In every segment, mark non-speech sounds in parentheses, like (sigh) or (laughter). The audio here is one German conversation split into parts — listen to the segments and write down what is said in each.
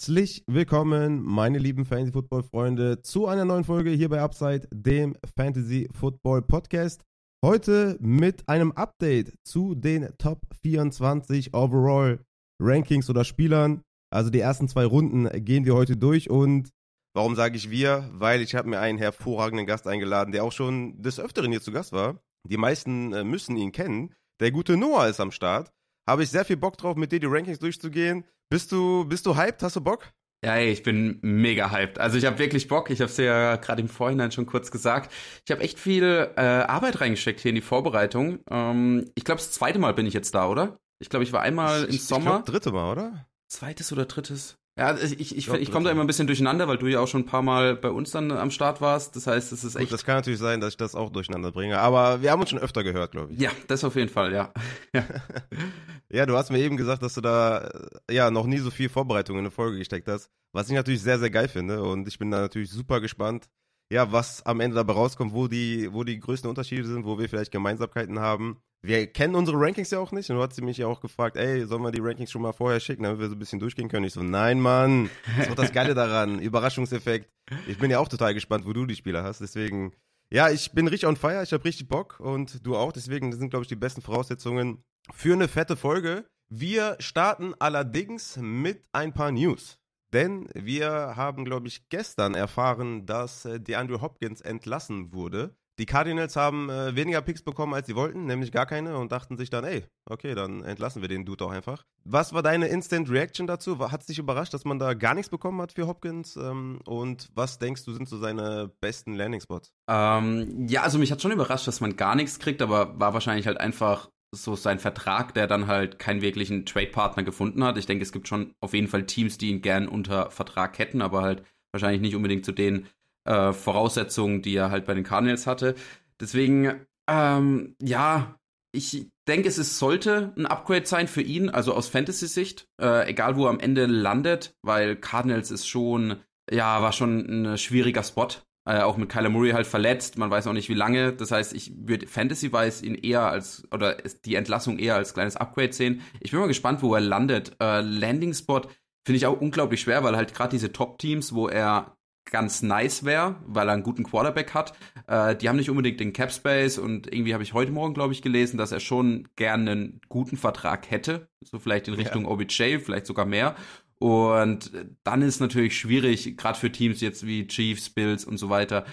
Herzlich willkommen, meine lieben Fantasy Football Freunde, zu einer neuen Folge hier bei Upside, dem Fantasy Football Podcast. Heute mit einem Update zu den Top 24 Overall Rankings oder Spielern. Also die ersten zwei Runden gehen wir heute durch und warum sage ich wir? Weil ich habe mir einen hervorragenden Gast eingeladen, der auch schon des Öfteren hier zu Gast war. Die meisten äh, müssen ihn kennen. Der gute Noah ist am Start. Habe ich sehr viel Bock drauf, mit dir die Rankings durchzugehen. Bist du, bist du hyped? Hast du Bock? Ja, ey, ich bin mega hyped. Also ich habe wirklich Bock. Ich habe es ja gerade im Vorhinein schon kurz gesagt. Ich habe echt viel äh, Arbeit reingesteckt hier in die Vorbereitung. Ähm, ich glaube, das zweite Mal bin ich jetzt da, oder? Ich glaube, ich war einmal ich, im Sommer. Ich glaube, dritte Mal, oder? Zweites oder drittes? Ja, ich, ich, ich, ich komme da immer ein bisschen durcheinander, weil du ja auch schon ein paar Mal bei uns dann am Start warst. Das heißt, es ist echt. Gut, das kann natürlich sein, dass ich das auch durcheinander bringe. Aber wir haben uns schon öfter gehört, glaube ich. Ja, das auf jeden Fall, ja. (laughs) Ja. ja, du hast mir eben gesagt, dass du da ja noch nie so viel Vorbereitung in eine Folge gesteckt hast. Was ich natürlich sehr, sehr geil finde. Und ich bin da natürlich super gespannt, ja, was am Ende dabei rauskommt, wo die, wo die größten Unterschiede sind, wo wir vielleicht Gemeinsamkeiten haben wir kennen unsere Rankings ja auch nicht. Und du hast sie mich ja auch gefragt, ey, sollen wir die Rankings schon mal vorher schicken, damit wir so ein bisschen durchgehen können? Ich so, nein, Mann. Das ist doch das Geile daran. (laughs) Überraschungseffekt. Ich bin ja auch total gespannt, wo du die Spieler hast. Deswegen, ja, ich bin richtig on fire. Ich habe richtig Bock und du auch. Deswegen sind, glaube ich, die besten Voraussetzungen für eine fette Folge. Wir starten allerdings mit ein paar News. Denn wir haben, glaube ich, gestern erfahren, dass äh, DeAndre Hopkins entlassen wurde. Die Cardinals haben äh, weniger Picks bekommen, als sie wollten, nämlich gar keine, und dachten sich dann, ey, okay, dann entlassen wir den Dude doch einfach. Was war deine Instant Reaction dazu? Hat es dich überrascht, dass man da gar nichts bekommen hat für Hopkins? Ähm, und was denkst du, sind so seine besten Landing-Spots? Ähm, ja, also mich hat schon überrascht, dass man gar nichts kriegt, aber war wahrscheinlich halt einfach so sein Vertrag, der dann halt keinen wirklichen Trade-Partner gefunden hat. Ich denke, es gibt schon auf jeden Fall Teams, die ihn gern unter Vertrag hätten, aber halt wahrscheinlich nicht unbedingt zu den äh, Voraussetzungen, die er halt bei den Cardinals hatte. Deswegen, ähm, ja, ich denke, es ist, sollte ein Upgrade sein für ihn, also aus Fantasy-Sicht, äh, egal wo er am Ende landet, weil Cardinals ist schon, ja, war schon ein schwieriger Spot. Äh, auch mit Kyler Murray halt verletzt, man weiß auch nicht wie lange. Das heißt, ich würde Fantasy-wise ihn eher als, oder die Entlassung eher als kleines Upgrade sehen. Ich bin mal gespannt, wo er landet. Äh, Landing-Spot finde ich auch unglaublich schwer, weil halt gerade diese Top-Teams, wo er ganz nice wäre, weil er einen guten Quarterback hat. Äh, die haben nicht unbedingt den Cap Space und irgendwie habe ich heute Morgen, glaube ich, gelesen, dass er schon gerne einen guten Vertrag hätte. So vielleicht in Richtung ja. OBJ, vielleicht sogar mehr. Und dann ist natürlich schwierig, gerade für Teams jetzt wie Chiefs, Bills und so weiter.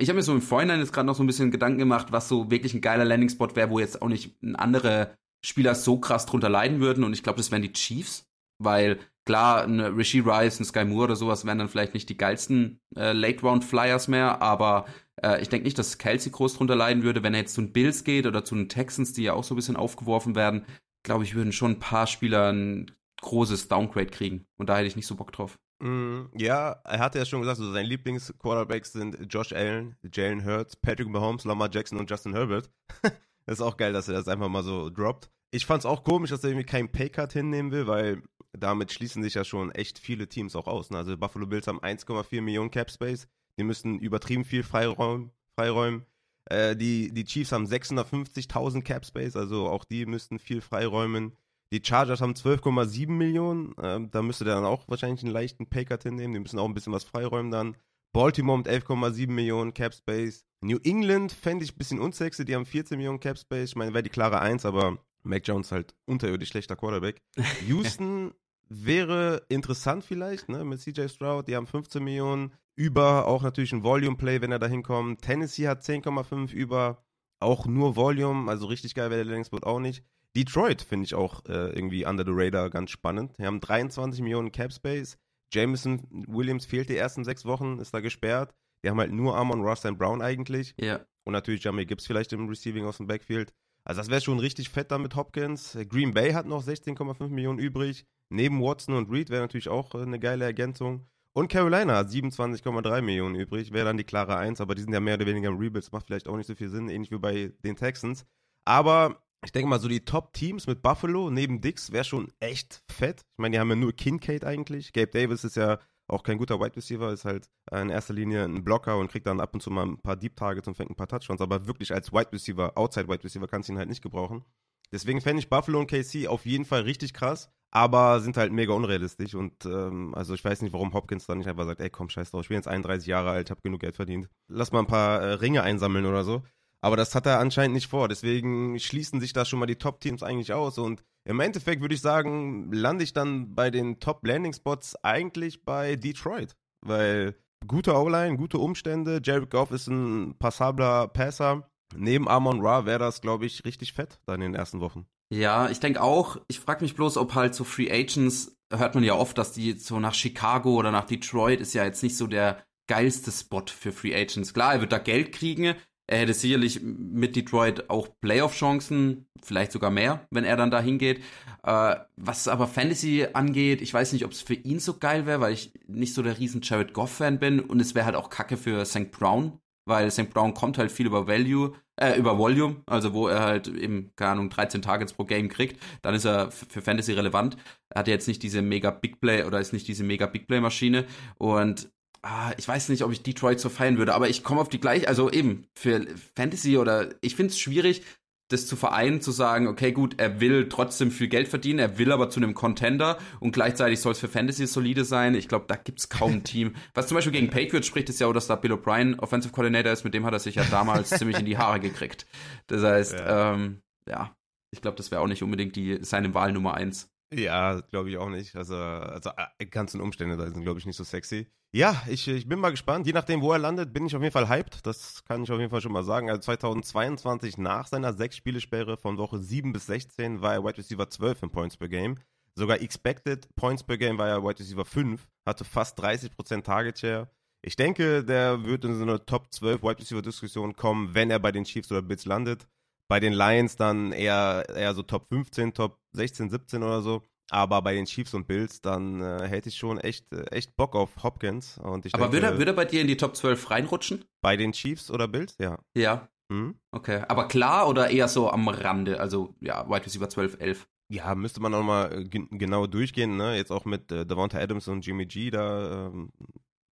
Ich habe mir so im Vorhinein jetzt gerade noch so ein bisschen Gedanken gemacht, was so wirklich ein geiler Landing-Spot wäre, wo jetzt auch nicht andere Spieler so krass drunter leiden würden. Und ich glaube, das wären die Chiefs, weil Klar, ein Rishi Rice, ein Sky Moore oder sowas wären dann vielleicht nicht die geilsten äh, Late-Round-Flyers mehr, aber äh, ich denke nicht, dass Kelsey groß drunter leiden würde, wenn er jetzt zu den Bills geht oder zu den Texans, die ja auch so ein bisschen aufgeworfen werden. Glaube ich, würden schon ein paar Spieler ein großes Downgrade kriegen und da hätte ich nicht so Bock drauf. Mm, ja, er hatte ja schon gesagt, so seine Lieblings-Quarterbacks sind Josh Allen, Jalen Hurts, Patrick Mahomes, Lamar Jackson und Justin Herbert. das (laughs) ist auch geil, dass er das einfach mal so droppt. Ich fand es auch komisch, dass er irgendwie keinen Paycard hinnehmen will, weil damit schließen sich ja schon echt viele Teams auch aus. Ne? Also Buffalo Bills haben 1,4 Millionen Cap Space. Die müssen übertrieben viel freiräumen. freiräumen. Äh, die, die Chiefs haben 650.000 Cap Space, also auch die müssten viel freiräumen. Die Chargers haben 12,7 Millionen. Äh, da müsste dann auch wahrscheinlich einen leichten Paycut hinnehmen. Die müssen auch ein bisschen was freiräumen dann. Baltimore mit 11,7 Millionen Cap Space. New England fände ich ein bisschen unsexy. Die haben 14 Millionen Cap Space. Ich meine, wäre die klare 1, aber Mac Jones halt unterirdisch schlechter Quarterback. (laughs) Houston wäre interessant vielleicht, ne, mit CJ Stroud. Die haben 15 Millionen über, auch natürlich ein Volume-Play, wenn er da hinkommt. Tennessee hat 10,5 über, auch nur Volume, also richtig geil wäre der Längsboot auch nicht. Detroit finde ich auch äh, irgendwie under the radar ganz spannend. Die haben 23 Millionen Cap Space. Jameson Williams fehlt die ersten sechs Wochen, ist da gesperrt. Die haben halt nur Amon Ross und Brown eigentlich. Ja. Und natürlich Jamie Gibbs vielleicht im Receiving aus dem Backfield. Also das wäre schon richtig fett da mit Hopkins. Green Bay hat noch 16,5 Millionen übrig. Neben Watson und Reed wäre natürlich auch äh, eine geile Ergänzung. Und Carolina hat 27,3 Millionen übrig, wäre dann die klare Eins, aber die sind ja mehr oder weniger im Rebuild, das macht vielleicht auch nicht so viel Sinn, ähnlich wie bei den Texans. Aber ich denke mal, so die Top-Teams mit Buffalo neben Dix wäre schon echt fett. Ich meine, die haben ja nur Kincaid eigentlich. Gabe Davis ist ja auch kein guter Wide Receiver, ist halt in erster Linie ein Blocker und kriegt dann ab und zu mal ein paar Deep Targets und fängt ein paar Touchdowns, aber wirklich als Wide Receiver, Outside Wide Receiver kannst du ihn halt nicht gebrauchen. Deswegen fände ich Buffalo und KC auf jeden Fall richtig krass. aber sind halt mega unrealistisch und ähm, also ich weiß nicht, warum Hopkins dann nicht einfach sagt, ey komm, scheiß drauf, ich bin jetzt 31 Jahre alt, hab genug Geld verdient. Lass mal ein paar äh, Ringe einsammeln oder so. Aber das hat er anscheinend nicht vor. Deswegen schließen sich da schon mal die Top-Teams eigentlich aus. Und im Endeffekt würde ich sagen, lande ich dann bei den Top-Landing-Spots eigentlich bei Detroit. Weil gute O-Line, gute Umstände. Jared Goff ist ein passabler Passer. Neben Amon Ra wäre das, glaube ich, richtig fett dann in den ersten Wochen. Ja, ich denke auch. Ich frage mich bloß, ob halt so Free Agents, hört man ja oft, dass die so nach Chicago oder nach Detroit ist ja jetzt nicht so der geilste Spot für Free Agents. Klar, er wird da Geld kriegen, er hätte sicherlich mit Detroit auch Playoff-Chancen, vielleicht sogar mehr, wenn er dann da hingeht. Äh, was aber Fantasy angeht, ich weiß nicht, ob es für ihn so geil wäre, weil ich nicht so der riesen Jared Goff-Fan bin und es wäre halt auch kacke für St. Brown, weil St. Brown kommt halt viel über Value, äh, über Volume, also wo er halt eben, keine Ahnung, 13 Targets pro Game kriegt, dann ist er für Fantasy relevant. Er hat jetzt nicht diese mega Big Play oder ist nicht diese mega Big Play Maschine und ah, ich weiß nicht, ob ich Detroit so feiern würde, aber ich komme auf die gleiche, also eben für Fantasy oder ich finde es schwierig, das zu vereinen, zu sagen, okay, gut, er will trotzdem viel Geld verdienen, er will aber zu einem Contender und gleichzeitig soll es für Fantasy solide sein. Ich glaube, da gibt es kaum ein Team. Was zum Beispiel gegen Patriots spricht, ist ja auch, dass da Bill O'Brien Offensive Coordinator ist, mit dem hat er sich ja damals (laughs) ziemlich in die Haare gekriegt. Das heißt, ja, ähm, ja ich glaube, das wäre auch nicht unbedingt die, seine Wahl Nummer eins. Ja, glaube ich auch nicht. Also, also äh, ganzen Umstände da sind, glaube ich, nicht so sexy. Ja, ich, ich bin mal gespannt. Je nachdem, wo er landet, bin ich auf jeden Fall hyped. Das kann ich auf jeden Fall schon mal sagen. Also 2022 nach seiner sechs Spielesperre von Woche 7 bis 16 war er Wide Receiver 12 in Points per Game. Sogar Expected Points per Game war er Wide Receiver 5, hatte fast 30% Target Share. Ich denke, der wird in so eine Top 12 Wide Receiver Diskussion kommen, wenn er bei den Chiefs oder Bills landet. Bei den Lions dann eher, eher so Top 15, Top 16, 17 oder so. Aber bei den Chiefs und Bills, dann äh, hätte ich schon echt, äh, echt Bock auf Hopkins. Und ich Aber denke, würde, er, würde er bei dir in die Top 12 reinrutschen? Bei den Chiefs oder Bills, ja. Ja. Hm? Okay. Aber klar oder eher so am Rande? Also, ja, Wide Receiver 12, 11. Ja, müsste man auch mal äh, genau durchgehen, ne? Jetzt auch mit äh, Devonta Adams und Jimmy G, da ähm,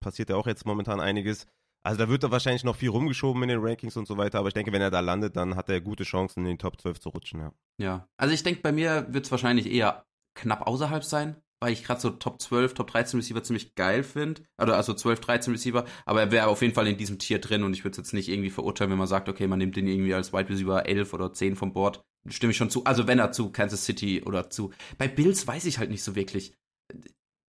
passiert ja auch jetzt momentan einiges. Also da wird er wahrscheinlich noch viel rumgeschoben in den Rankings und so weiter, aber ich denke, wenn er da landet, dann hat er gute Chancen, in den Top 12 zu rutschen, ja. Ja, also ich denke, bei mir wird es wahrscheinlich eher knapp außerhalb sein, weil ich gerade so Top 12, Top 13 Receiver ziemlich geil finde. Also, also 12, 13 Receiver, aber er wäre auf jeden Fall in diesem Tier drin und ich würde es jetzt nicht irgendwie verurteilen, wenn man sagt, okay, man nimmt den irgendwie als Wide Receiver 11 oder 10 vom Board. Stimme ich schon zu. Also wenn er zu Kansas City oder zu. Bei Bills weiß ich halt nicht so wirklich.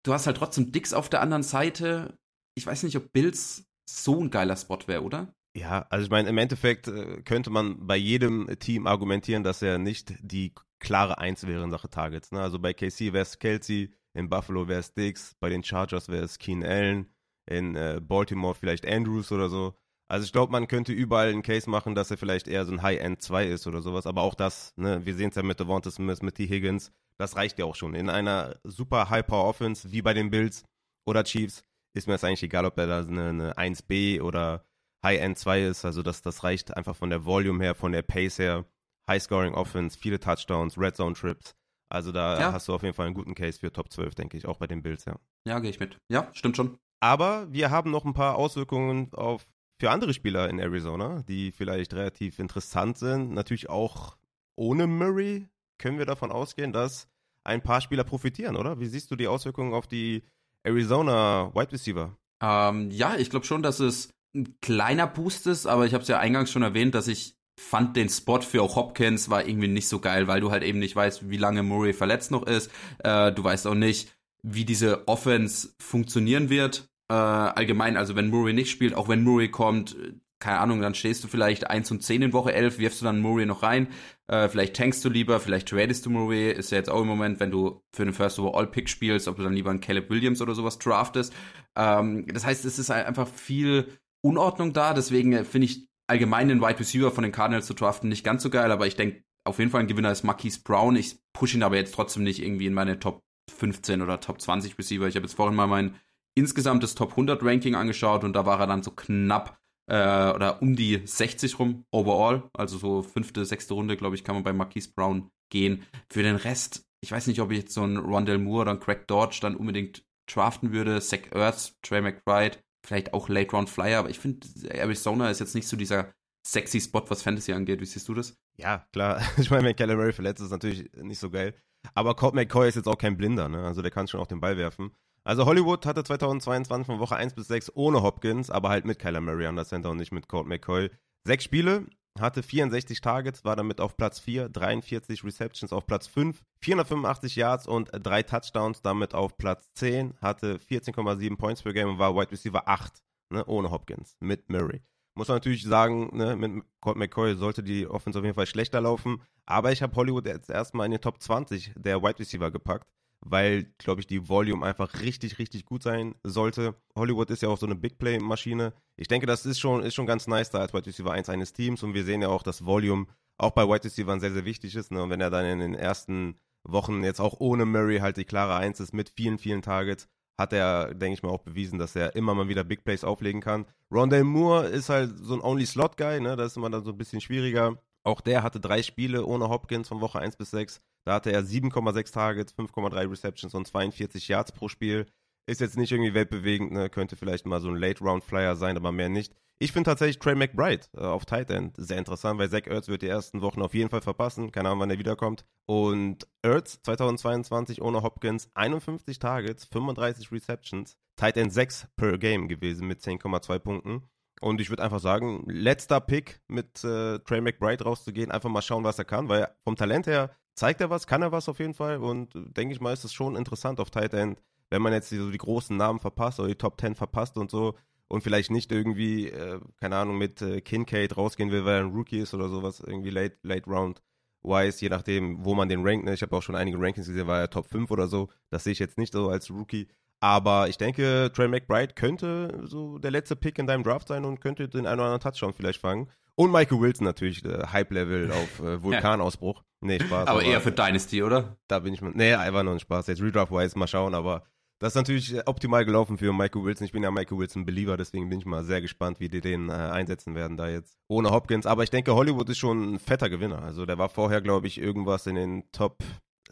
Du hast halt trotzdem Dicks auf der anderen Seite. Ich weiß nicht, ob Bills so ein geiler Spot wäre, oder? Ja, also ich meine, im Endeffekt äh, könnte man bei jedem Team argumentieren, dass er nicht die klare Eins wäre in Sache Targets. Ne? Also bei KC wäre es Kelsey, in Buffalo wäre es Dix, bei den Chargers wäre es Keen Allen, in äh, Baltimore vielleicht Andrews oder so. Also ich glaube, man könnte überall einen Case machen, dass er vielleicht eher so ein High-End 2 ist oder sowas. Aber auch das, ne, wir sehen es ja mit Devonta Smith, mit T. Higgins, das reicht ja auch schon. In einer super High-Power-Offense, wie bei den Bills oder Chiefs, ist mir das eigentlich egal, ob er da eine, eine 1B oder High-End 2 ist. Also das, das reicht einfach von der Volume her, von der Pace her. High-Scoring Offense, viele Touchdowns, Red Zone Trips. Also da ja. hast du auf jeden Fall einen guten Case für Top 12, denke ich, auch bei den Bills, ja. Ja, gehe ich mit. Ja, stimmt schon. Aber wir haben noch ein paar Auswirkungen auf für andere Spieler in Arizona, die vielleicht relativ interessant sind. Natürlich auch ohne Murray können wir davon ausgehen, dass ein paar Spieler profitieren, oder? Wie siehst du die Auswirkungen auf die Arizona Wide Receiver? Ähm, ja, ich glaube schon, dass es ein kleiner Boost ist, aber ich habe es ja eingangs schon erwähnt, dass ich fand den Spot für auch Hopkins war irgendwie nicht so geil, weil du halt eben nicht weißt, wie lange Murray verletzt noch ist. Äh, du weißt auch nicht, wie diese Offense funktionieren wird. Äh, allgemein, also wenn Murray nicht spielt, auch wenn Murray kommt, keine Ahnung, dann stehst du vielleicht 1 und 10 in Woche 11, wirfst du dann Murray noch rein. Äh, vielleicht tankst du lieber, vielleicht tradest du Murray. Ist ja jetzt auch im Moment, wenn du für den First Overall Pick spielst, ob du dann lieber einen Caleb Williams oder sowas draftest. Ähm, das heißt, es ist einfach viel Unordnung da. Deswegen finde ich allgemein den Wide Receiver von den Cardinals zu draften nicht ganz so geil, aber ich denke, auf jeden Fall ein Gewinner ist Marquise Brown. Ich pushe ihn aber jetzt trotzdem nicht irgendwie in meine Top 15 oder Top 20 Receiver. Ich habe jetzt vorhin mal mein insgesamtes Top 100 Ranking angeschaut und da war er dann so knapp äh, oder um die 60 rum overall. Also so fünfte, sechste Runde, glaube ich, kann man bei Marquise Brown gehen. Für den Rest, ich weiß nicht, ob ich jetzt so einen Rondell Moore oder einen Craig Dodge dann unbedingt draften würde. Zach Ertz, Trey McBride, vielleicht auch Late Round Flyer, aber ich finde, Arizona ist jetzt nicht so dieser sexy Spot, was Fantasy angeht. Wie siehst du das? Ja, klar. (laughs) Ich meine, wenn Keller Murray verletzt ist, ist natürlich nicht so geil. Aber Colt McCoy ist jetzt auch kein Blinder, ne? Also der kann schon auch den Ball werfen. Also Hollywood hatte 2022 von Woche 1 bis 6 ohne Hopkins, aber halt mit Kyler Murray an der Center und nicht mit Colt McCoy. Sechs Spiele, hatte 64 Targets, war damit auf Platz 4, 43 Receptions auf Platz 5, 485 Yards und drei Touchdowns, damit auf Platz 10, hatte 14,7 Points per Game und war Wide Receiver 8, ne, ohne Hopkins, mit Murray. Muss man natürlich sagen, ne, mit Colt McCoy sollte die Offense auf jeden Fall schlechter laufen, aber ich habe Hollywood jetzt erstmal in den Top 20 der Wide Receiver gepackt weil, glaube ich, die Volume einfach richtig, richtig gut sein sollte. Hollywood ist ja auch so eine Big Play-Maschine. Ich denke, das ist schon, ist schon ganz nice da als Wide Receiver 1 eines Teams und wir sehen ja auch, dass Volume auch bei Wide Receivers sehr, sehr wichtig ist. Ne? Und wenn er dann in den ersten Wochen jetzt auch ohne Murray halt die klare 1 ist mit vielen, vielen Targets, hat er, denke ich mal, auch bewiesen, dass er immer mal wieder Big Plays auflegen kann. Rondell Moore ist halt so ein Only-Slot-Guy, ne? das ist immer dann so ein bisschen schwieriger. Auch der hatte drei Spiele ohne Hopkins von Woche 1 bis 6. Da hatte er 7,6 Targets, 5,3 Receptions und 42 Yards pro Spiel. Ist jetzt nicht irgendwie weltbewegend, ne? könnte vielleicht mal so ein Late-Round-Flyer sein, aber mehr nicht. Ich finde tatsächlich Trey McBride äh, auf Tight End sehr interessant, weil Zach Ertz wird die ersten Wochen auf jeden Fall verpassen. Keine Ahnung, wann er wiederkommt. Und Ertz 2022 ohne Hopkins 51 Targets, 35 Receptions, Tight End 6 per Game gewesen mit 10,2 Punkten. Und ich würde einfach sagen, letzter Pick mit äh, Trey McBride rauszugehen, einfach mal schauen, was er kann, weil vom Talent her zeigt er was, kann er was auf jeden Fall und äh, denke ich mal, ist es schon interessant auf Tight End, wenn man jetzt so die großen Namen verpasst oder die Top 10 verpasst und so und vielleicht nicht irgendwie, äh, keine Ahnung, mit äh, Kincaid rausgehen will, weil er ein Rookie ist oder sowas, irgendwie late, late round wise, je nachdem, wo man den rankt. Ne? Ich habe auch schon einige Rankings gesehen, war er Top 5 oder so. Das sehe ich jetzt nicht so als Rookie. Aber ich denke, Trey McBride könnte so der letzte Pick in deinem Draft sein und könnte den einen oder anderen Touchdown vielleicht fangen. Und Michael Wilson natürlich, äh, Hype-Level auf äh, (laughs) Vulkanausbruch. Nee, Spaß. aber, aber, eher für Dynasty, oder? Da bin ich mir. Nee, einfach nur ein Spaß. Jetzt Redraft-wise mal schauen, aber das ist natürlich äh, optimal gelaufen für Michael Wilson. Ich bin ja Michael Wilson-Believer, deswegen bin ich mal sehr gespannt, wie die den äh, einsetzen werden da jetzt. Ohne Hopkins. Aber ich denke, Hollywood ist schon ein fetter Gewinner. Also der war vorher, glaube ich, irgendwas in den Top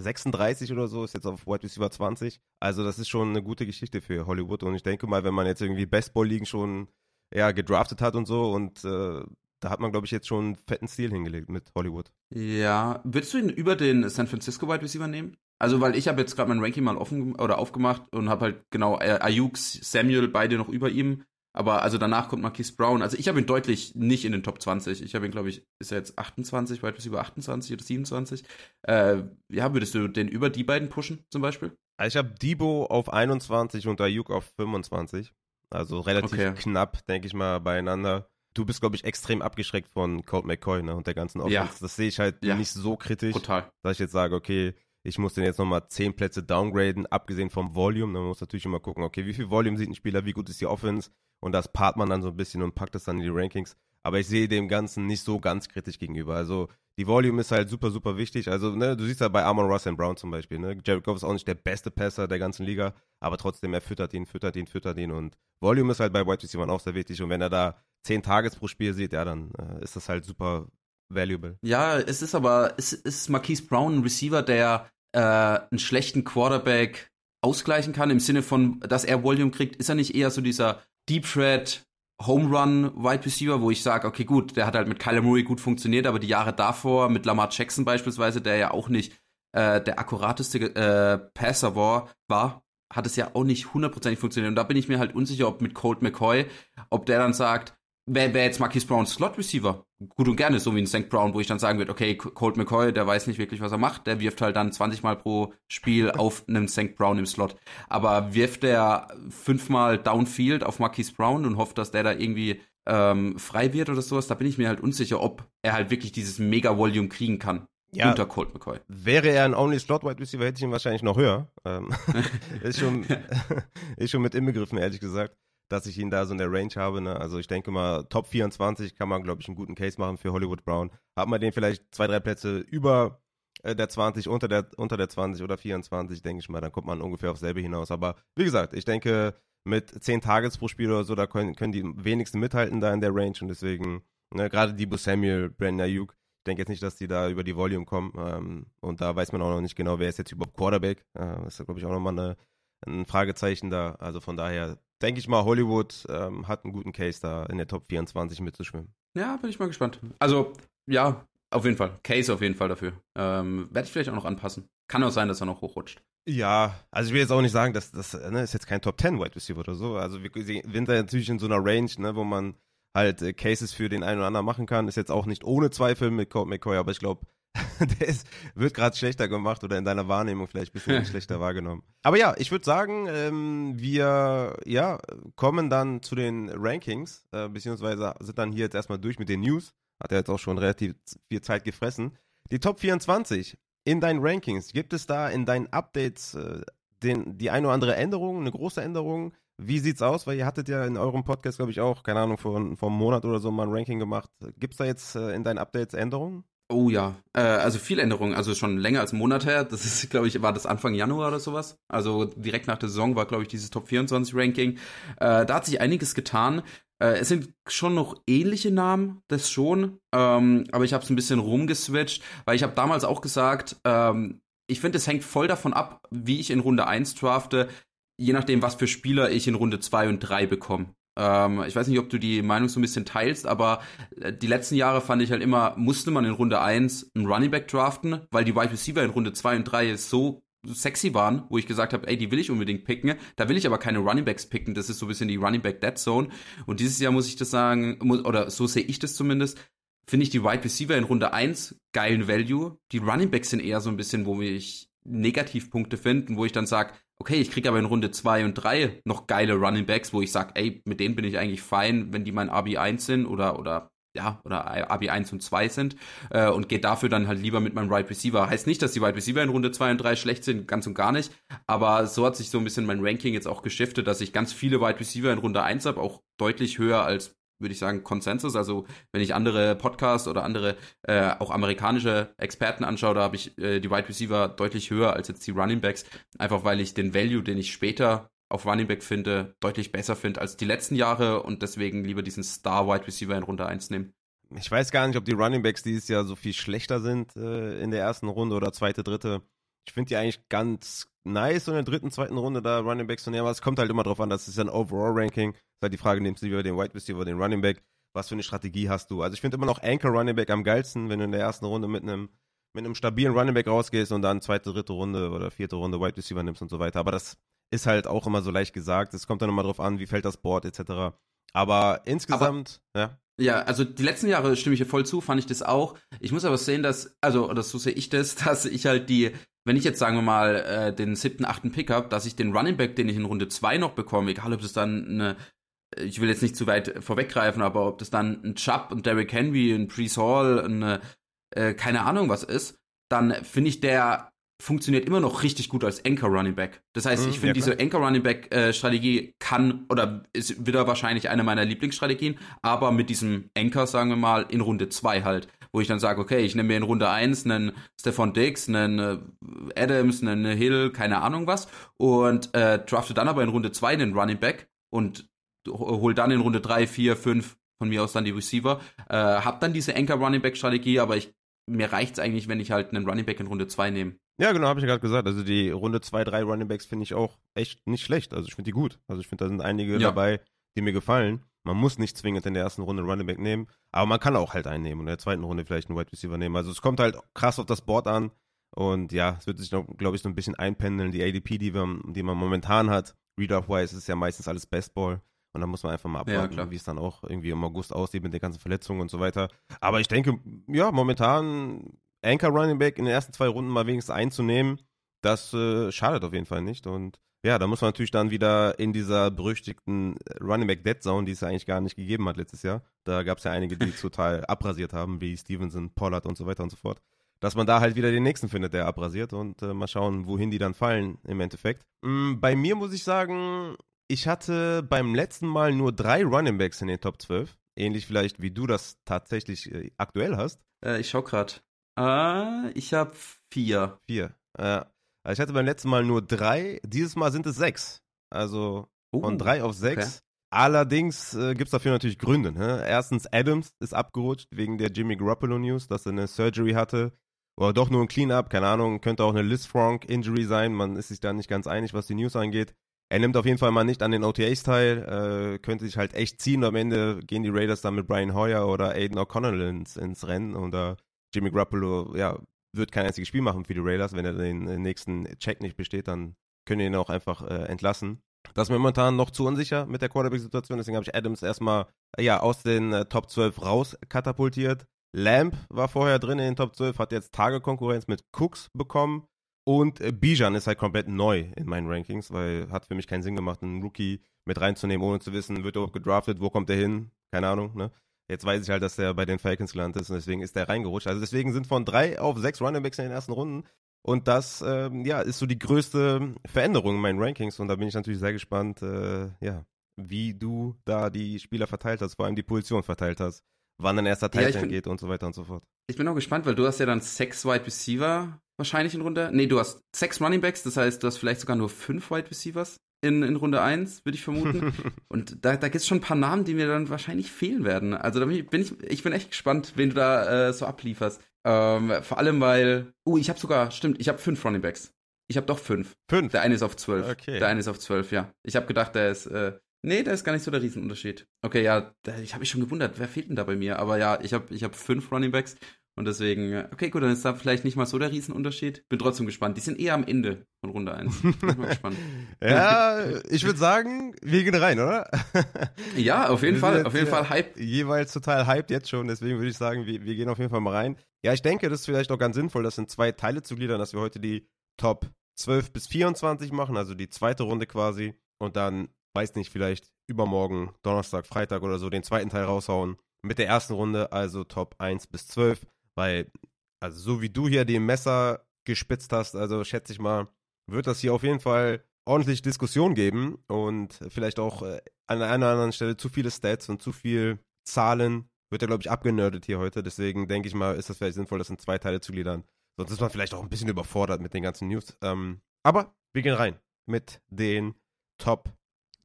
36 oder so, ist jetzt auf Wide Receiver 20. Also das ist schon eine gute Geschichte für Hollywood. Und ich denke mal, wenn man jetzt irgendwie Bestball-Ligen schon ja, gedraftet hat und so und äh, da hat man, glaube ich, jetzt schon einen fetten Stil hingelegt mit Hollywood. Ja, würdest du ihn über den San Francisco Wide Receiver nehmen? Also, weil ich habe jetzt gerade mein Ranking mal offen oder aufgemacht und habe halt genau äh, Ayuk, Samuel beide noch über ihm. Aber also danach kommt Marquise Brown. Also ich habe ihn deutlich nicht in den Top 20. Ich habe ihn, glaube ich, ist er jetzt 28, Wide Receiver 28 oder 27. Äh, ja, würdest du den über die beiden pushen zum Beispiel? Also ich habe Debo auf 21 und Ayuk auf 25. Also relativ okay. knapp, denke ich mal, beieinander du bist, glaube ich, extrem abgeschreckt von Colt McCoy ne, und der ganzen Offense. Ja. Das sehe ich halt ja. nicht so kritisch, Total. dass ich jetzt sage, okay, ich muss den jetzt nochmal 10 Plätze downgraden, abgesehen vom Volume. Man muss natürlich immer gucken, okay, wie viel Volume sieht ein Spieler, wie gut ist die Offense und das paart man dann so ein bisschen und packt das dann in die Rankings. Aber ich sehe dem Ganzen nicht so ganz kritisch gegenüber. Also die Volume ist halt super, super wichtig. Also, ne, du siehst ja bei Amon Russ and Brown zum Beispiel, ne? Jared Goff ist auch nicht der beste Passer der ganzen Liga, aber trotzdem, er füttert ihn, füttert ihn, füttert ihn und Volume ist halt bei White Receiver auch sehr wichtig und wenn er da 10 Tages pro Spiel sieht, ja, dann äh, ist das halt super valuable. Ja, es ist aber, es ist Marquise Brown ein Receiver, der äh, einen schlechten Quarterback ausgleichen kann, im Sinne von, dass er Volume kriegt, ist er nicht eher so dieser Deep Threat, Home Run Wide Receiver, wo ich sage, okay, gut, der hat halt mit Kyler Murray gut funktioniert, aber die Jahre davor mit Lamar Jackson beispielsweise, der ja auch nicht äh, der akkurateste äh, Passer war, war, hat es ja auch nicht hundertprozentig funktioniert. Und da bin ich mir halt unsicher, ob mit Colt McCoy, ob der dann sagt, wer wäre jetzt Marquis Brown Slot Receiver? Gut und gerne, so wie ein St. Brown, wo ich dann sagen würde, okay, Colt McCoy, der weiß nicht wirklich, was er macht, der wirft halt dann 20 Mal pro Spiel auf einem St. Brown im Slot. Aber wirft der fünfmal Downfield auf Marquis Brown und hofft, dass der da irgendwie ähm, frei wird oder sowas, da bin ich mir halt unsicher, ob er halt wirklich dieses Mega-Volume kriegen kann. Ja, unter Colt McCoy. Wäre er ein Only Slot Wide Receiver, hätte ich ihn wahrscheinlich noch höher. Ähm, (laughs) (laughs) ist, schon, (laughs) ist schon mit inbegriffen, ehrlich gesagt dass ich ihn da so in der Range habe. Ne? Also ich denke mal, Top 24 kann man, glaube ich, einen guten Case machen für Hollywood Brown. Hat man den vielleicht zwei, drei Plätze über äh, der 20, unter der, unter der 20 oder 24, denke ich mal, dann kommt man ungefähr aufs selbe hinaus. Aber wie gesagt, ich denke, mit 10 Targets pro Spiel oder so, da können, können die wenigsten mithalten da in der Range und deswegen, ne, gerade Debo Samuel, Brandon Ayuk, ich denke jetzt nicht, dass die da über die Volume kommen ähm, und da weiß man auch noch nicht genau, wer ist jetzt überhaupt Quarterback. Äh, ist, glaube ich, auch nochmal eine, ein Fragezeichen da. Also von daher denke ich mal, Hollywood ähm, hat einen guten Case da in der Top 24 mitzuschwimmen. Ja, bin ich mal gespannt. Also, ja, auf jeden Fall. Case auf jeden Fall dafür. Ähm, Werde ich vielleicht auch noch anpassen. kann auch sein, dass er noch hochrutscht. Ja, also ich will jetzt auch nicht sagen, dass das ne, ist jetzt kein Top 10 Wide Receiver oder so. Also wir sind da natürlich in so einer Range, ne, wo man halt äh, Cases für den einen oder anderen machen kann. Ist jetzt auch nicht ohne Zweifel mit Colt McCoy, aber ich glaube, (laughs) der ist, wird gerade schlechter gemacht oder in deiner Wahrnehmung vielleicht ein bisschen (laughs) schlechter wahrgenommen. Aber ja, ich würde sagen, ähm, wir ja, kommen dann zu den Rankings, äh, beziehungsweise sind dann hier jetzt erstmal durch mit den News. Hat er jetzt auch schon relativ viel Zeit gefressen. Die Top 24 in deinen Rankings, gibt es da in deinen Updates äh, den, die eine oder andere Änderung, eine große Änderung? Wie sieht's aus? Weil ihr hattet ja in eurem Podcast, glaube ich, auch, keine Ahnung, vor, vor einem Monat oder so mal ein Ranking gemacht. Gibt es da jetzt äh, in deinen Updates Änderungen? Oh ja, äh, also viel Änderungen, also schon länger als einen Monat her. Das ist, glaube ich, war das Anfang Januar oder sowas. Also direkt nach der Saison war, glaube ich, dieses Top 24 Ranking. Äh, da hat sich einiges getan. Äh, es sind schon noch ähnliche Namen, das schon. Ähm, aber ich habe es ein bisschen rumgeswitcht, weil ich habe damals auch gesagt, ähm, ich finde, es hängt voll davon ab, wie ich in Runde 1 drafte, je nachdem, was für Spieler ich in Runde 2 und 3 bekomme. Ähm, ich weiß nicht, ob du die Meinung so ein bisschen teilst, aber äh, die letzten Jahre fand ich halt immer, musste man in Runde 1 einen Running Back draften, weil die Wide Receiver in Runde 2 und 3 so sexy waren, wo ich gesagt habe, ey, die will ich unbedingt picken. Da will ich aber keine Running Backs picken. Das ist so ein bisschen die Running Back Dead Zone. Und dieses Jahr muss ich das sagen, muss, oder so sehe ich das zumindest, finde ich die Wide Receiver in Runde 1 geilen Value. Die Running Backs sind eher so ein bisschen, wo ich Negativpunkte finde, wo ich dann sage, okay, ich kriege aber in Runde 2 und 3 noch geile Running Backs, wo ich sage, ey, mit denen bin ich eigentlich fein, wenn die mein RB1 sind oder, oder ja, oder RB1 und 2 sind äh, und geht dafür dann halt lieber mit meinem Wide right Receiver. Heißt nicht, dass die Wide Receiver in Runde 2 und 3 schlecht sind, ganz und gar nicht, aber so hat sich so ein bisschen mein Ranking jetzt auch geschiftet, dass ich ganz viele Wide Receiver in Runde 1 habe, auch deutlich höher als würde ich sagen, Konsensus. Also wenn ich andere Podcasts oder andere äh, auch amerikanische Experten anschaue, da habe ich äh, die Wide Receiver deutlich höher als jetzt die Running Backs, einfach weil ich den Value, den ich später auf Running Back finde, deutlich besser finde als die letzten Jahre und deswegen lieber diesen Star Wide Receiver in Runde 1 nehmen. Ich weiß gar nicht, ob die Running Backs dieses Jahr so viel schlechter sind äh, in der ersten Runde oder zweite, dritte. Ich finde die eigentlich ganz nice, so in der dritten, zweiten Runde da Running Backs zu nehmen, aber es kommt halt immer drauf an, das ist ja ein Overall-Ranking. Ist halt die Frage, nimmst du lieber den Wide Receiver oder den Running Back? Was für eine Strategie hast du? Also ich finde immer noch Anchor Running Back am geilsten, wenn du in der ersten Runde mit einem mit einem stabilen Running Back rausgehst und dann zweite, dritte Runde oder vierte Runde Wide Receiver nimmst und so weiter. Aber das ist halt auch immer so leicht gesagt. Es kommt dann immer drauf an, wie fällt das Board etc. Aber insgesamt, aber, ja. Ja, also die letzten Jahre stimme ich dir voll zu, fand ich das auch. Ich muss aber sehen, dass, also, oder so sehe ich das, (laughs) dass ich halt die wenn ich jetzt, sagen wir mal, äh, den siebten, achten Pick habe, dass ich den Running Back, den ich in Runde 2 noch bekomme, egal ob das dann eine, ich will jetzt nicht zu weit vorweggreifen, aber ob das dann ein Chubb, ein Derrick Henry, ein Priest Hall, eine, äh, keine Ahnung was ist, dann finde ich, der funktioniert immer noch richtig gut als Anchor Running Back. Das heißt, ich mhm, finde ja, diese Anchor Running Back äh, Strategie kann oder ist wieder wahrscheinlich eine meiner Lieblingsstrategien, aber mit diesem Anchor, sagen wir mal, in Runde 2 halt wo ich dann sage, okay, ich nehme mir in Runde 1 einen Stefan Dix, einen äh, Adams, einen Hill, keine Ahnung was und äh, drafte dann aber in Runde 2 einen Running Back und hol dann in Runde 3, 4, 5 von mir aus dann die Receiver. Äh, hab dann diese Anchor Running Back Strategie, aber ich, mir reicht's eigentlich, wenn ich halt einen Running Back in Runde 2 nehme. Ja, genau, habe ich gerade gesagt. Also die Runde 2, 3 Running Backs finde ich auch echt nicht schlecht. Also ich finde die gut. Also ich finde, da sind einige ja. dabei, die mir gefallen. Man muss nicht zwingend in der ersten Runde Running Back nehmen, aber man kann auch halt einen nehmen und in der zweiten Runde vielleicht einen Wide Receiver nehmen. Also es kommt halt krass auf das Board an und ja, es wird sich noch, glaube ich, so ein bisschen einpendeln. Die ADP, die, wir, die man momentan hat, Read-Off-Wise, ist ja meistens alles Bestball. Und dann muss man einfach mal abwarten, ja, wie es dann auch irgendwie im August aussieht mit den ganzen Verletzungen und so weiter. Aber ich denke, ja, momentan Anchor Running Back in den ersten zwei Runden mal wenigstens einzunehmen, das äh, schadet auf jeden Fall nicht. Und ja, da muss man natürlich dann wieder in dieser berüchtigten Running Back Dead Zone, die es ja eigentlich gar nicht gegeben hat letztes Jahr. Da gab es ja einige, die (laughs) total abrasiert haben, wie Stevenson, Pollard und so weiter und so fort. Dass man da halt wieder den nächsten findet, der abrasiert und äh, mal schauen, wohin die dann fallen im Endeffekt. Mhm, bei mir muss ich sagen, ich hatte beim letzten Mal nur drei Running Backs in den Top 12. Ähnlich vielleicht, wie du das tatsächlich äh, aktuell hast. Äh, ich schau grad. Äh, ich habe vier. Vier. Äh, also ich hatte beim letzten Mal nur drei, dieses Mal sind es sechs. Also von uh, drei auf sechs. Okay. Allerdings äh, gibt es dafür natürlich Gründe. Ne? Erstens, Adams ist abgerutscht wegen der Jimmy Garoppolo News, dass er eine Surgery hatte. Oder doch nur ein Cleanup, keine Ahnung, könnte auch eine Liz Frank Injury sein. Man ist sich da nicht ganz einig, was die News angeht. Er nimmt auf jeden Fall mal nicht an den OTAs teil, äh, könnte sich halt echt ziehen. Am Ende gehen die Raiders dann mit Brian Hoyer oder Aiden O'Connell ins, ins Rennen und äh, Jimmy Garoppolo, ja, wird kein einziges Spiel machen für die Raiders. Wenn er den nächsten Check nicht besteht, dann können wir ihn auch einfach äh, entlassen. Das ist mir momentan noch zu unsicher mit der Quarterback-Situation, deswegen habe ich Adams erstmal ja, aus den äh, Top 12 raus katapultiert. Lamb war vorher drin in den Top 12, hat jetzt Tagekonkurrenz mit Cooks bekommen. Und äh, Bijan ist halt komplett neu in meinen Rankings, weil hat für mich keinen Sinn gemacht, einen Rookie mit reinzunehmen, ohne zu wissen, wird er gedraftet, wo kommt er hin? Keine Ahnung, ne? Jetzt weiß ich halt, dass er bei den Falcons gelandet ist und deswegen ist er reingerutscht. Also deswegen sind von drei auf sechs Running Backs in den ersten Runden. Und das, ähm, ja, ist so die größte Veränderung in meinen Rankings. Und da bin ich natürlich sehr gespannt, äh, ja, wie du da die Spieler verteilt hast, vor allem die Position verteilt hast wann ein erster Teil ja, geht und so weiter und so fort. Ich bin auch gespannt, weil du hast ja dann sechs Wide Receiver wahrscheinlich in Runde. Nee, du hast sechs Running Backs, das heißt, du hast vielleicht sogar nur fünf Wide Receivers in, in Runde 1, würde ich vermuten. (laughs) und da, da gibt es schon ein paar Namen, die mir dann wahrscheinlich fehlen werden. Also da bin ich, ich bin echt gespannt, wen du da äh, so ablieferst. Ähm, vor allem, weil. Oh, uh, ich habe sogar, stimmt, ich habe fünf Running Backs. Ich habe doch fünf. Fünf? Der eine ist auf zwölf. Okay. Der eine ist auf zwölf, ja. Ich habe gedacht, der ist äh, Nee, da ist gar nicht so der Riesenunterschied. Okay, ja, da, ich habe mich schon gewundert, wer fehlt denn da bei mir? Aber ja, ich habe ich hab fünf Running Backs und deswegen, okay, gut, dann ist da vielleicht nicht mal so der Riesenunterschied. Bin trotzdem gespannt. Die sind eher am Ende von Runde 1. Bin mal gespannt. (laughs) ja, ich würde sagen, wir gehen rein, oder? (laughs) ja, auf jeden Fall, auf jeden Fall Hype. Jeweils total hyped jetzt schon, deswegen würde ich sagen, wir, wir gehen auf jeden Fall mal rein. Ja, ich denke, das ist vielleicht auch ganz sinnvoll, das in zwei Teile zu gliedern, dass wir heute die Top 12 bis 24 machen, also die zweite Runde quasi. Und dann weiß nicht, vielleicht übermorgen, Donnerstag, Freitag oder so, den zweiten Teil raushauen. Mit der ersten Runde, also Top 1 bis 12. Weil, also so wie du hier den Messer gespitzt hast, also schätze ich mal, wird das hier auf jeden Fall ordentlich Diskussion geben und vielleicht auch äh, an einer oder anderen Stelle zu viele Stats und zu viel Zahlen wird er, glaube ich, abgenördet hier heute. Deswegen denke ich mal, ist das vielleicht sinnvoll, das in zwei Teile zu gliedern. Sonst ist man vielleicht auch ein bisschen überfordert mit den ganzen News. Ähm, aber wir gehen rein mit den Top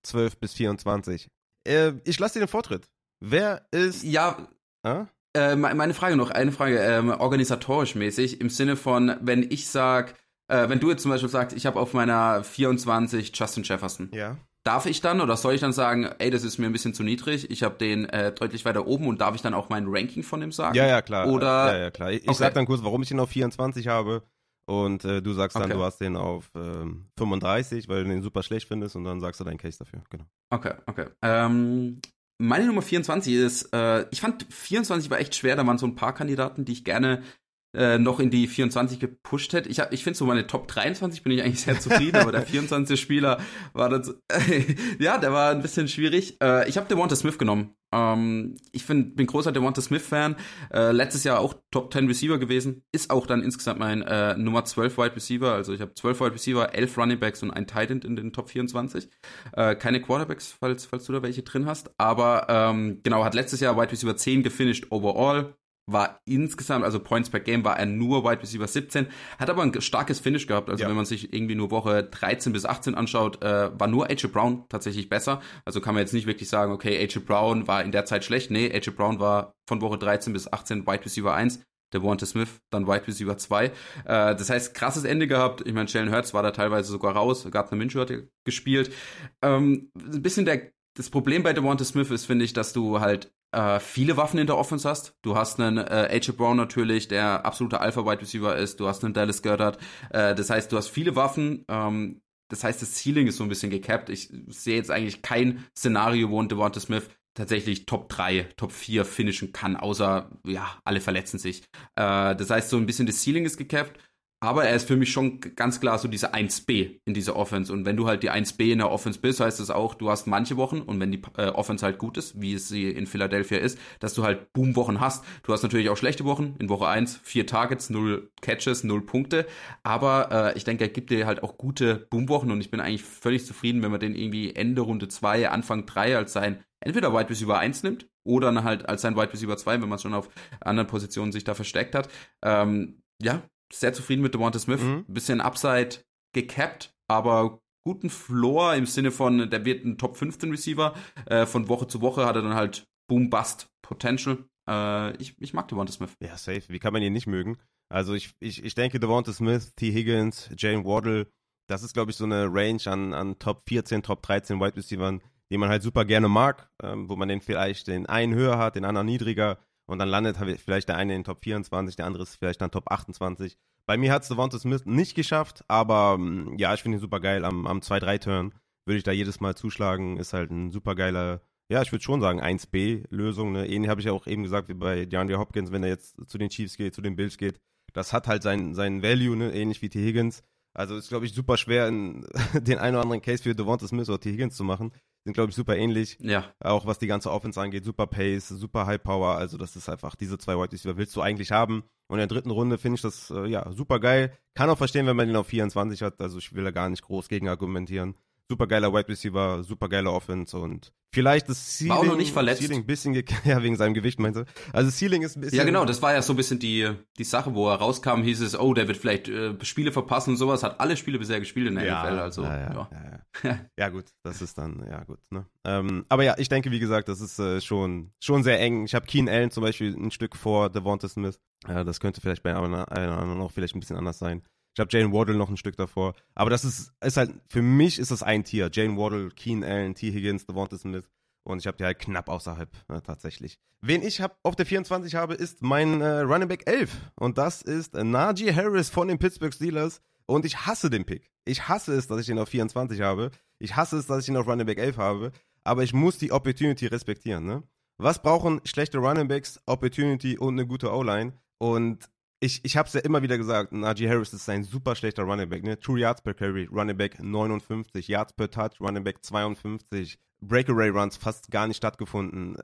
12 bis 24. Äh, ich lasse dir den Vortritt. Wer ist. Ja. Äh? Äh, meine Frage noch, eine Frage, ähm, organisatorisch mäßig, im Sinne von, wenn ich sag, äh, wenn du jetzt zum Beispiel sagst, ich habe auf meiner 24 Justin Jefferson. Ja. Darf ich dann oder soll ich dann sagen, ey, das ist mir ein bisschen zu niedrig, ich habe den äh, deutlich weiter oben und darf ich dann auch mein Ranking von ihm sagen? Ja, ja, klar. Oder, ja, ja, klar. Ich, okay. sag dann kurz, warum ich ihn auf 24 habe und äh, du sagst dann, okay. du hast den auf ähm, 35, weil du den super schlecht findest und dann sagst du deinen Case dafür. Genau. Okay, okay. Ähm, meine Nummer 24 ist, äh, ich fand 24 war echt schwer, da waren so ein paar Kandidaten, die ich gerne äh, noch in die 24 gepusht hätte. Ich, ich finde so meine Top 23 bin ich eigentlich sehr zufrieden, aber der (laughs) 24. Spieler war das, äh, (laughs) ja, der war ein bisschen schwierig. Äh, ich habe Devonta Smith genommen. Ähm, ich find, bin großer Devonta Smith-Fan. Äh, letztes Jahr auch Top 10 Receiver gewesen. Ist auch dann insgesamt mein äh, Nummer 12 Wide Receiver. Also ich habe 12 Wide Receiver, 11 Running Backs und ein Tight End in den Top 24. Äh, keine Quarterbacks, falls, falls du da welche drin hast. Aber ähm, genau, hat letztes Jahr Wide Receiver 10 gefinisht overall war insgesamt, also Points per Game war er nur Wide Receiver 17, hat aber ein starkes Finish gehabt. Also ja. wenn man sich irgendwie nur Woche 13 bis 18 anschaut, äh, war nur AJ Brown tatsächlich besser. Also kann man jetzt nicht wirklich sagen, okay, AJ Brown war in der Zeit schlecht. Nee, AJ Brown war von Woche 13 bis 18 Wide Receiver 1. Der Warren Smith, dann Wide Receiver 2. Äh, das heißt, krasses Ende gehabt. Ich meine, Jalen Hurts war da teilweise sogar raus. Gardner Minshew hat gespielt. Ähm, ein bisschen der das Problem bei Devonta Smith ist, finde ich, dass du halt äh, viele Waffen in der Offense hast. Du hast einen äh, AJ Brown natürlich, der absoluter Alpha-Wide Receiver ist. Du hast einen Dallas Goddard. Äh, das heißt, du hast viele Waffen. Ähm, das heißt, das Ceiling ist so ein bisschen gecapped. Ich sehe jetzt eigentlich kein Szenario, wo ein Devonta Smith tatsächlich Top 3, Top 4 finishen kann, außer, ja, alle verletzen sich. Äh, das heißt, so ein bisschen das Ceiling ist gecapped. Aber er ist für mich schon ganz klar so diese 1B in dieser Offense. Und wenn du halt die 1B in der Offense bist, heißt das auch, du hast manche Wochen und wenn die äh, Offense halt gut ist, wie es sie in Philadelphia ist, dass du halt Boom-Wochen hast. Du hast natürlich auch schlechte Wochen. In Woche 1 vier Targets, null Catches, null Punkte. Aber äh, ich denke, er gibt dir halt auch gute Boom-Wochen und ich bin eigentlich völlig zufrieden, wenn man den irgendwie Ende Runde 2, Anfang 3 als sein entweder Wide Receiver 1 nimmt oder halt als sein Wide Receiver 2, wenn man schon auf anderen Positionen sich da versteckt hat. Ähm, ja, sehr zufrieden mit Devonta Smith. Mhm. Bisschen Upside gecapped, aber guten Floor im Sinne von, der wird ein Top 15 Receiver. Äh, von Woche zu Woche hat er dann halt Boom-Bust-Potential. Äh, ich, ich mag Devonta Smith. Ja, safe. Wie kann man ihn nicht mögen? Also ich, ich, ich denke, Devonta Smith, T. Higgins, Jane Waddle, das ist, glaube ich, so eine Range an, an Top 14, Top 13 Wide Receivers, die man halt super gerne mag, ähm, wo man den vielleicht den einen höher hat, den anderen niedriger Und dann landet vielleicht der eine in Top 24, der andere ist vielleicht dann Top 28. Bei mir hat es Devonta Smith nicht geschafft, aber mm, ja, ich finde ihn super geil. Am, am 2-3-Turn würde ich da jedes Mal zuschlagen. Ist halt ein super geiler, ja, ich würde schon sagen, 1B-Lösung. Ne? Ähnlich habe ich ja auch eben gesagt, wie bei DeAndre Hopkins, wenn er jetzt zu den Chiefs geht, zu den Bills geht. Das hat halt seinen sein Value, ne? ähnlich wie T. Higgins. Also ist, glaube ich, super schwer, in, (laughs) den einen oder anderen Case für Devonta Smith oder T. Higgins zu machen. Sind, glaube ich, super ähnlich. Ja. Auch was die ganze Offense angeht. Super Pace, super High Power. Also das ist einfach, diese zwei White Receiver willst du eigentlich haben. Und in der dritten Runde finde ich das, äh, ja, super geil. Kann auch verstehen, wenn man ihn auf 24 hat. Also ich will da gar nicht groß gegen argumentieren super geiler Wide Receiver, super geiler Offense und vielleicht das Ceiling. War auch noch nicht verletzt. Ceiling ein bisschen, (laughs) ja, wegen seinem Gewicht meinte. Also Ceiling ist ein bisschen. Ja, genau, das war ja so ein bisschen die, die Sache, wo er rauskam, hieß es, oh, der wird vielleicht äh, Spiele verpassen und sowas. Hat alle Spiele bisher gespielt in der ja, NFL, also. Ja, ja, ja. Ja, (laughs) ja. gut, das ist dann, ja, gut, ne. Ähm, aber ja, ich denke, wie gesagt, das ist äh, schon, schon sehr eng. Ich habe Keen Allen zum Beispiel ein Stück vor Devonta Smith. Äh, das könnte vielleicht bei einem anderen auch vielleicht ein bisschen anders sein. Ich habe Jane Waddle noch ein Stück davor. Aber das ist, ist halt, für mich ist das ein Tier. Jane Waddle, Keen Allen, T. Higgins, Devonta Smith. Und ich habe die halt knapp außerhalb, äh, tatsächlich. Wen ich hab, auf der 24 habe, ist mein äh, Running Back 11. Und das ist Najee Harris von den Pittsburgh Steelers. Und ich hasse den Pick. Ich hasse es, dass ich den auf 24 habe. Ich hasse es, dass ich ihn auf Running Back 11 habe. Aber ich muss die Opportunity respektieren, ne? Was brauchen schlechte Running Backs? Opportunity und eine gute O-Line. Und ich, ich habe es ja immer wieder gesagt, Najee Harris ist ein super schlechter Running Back. Ne? True Yards per Carry, Running Back 59, Yards per Touch, Running Back 52, Breakaway Runs fast gar nicht stattgefunden.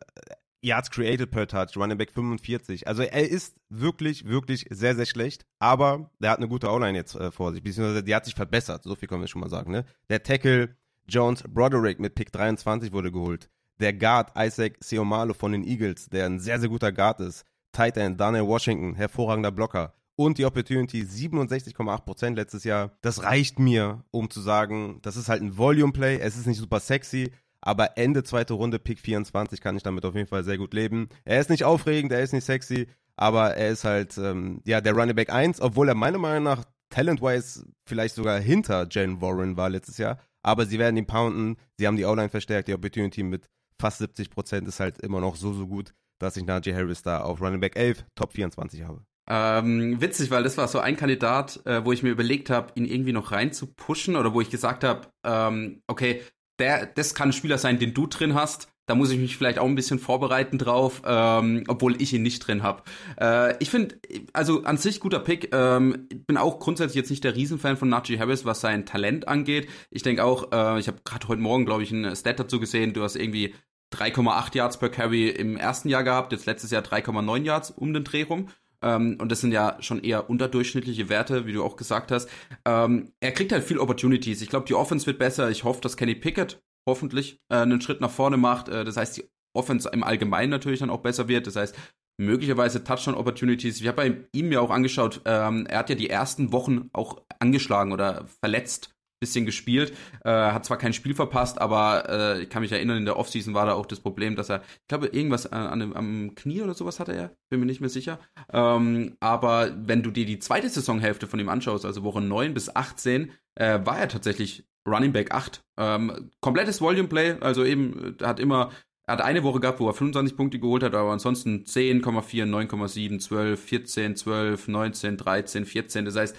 Yards created per Touch, Running Back 45. Also er ist wirklich, wirklich sehr, sehr schlecht. Aber der hat eine gute O-Line jetzt äh, vor sich. Beziehungsweise die hat sich verbessert. So viel können wir schon mal sagen. Ne? Der Tackle Jones Broderick mit Pick 23 wurde geholt. Der Guard Isaac Seomalo von den Eagles, der ein sehr, sehr guter Guard ist. Tight End Daniel Washington, hervorragender Blocker. Und die Opportunity 67,8% letztes Jahr. Das reicht mir, um zu sagen, das ist halt ein Volume Play. Es ist nicht super sexy, aber Ende zweite Runde, Pick 24, kann ich damit auf jeden Fall sehr gut leben. Er ist nicht aufregend, er ist nicht sexy, aber er ist halt, ähm, ja, der Running Back 1, obwohl er meiner Meinung nach talent-wise vielleicht sogar hinter Jalen Warren war letztes Jahr. Aber sie werden ihn pounden, sie haben die O-Line verstärkt, die Opportunity mit fast 70% ist halt immer noch so, so gut dass ich Najee Harris da auf Running Back 11, Top 24 habe. Ähm, witzig, weil das war so ein Kandidat, äh, wo ich mir überlegt habe, ihn irgendwie noch rein zu pushen oder wo ich gesagt habe, ähm, okay, der, das kann ein Spieler sein, den du drin hast. Da muss ich mich vielleicht auch ein bisschen vorbereiten drauf, ähm, obwohl ich ihn nicht drin habe. Äh, ich finde, also an sich guter Pick. Ähm, bin auch grundsätzlich jetzt nicht der Riesenfan von Najee Harris, was sein Talent angeht. Ich denke auch, äh, ich habe gerade heute Morgen, glaube ich, ein Stat dazu gesehen. Du hast irgendwie 3,8 Yards per Carry im ersten Jahr gehabt, jetzt letztes Jahr 3,9 Yards um den Dreh rum. Ähm, und das sind ja schon eher unterdurchschnittliche Werte, wie du auch gesagt hast. Ähm, er kriegt halt viel Opportunities. Ich glaube, die Offense wird besser. Ich hoffe, dass Kenny Pickett hoffentlich äh, einen Schritt nach vorne macht. Äh, das heißt, die Offense im Allgemeinen natürlich dann auch besser wird. Das heißt, möglicherweise Touchdown-Opportunities. Ich habe bei ihm ja auch angeschaut, ähm, er hat ja die ersten Wochen auch angeschlagen oder verletzt bisschen gespielt, äh, hat zwar kein Spiel verpasst, aber äh, ich kann mich erinnern, in der Offseason war da auch das Problem, dass er, ich glaube, irgendwas an, an, am Knie oder sowas hatte er, bin mir nicht mehr sicher. Ähm, aber wenn du dir die zweite Saisonhälfte von ihm anschaust, also Woche 9 bis 18, äh, war er tatsächlich Running Back 8. Ähm, komplettes Volume Play, also eben, er hat immer er hat eine Woche gehabt, wo er 25 Punkte geholt hat, aber ansonsten 10,4, 9,7, 12, 14, 12, 19, 13, 14. Das heißt,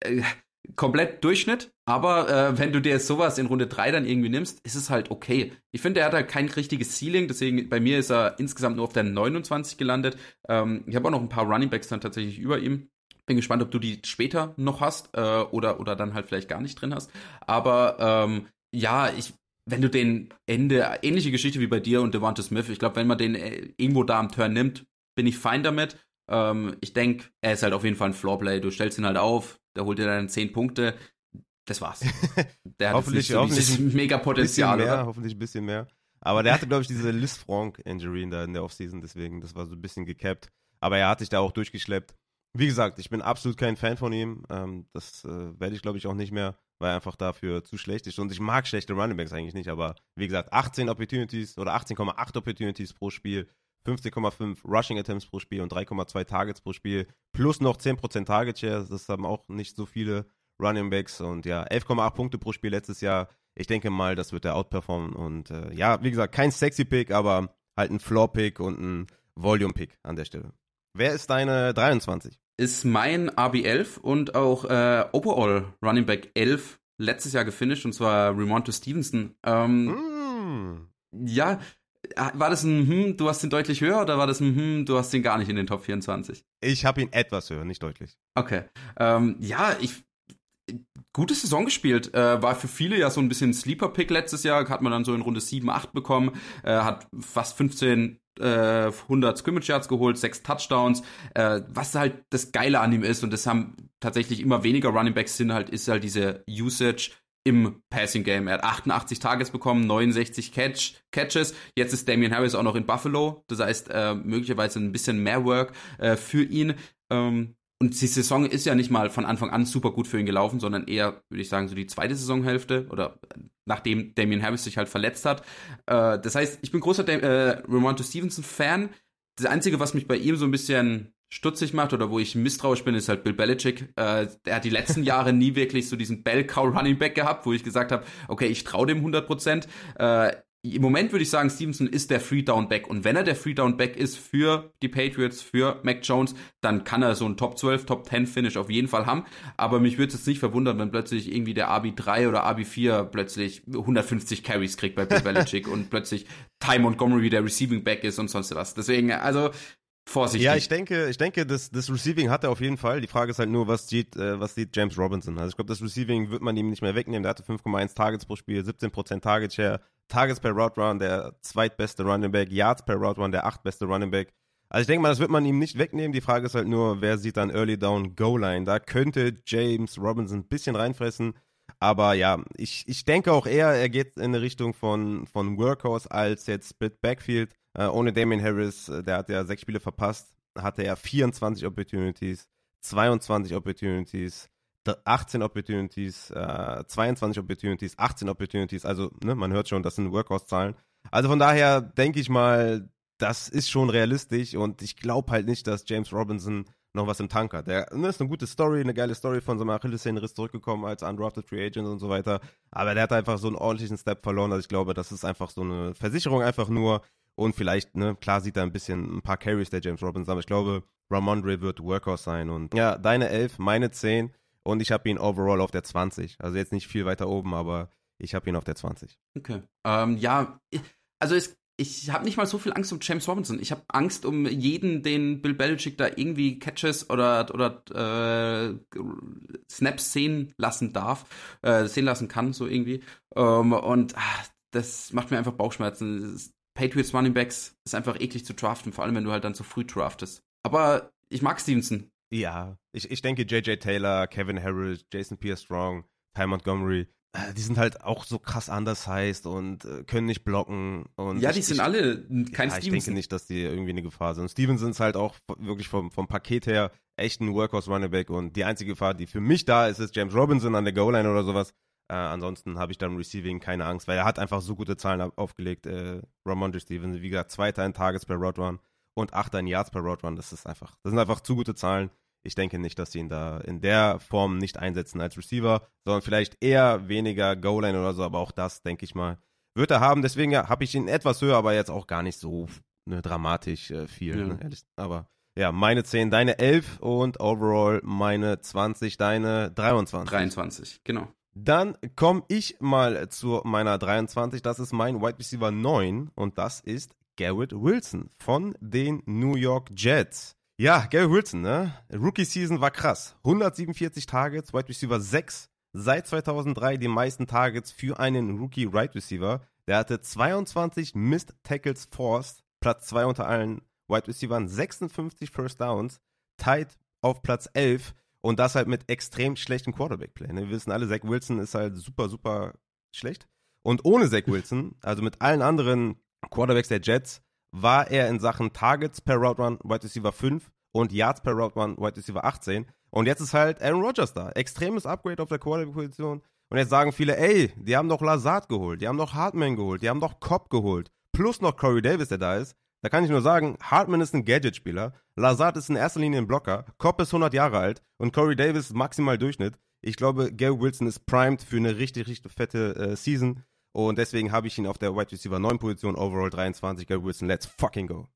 äh, komplett Durchschnitt, aber äh, wenn du dir sowas in Runde 3 dann irgendwie nimmst, ist es halt okay. Ich finde, er hat halt kein richtiges Ceiling, deswegen bei mir ist er insgesamt nur auf der 29 gelandet. Ähm, ich habe auch noch ein paar Running Backs dann tatsächlich über ihm. Bin gespannt, ob du die später noch hast äh, oder, oder dann halt vielleicht gar nicht drin hast. Aber ähm, ja, ich, wenn du den Ende, ähnliche Geschichte wie bei dir und Devonta Smith, ich glaube, wenn man den äh, irgendwo da am Turn nimmt, bin ich fein damit. Ähm, ich denke, er ist halt auf jeden Fall ein Floorplay. Du stellst ihn halt auf, der holt dir dann 10 Punkte. Das war's. (laughs) Der hat hoffentlich, so hoffentlich mega Potenzial, mehr, oder? Hoffentlich ein bisschen mehr. Aber der hatte, glaube ich, diese Liz Frank-Injury in der, in der Offseason, deswegen, das war so ein bisschen gecapped. Aber er hat sich da auch durchgeschleppt. Wie gesagt, ich bin absolut kein Fan von ihm. Ähm, das äh, werde ich, glaube ich, auch nicht mehr, weil er einfach dafür zu schlecht ist. Und ich mag schlechte Runningbacks eigentlich nicht, aber wie gesagt, 18 Opportunities oder 18,8 Opportunities pro Spiel, 15,5 Rushing Attempts pro Spiel und 3,2 Targets pro Spiel, plus noch 10% Target Share. Das haben auch nicht so viele Running Backs und ja, 11,8 Punkte pro Spiel letztes Jahr. Ich denke mal, das wird er outperformen und äh, ja, wie gesagt, kein sexy Pick, aber halt ein Floor Pick und ein Volume-Pick an der Stelle. Wer ist deine 23? Ist mein RB11 und auch äh, Overall Running Back 11 letztes Jahr gefinisht und zwar Remonto Stevenson. Ähm, mm. Ja, war das ein hm, du hast ihn deutlich höher oder war das ein hm, du hast ihn gar nicht in den Top 24? Ich habe ihn etwas höher, nicht deutlich. Okay. Ähm, ja, ich gute Saison gespielt. Äh, war für viele ja so ein bisschen Sleeper-Pick letztes Jahr. Hat man dann so in Runde 7, 8 bekommen. Äh, hat fast 15 äh, 100 Scrimmage Yards geholt, 6 Touchdowns. Äh, was halt das Geile an ihm ist, und das haben tatsächlich immer weniger Running Backs sind halt, ist halt diese Usage im Passing Game. Er hat 88 Targets bekommen, 69 Catch, Catches. Jetzt ist Damian Harris auch noch in Buffalo. Das heißt, äh, möglicherweise ein bisschen mehr Work äh, für ihn. Ähm, und die Saison ist ja nicht mal von Anfang an super gut für ihn gelaufen, sondern eher, würde ich sagen, so die zweite Saisonhälfte oder nachdem Damian Harris sich halt verletzt hat. Äh, das heißt, ich bin großer Dam äh, Ramonto Stevenson-Fan. Das Einzige, was mich bei ihm so ein bisschen stutzig macht oder wo ich misstrauisch bin, ist halt Bill Belichick. Äh, der hat die letzten (laughs) Jahre nie wirklich so diesen Bell-Cow-Running Back gehabt, wo ich gesagt habe, okay, ich traue dem 100 Prozent. Äh, im Moment würde ich sagen, Stevenson ist der Free-Down-Back. Und wenn er der Free-Down-Back ist für die Patriots, für Mac Jones, dann kann er so einen Top 12, Top 10 Finish auf jeden Fall haben. Aber mich würde es jetzt nicht verwundern, wenn plötzlich irgendwie der RB3 oder RB4 plötzlich 150 Carries kriegt bei Bill (laughs) Belichick und plötzlich Ty Montgomery der Receiving Back ist und sonst was. Deswegen, also, Vorsichtig. Ja, ich denke, ich denke, das, das Receiving hat er auf jeden Fall. Die Frage ist halt nur, was sieht, äh, was sieht James Robinson? Also ich glaube, das Receiving wird man ihm nicht mehr wegnehmen. Der hatte 5,1 Targets pro Spiel, 17% Target Share, Targets per Route Run, der zweitbeste Running Back, Yards per Route Run, der achtbeste Running Back. Also ich denke mal, das wird man ihm nicht wegnehmen. Die Frage ist halt nur, wer sieht dann Early Down Goal Line? Da könnte James Robinson ein bisschen reinfressen. Aber ja, ich, ich denke auch eher, er geht in eine Richtung von, von Workhorse als jetzt Split Backfield. Äh, ohne Damien Harris, äh, der hat ja sechs Spiele verpasst, hatte er 24 Opportunities, 22 Opportunities, 18 Opportunities, äh, 22 Opportunities, 18 Opportunities. Also, ne, man hört schon, das sind Workhorse-Zahlen. Also von daher denke ich mal, das ist schon realistisch und ich glaube halt nicht, dass James Robinson noch was im Tank hat. Der ne, ist eine gute Story, eine geile Story von so einem Achillessehnenriss zurückgekommen als undrafted Free Agent und so weiter. Aber der hat einfach so einen ordentlichen Step verloren. Also ich glaube, das ist einfach so eine Versicherung einfach nur. Und vielleicht, ne, klar sieht er ein bisschen ein paar Carries der James Robinson, aber ich glaube, Ramondre wird Workhorse sein. Und ja, deine 11, meine 10 und ich habe ihn overall auf der 20. Also jetzt nicht viel weiter oben, aber ich habe ihn auf der 20. Okay. Ähm, ja, also es ich habe nicht mal so viel Angst um James Robinson. Ich habe Angst um jeden, den Bill Belichick da irgendwie Catches oder, oder äh, Snaps sehen lassen darf, äh, sehen lassen kann, so irgendwie. Ähm, und ach, das macht mir einfach Bauchschmerzen. Patriots Running Backs ist einfach eklig zu draften, vor allem wenn du halt dann so früh draftest. Aber ich mag Stevenson. Ja, ich, ich denke JJ Taylor, Kevin Harris, Jason Pierre Strong, Ty Montgomery, äh, die sind halt auch so krass anders heißt und äh, können nicht blocken. Und ja, die ich, sind alle kein ja, Stevenson. Ich denke nicht, dass die irgendwie eine Gefahr sind. Stevenson ist halt auch wirklich vom, vom Paket her echt ein Workhorse Running Back und die einzige Gefahr, die für mich da ist, ist James Robinson an der Goal-Line oder sowas. Äh, ansonsten habe ich dann Receiving keine Angst, weil er hat einfach so gute Zahlen aufgelegt. Äh, Ramondre Stevenson, wie gesagt, Zweiter in Targets per Road Run und Achter in Yards per Road Run. Das ist einfach, das sind einfach zu gute Zahlen ich denke nicht, dass sie ihn da in der Form nicht einsetzen als Receiver, sondern vielleicht eher weniger Goal-Line oder so, aber auch das, denke ich mal, wird er haben. Deswegen ja, habe ich ihn etwas höher, aber jetzt auch gar nicht so ne, dramatisch äh, viel. Ja. Ne, aber ja, meine 10, deine 11 und overall meine 20, deine 23. 23, genau. Dann komme ich mal zu meiner 23. Das ist mein Wide Receiver 9 und das ist Garrett Wilson von den New York Jets. Ja, Gary Wilson, ne? Rookie-Season war krass. 147 Targets, Wide Receiver 6. Seit 2003 die meisten Targets für einen Rookie-Right Receiver. Der hatte 22 Missed Tackles Forced, Platz 2 unter allen Wide Receivers, 56 First Downs, tight auf Platz 11 und das halt mit extrem schlechtem Quarterback-Play. Ne? Wir wissen alle, Zach Wilson ist halt super, super schlecht. Und ohne Zach Wilson, also mit allen anderen Quarterbacks der Jets, war er in Sachen Targets per Route Run Wide Receiver 5 und Yards per Route Run Wide Receiver 18. Und jetzt ist halt Aaron Rodgers da. Extremes Upgrade auf der Quarterback-Position. Und jetzt sagen viele, ey, die haben doch Lazard geholt, die haben doch Hartman geholt, die haben doch Cobb geholt. Plus noch Corey Davis, der da ist. Da kann ich nur sagen, Hartman ist ein Gadget-Spieler, Lazard ist in erster Linie ein Blocker, Cobb ist 100 Jahre alt und Corey Davis maximal Durchschnitt. Ich glaube, Gary Wilson ist primed für eine richtig, richtig fette äh, Season. Und deswegen habe ich ihn auf der Wide Receiver 9 Position, Overall 23, Gary Wilson. Let's fucking go.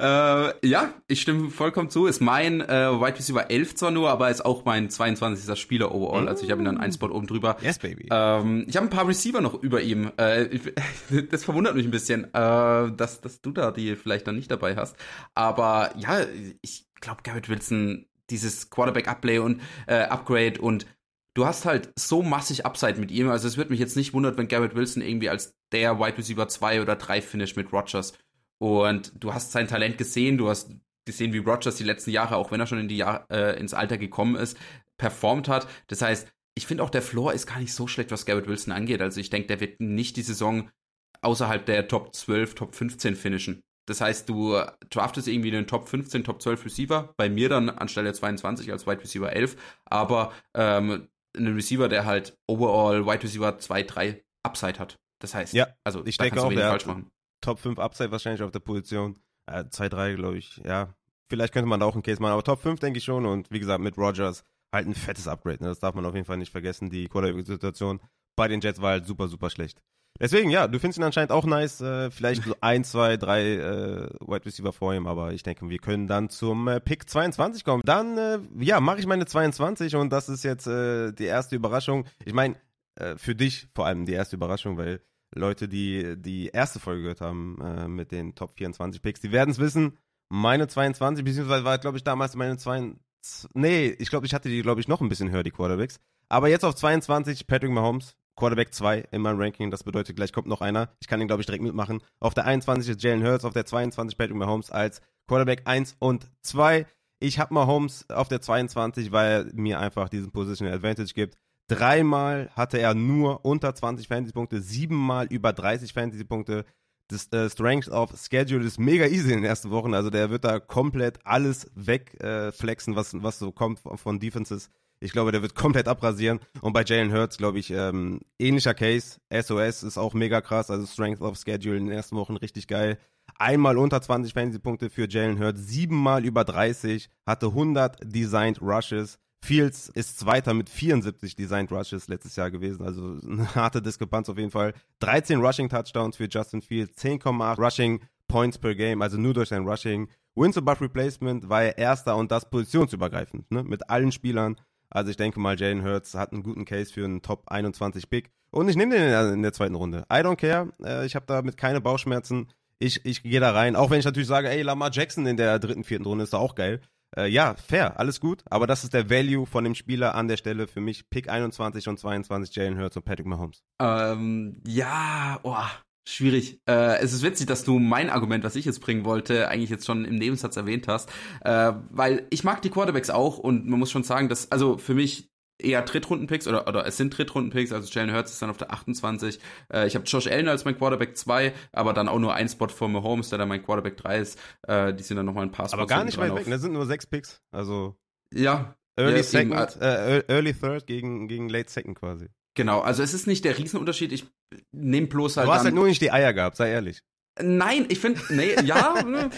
Äh, ja, ich stimme vollkommen zu. Ist mein äh, Wide Receiver 11 zwar nur, aber ist auch mein 22. Spieler overall. Mm. Also ich habe ihn dann einen Spot oben drüber. Yes, baby. Ähm, ich habe ein paar Receiver noch über ihm. Äh, (laughs) das verwundert mich ein bisschen, äh, dass, dass du da die vielleicht noch nicht dabei hast. Aber ja, ich glaube, Garrett Wilson, dieses Quarterback-Upplay und äh, Upgrade und du hast halt so massig Upside mit ihm. Also es wird mich jetzt nicht wundern, wenn Garrett Wilson irgendwie als der Wide Receiver 2 oder 3 finish mit Rogers und du hast sein Talent gesehen, du hast gesehen, wie Rogers die letzten Jahre, auch wenn er schon in die Jahr, äh, ins Alter gekommen ist, performt hat. Das heißt, ich finde auch der Floor ist gar nicht so schlecht, was Garrett Wilson angeht. Also ich denke, der wird nicht die Saison außerhalb der Top 12, Top 15 finishen. Das heißt, du draftest irgendwie den Top 15, Top 12 Receiver, bei mir dann anstelle 22 als Wide Receiver 11, aber ähm, einen Receiver, der halt overall Wide Receiver 2, 3 Upside hat. Das heißt, ja, also ich denke auch, der falsch machen. Top 5 Upside wahrscheinlich auf der Position. Äh, 2, 3, glaube ich, ja. Vielleicht könnte man da auch einen Case machen, aber Top 5 denke ich schon. Und wie gesagt, mit Rogers halt ein fettes Upgrade. Ne? Das darf man auf jeden Fall nicht vergessen. Die Quarterback-Situation bei den Jets war halt super, super schlecht. Deswegen, ja, du findest ihn anscheinend auch nice. Äh, vielleicht so ein, zwei, drei äh, Wide Receiver vor ihm, aber ich denke, wir können dann zum äh, Pick 22 kommen. Dann, äh, ja, mache ich meine 22 und das ist jetzt äh, die erste Überraschung. Ich meine, äh, für dich vor allem die erste Überraschung, weil Leute, die die erste Folge gehört haben äh, mit den Top 24 Picks, die werden es wissen. Meine 22, beziehungsweise war, glaube ich, damals meine 22. Nee, ich glaube, ich hatte die, glaube ich, noch ein bisschen höher, die Quarterbacks. Aber jetzt auf 22 Patrick Mahomes, Quarterback 2 in meinem Ranking. Das bedeutet, gleich kommt noch einer. Ich kann den, glaube ich, direkt mitmachen. Auf der 21 ist Jalen Hurts, auf der 22 Patrick Mahomes als Quarterback 1 und 2. Ich habe Mahomes auf der 22, weil er mir einfach diesen Positional Advantage gibt. Dreimal hatte er nur unter 20 Fantasy-Punkte, siebenmal über 30 Fantasy-Punkte. Das äh, Strength of Schedule ist mega easy in den ersten Wochen. Also der wird da komplett alles wegflexen, äh, was, was so kommt von Defenses. Ich glaube, der wird komplett abrasieren. Und bei Jalen Hurts, glaube ich, ähm, ähnlicher Case. SOS ist auch mega krass. Also Strength of Schedule in den ersten Wochen richtig geil. Einmal unter 20 Fantasy-Punkte für Jalen Hurts, siebenmal über 30, hatte 100 Designed Rushes. Fields ist Zweiter mit 74 Designed Rushes letztes Jahr gewesen, also eine harte Diskrepanz auf jeden Fall. 13 Rushing Touchdowns für Justin Fields, 10,8 Rushing Points per Game, also nur durch sein Rushing. Wins above Replacement war er Erster und das positionsübergreifend, ne, mit allen Spielern. Also ich denke mal, Jalen Hurts hat einen guten Case für einen Top 21 Pick. Und ich nehme den in der, zweiten Runde. I don't care. Äh, ich habe damit keine Bauchschmerzen. Ich, ich gehe da rein. Auch wenn ich natürlich sage, ey, Lamar Jackson in der dritten, vierten Runde ist da auch geil. Äh, ja, fair, alles gut. Aber das ist der Value von dem Spieler an der Stelle für mich. Pick 21 und 22, Jalen Hurts und Patrick Mahomes. Ähm, ja, oh, schwierig. Äh, es ist witzig, dass du mein Argument, was ich jetzt bringen wollte, eigentlich jetzt schon im Nebensatz erwähnt hast. Äh, weil ich mag die Quarterbacks auch und man muss schon sagen, dass, also für mich eher Drittrunden-Picks oder, oder es sind Drittrunden-Picks, also Jalen Hurts ist dann auf der 28. Äh, ich habe Josh Allen als mein Quarterback 2, aber dann auch nur ein Spot vor Mahomes, der dann mein Quarterback 3 ist. Äh, die sind dann nochmal ein paar Spots. Aber gar nicht weit weg, das sind nur sechs Picks. Also. Ja. Early ja, Second, äh, Early Third gegen, gegen Late Second quasi. Genau, also es ist nicht der Riesenunterschied. Ich nehme bloß halt. Du hast halt nur nicht die Eier gehabt, sei ehrlich. Nein, ich finde, nee, ja, ne.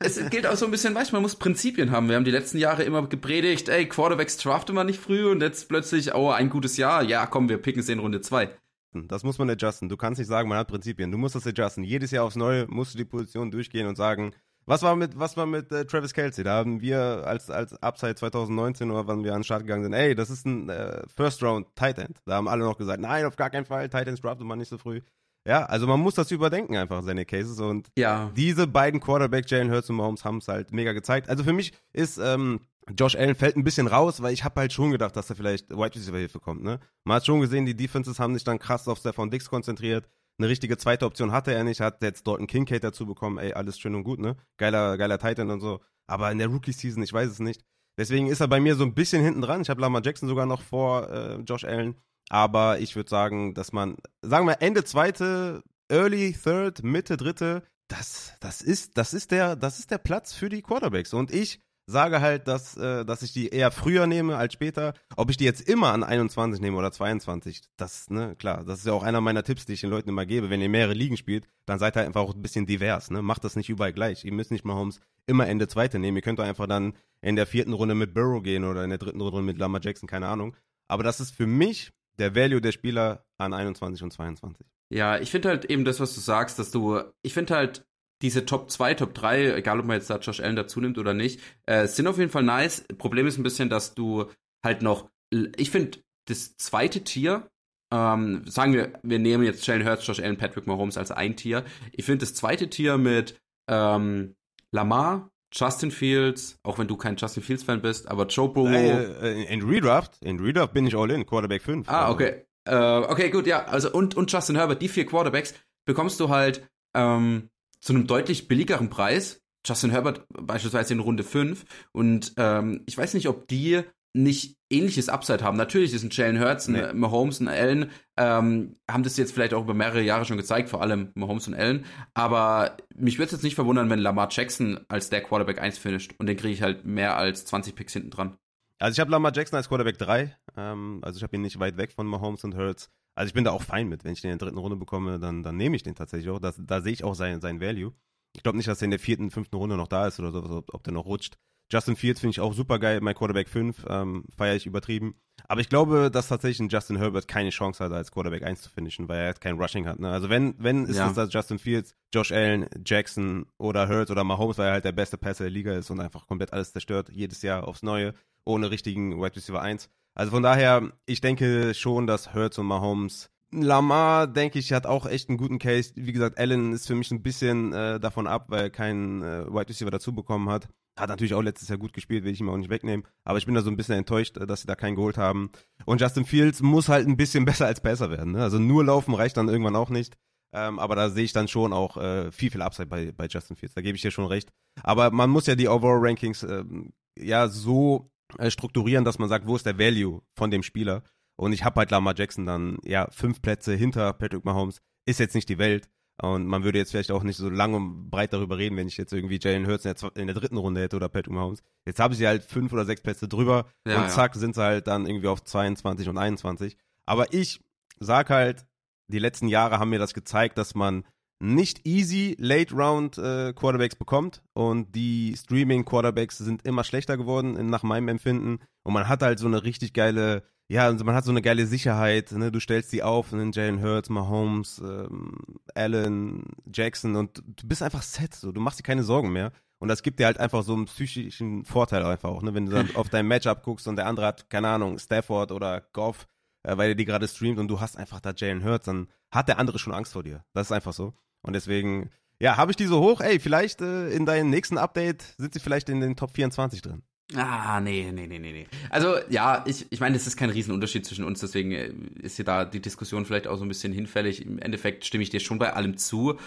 es gilt auch so ein bisschen, weißt man muss Prinzipien haben. Wir haben die letzten Jahre immer gepredigt, ey, Quarterbacks draften wir nicht früh und jetzt plötzlich, oh, ein gutes Jahr, ja, komm, wir picken es in Runde zwei. Das muss man adjusten. Du kannst nicht sagen, man hat Prinzipien. Du musst das adjusten. Jedes Jahr aufs Neue musst du die Position durchgehen und sagen, was war mit, was war mit äh, Travis Kelsey? Da haben wir als, als Upside 2019 oder wann wir an den Start gegangen sind, ey, das ist ein äh, First Round Tight End. Da haben alle noch gesagt, nein, auf gar keinen Fall, Tight Ends draftet man nicht so früh. Ja, also man muss das überdenken einfach, seine Cases. Und ja. diese beiden Quarterbacks, Jalen Hurts und Mahomes, haben es halt mega gezeigt. Also für mich ist ähm, Josh Allen fällt ein bisschen raus, weil ich habe halt schon gedacht, dass er vielleicht Wide Receiver Hilfe kommt. Ne? Man hat schon gesehen, die Defenses haben sich dann krass auf Stephon Dix konzentriert. Eine richtige zweite Option hatte er nicht, hat jetzt dort einen Kincaid dazu bekommen. Ey, alles schön und gut, ne? Geiler, geiler Titan und so. Aber in der Rookie-Season, ich weiß es nicht. Deswegen ist er bei mir so ein bisschen hinten dran. Ich habe Lamar Jackson sogar noch vor äh, Josh Allen. Aber ich würde sagen, dass man, sagen wir Ende zweite, Early Third, Mitte Dritte, das, das ist, das ist der, das ist der Platz für die Quarterbacks. Und ich sage halt, dass, äh, dass ich die eher früher nehme als später. Ob ich die jetzt immer an 21 nehme oder 22, das, ne, klar, das ist ja auch einer meiner Tipps, die ich den Leuten immer gebe. Wenn ihr mehrere Ligen spielt, dann seid ihr einfach auch ein bisschen divers, ne? Macht das nicht überall gleich. Ihr müsst nicht mal Holmes immer Ende Zweite nehmen. Ihr könnt einfach dann in der vierten Runde mit Burrow gehen oder in der dritten Runde mit Lamar Jackson, keine Ahnung. Aber das ist für mich der Value der Spieler an 21 und 22. Ja, ich finde halt eben das, was du sagst, dass du, ich finde halt, diese Top 2, Top 3, egal ob man jetzt da Josh Allen dazu nimmt oder nicht, äh, sind auf jeden Fall nice. Problem ist ein bisschen, dass du halt noch, ich finde, das zweite Tier, ähm, sagen wir, wir nehmen jetzt Jalen Hurts, Josh Allen, Patrick Mahomes als ein Tier. Ich finde das zweite Tier mit ähm, Lamar, Justin Fields, auch wenn du kein Justin Fields-Fan bist, aber Joe Burrow. Äh, in Redraft, in Redraft bin ich all in, Quarterback 5. Ah, also. okay. Äh, okay, gut, ja. Also und, und Justin Herbert, die vier Quarterbacks bekommst du halt ähm, zu einem deutlich billigeren Preis. Justin Herbert beispielsweise in Runde 5. Und ähm, ich weiß nicht, ob die nicht ähnliches Upside haben. Natürlich ist ein Jalen Hurts, ein nee. Mahomes, ein Allen, ähm, haben das jetzt vielleicht auch über mehrere Jahre schon gezeigt, vor allem Mahomes und Allen. Aber mich würde es jetzt nicht verwundern, wenn Lamar Jackson als der Quarterback 1 finisht und den kriege ich halt mehr als 20 Picks hinten dran. Also ich habe Lamar Jackson als Quarterback 3, ähm, also ich habe ihn nicht weit weg von Mahomes und Hurts. Also ich bin da auch fein mit. Wenn ich den in der dritten Runde bekomme, dann, dann nehme ich den tatsächlich auch. Das, da sehe ich auch sein, sein Value. Ich glaube nicht, dass er in der vierten, fünften Runde noch da ist oder so, ob, ob der noch rutscht. Justin Fields finde ich auch super geil, mein Quarterback 5, ähm, feiere ich übertrieben. Aber ich glaube, dass tatsächlich ein Justin Herbert keine Chance hat, als Quarterback 1 zu finishen, weil er jetzt kein Rushing hat. Ne? Also wenn, wenn ist ja. es das Justin Fields, Josh Allen, Jackson oder Hurts oder Mahomes, weil er halt der beste Passer der Liga ist und einfach komplett alles zerstört, jedes Jahr aufs Neue, ohne richtigen Wide Receiver 1. Also von daher, ich denke schon, dass Hurts und Mahomes Lamar, denke ich, hat auch echt einen guten Case. Wie gesagt, Allen ist für mich ein bisschen äh, davon ab, weil er keinen äh, Wide Receiver dazu bekommen hat. Hat natürlich auch letztes Jahr gut gespielt, will ich ihm auch nicht wegnehmen. Aber ich bin da so ein bisschen enttäuscht, äh, dass sie da keinen geholt haben. Und Justin Fields muss halt ein bisschen (laughs) besser als besser werden. Ne? Also nur laufen reicht dann irgendwann auch nicht. Ähm, aber da sehe ich dann schon auch äh, viel, viel Upside bei, bei Justin Fields. Da gebe ich dir schon recht. Aber man muss ja die Overall Rankings äh, ja so äh, strukturieren, dass man sagt, wo ist der Value von dem Spieler? Und ich habe halt Lamar Jackson dann, ja, fünf Plätze hinter Patrick Mahomes. Ist jetzt nicht die Welt. Und man würde jetzt vielleicht auch nicht so lang und breit darüber reden, wenn ich jetzt irgendwie Jalen Hurts in der, in der dritten Runde hätte oder Patrick Mahomes. Jetzt habe ich sie halt fünf oder sechs Plätze drüber ja, und zack, ja. sind sie halt dann irgendwie auf 22 und 21. Aber ich sag halt, die letzten Jahre haben mir das gezeigt, dass man nicht easy Late Round äh, Quarterbacks bekommt und die Streaming Quarterbacks sind immer schlechter geworden nach meinem Empfinden und man hat halt so eine richtig geile ja, also man hat so eine geile Sicherheit, ne? Du stellst die auf, ne? Jalen Hurts, Mahomes, ähm, Allen, Jackson und du bist einfach set, so. Du machst dir keine Sorgen mehr. Und das gibt dir halt einfach so einen psychischen Vorteil einfach auch, ne? Wenn du dann (laughs) auf dein Matchup guckst und der andere hat, keine Ahnung, Stafford oder Goff, äh, weil er die gerade streamt und du hast einfach da Jalen Hurts, dann hat der andere schon Angst vor dir. Das ist einfach so. Und deswegen, ja, habe ich die so hoch, ey, vielleicht äh, in deinem nächsten Update sind sie vielleicht in den Top 24 drin. Ah, nee, nee, nee, nee, nee. Also, ja, ich, ich meine, es ist kein Riesenunterschied zwischen uns, deswegen äh, ist hier da die Diskussion vielleicht auch so ein bisschen hinfällig. Im Endeffekt stimme ich dir schon bei allem zu.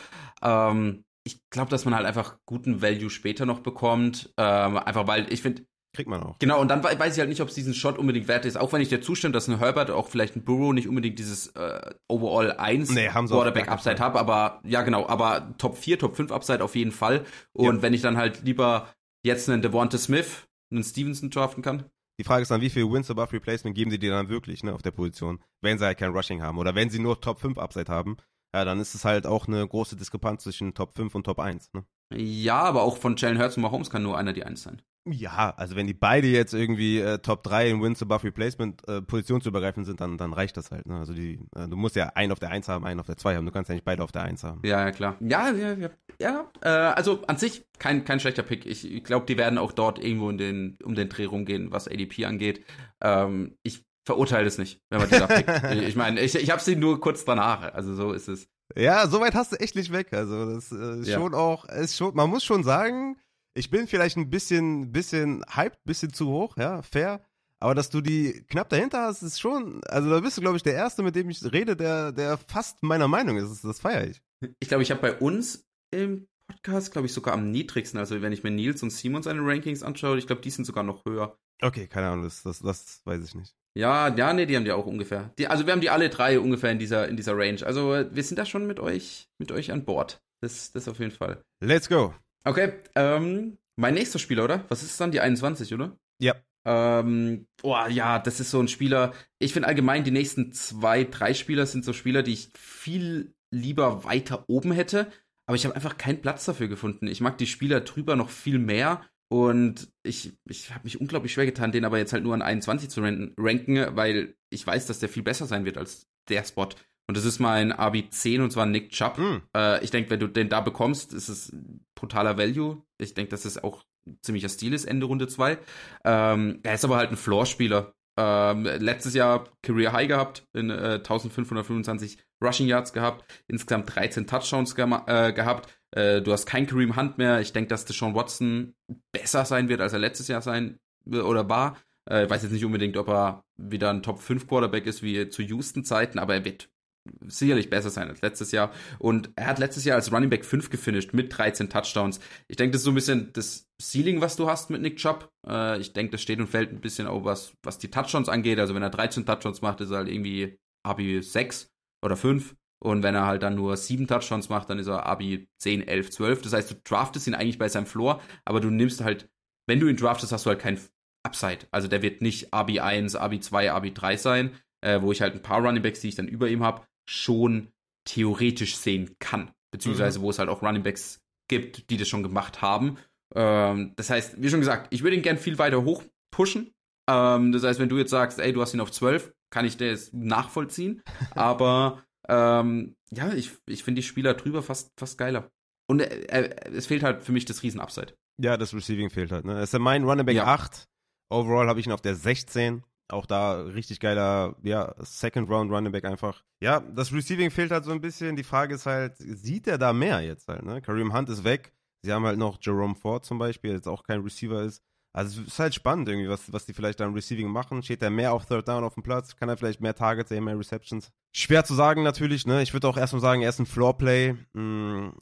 Ähm, ich glaube, dass man halt einfach guten Value später noch bekommt. Ähm, einfach weil ich finde. Kriegt man auch. Genau, und dann weiß ich halt nicht, ob es diesen Shot unbedingt wert ist. Auch wenn ich dir zustimme, dass ein Herbert, auch vielleicht ein Burrow nicht unbedingt dieses äh, Overall 1 nee, Quarterback Upside hat, aber ja, genau, aber Top 4, Top 5 Upside auf jeden Fall. Und ja. wenn ich dann halt lieber jetzt einen Devonta Smith einen Stevenson draften kann. Die Frage ist dann, wie viel Wins above Replacement geben sie dir dann wirklich ne, auf der Position, wenn sie halt kein Rushing haben. Oder wenn sie nur Top 5 Upside haben, ja, dann ist es halt auch eine große Diskrepanz zwischen Top 5 und Top 1. Ne? Ja, aber auch von Jalen Hurts und Mahomes kann nur einer die 1 sein. Ja, also wenn die beide jetzt irgendwie äh, Top 3 in Wins above Replacement äh, positionsübergreifend sind, dann, dann reicht das halt. Ne? Also die, äh, du musst ja einen auf der 1 haben, einen auf der 2 haben. Du kannst ja nicht beide auf der 1 haben. Ja, ja, klar. Ja, ja, ja. ja äh, also an sich kein, kein schlechter Pick. Ich, ich glaube, die werden auch dort irgendwo in den, um den Dreh rumgehen, was ADP angeht. Ähm, ich verurteile es nicht, wenn man die da pickt. ich (laughs) meine, ich, ich habe sie nur kurz danach. Also so ist es. Ja, so weit hast du echt nicht weg. Also das äh, ist ja. schon auch, ist schon, man muss schon sagen, ich bin vielleicht ein bisschen, bisschen hyped, bisschen zu hoch, ja, fair. Aber dass du die knapp dahinter hast, ist schon, also da bist du, glaube ich, der Erste, mit dem ich rede, der, der fast meiner Meinung ist. Das, feiere ich. Ich glaube, ich habe bei uns im Podcast, glaube ich, sogar am niedrigsten. Also wenn ich mir Nils und Simon seine Rankings anschaue, ich glaube, die sind sogar noch höher. Okay, keine Ahnung, das, das, das weiß ich nicht. Ja, ja, nee, die haben die auch ungefähr. Die, also wir haben die alle drei ungefähr in dieser, in dieser Range. Also wir sind da schon mit euch, mit euch an Bord. Das, das auf jeden Fall. Let's go. Okay, ähm, mein nächster Spieler, oder? Was ist es dann? Die 21, oder? Ja. Ähm, boah, ja, das ist so ein Spieler. Ich finde allgemein, die nächsten zwei, drei Spieler sind so Spieler, die ich viel lieber weiter oben hätte. Aber ich habe einfach keinen Platz dafür gefunden. Ich mag die Spieler drüber noch viel mehr. Und ich, ich habe mich unglaublich schwer getan, den aber jetzt halt nur an 21 zu ranken, weil ich weiß, dass der viel besser sein wird als der Spot. Und das ist mein RB10 und zwar Nick Chubb. Mm. Äh, ich denke, wenn du den da bekommst, ist es brutaler Value. Ich denke, dass es auch ziemlicher Stil ist, Ende Runde 2. Ähm, er ist aber halt ein Floor-Spieler. Ähm, letztes Jahr Career High gehabt, in äh, 1525 Rushing Yards gehabt, insgesamt 13 Touchdowns ge äh, gehabt. Äh, du hast kein Kareem Hunt mehr. Ich denke, dass Deshaun Watson besser sein wird, als er letztes Jahr sein äh, oder war. Äh, ich weiß jetzt nicht unbedingt, ob er wieder ein Top 5 Quarterback ist wie zu Houston-Zeiten, aber er wird sicherlich besser sein als letztes Jahr. Und er hat letztes Jahr als Running Back 5 gefinisht mit 13 Touchdowns. Ich denke, das ist so ein bisschen das Ceiling, was du hast mit Nick Chubb. Äh, ich denke, das steht und fällt ein bisschen auch was, was die Touchdowns angeht. Also wenn er 13 Touchdowns macht, ist er halt irgendwie AB 6 oder 5. Und wenn er halt dann nur 7 Touchdowns macht, dann ist er AB 10, 11, 12. Das heißt, du draftest ihn eigentlich bei seinem Floor, aber du nimmst halt, wenn du ihn draftest, hast du halt kein Upside. Also der wird nicht AB 1, AB 2, AB 3 sein, äh, wo ich halt ein paar Running Backs, die ich dann über ihm habe, schon theoretisch sehen kann. Beziehungsweise, mhm. wo es halt auch Running Backs gibt, die das schon gemacht haben. Ähm, das heißt, wie schon gesagt, ich würde ihn gern viel weiter hoch pushen. Ähm, das heißt, wenn du jetzt sagst, ey, du hast ihn auf 12, kann ich das nachvollziehen. (laughs) Aber ähm, ja, ich, ich finde die Spieler drüber fast, fast geiler. Und äh, äh, es fehlt halt für mich das Riesen-Upside. Ja, das Receiving fehlt halt. Ne? Es ist mein Running Back ja. 8. Overall habe ich ihn auf der 16. Auch da richtig geiler, ja, Second Round Running Back einfach. Ja, das Receiving fehlt halt so ein bisschen. Die Frage ist halt, sieht er da mehr jetzt halt, ne? Kareem Hunt ist weg. Sie haben halt noch Jerome Ford zum Beispiel, der jetzt auch kein Receiver ist. Also es ist halt spannend irgendwie, was, was die vielleicht da im Receiving machen. Steht er mehr auf Third Down auf dem Platz? Kann er vielleicht mehr Targets, mehr Receptions? Schwer zu sagen natürlich, ne? Ich würde auch erstmal sagen, er ist ein Floorplay. Hm,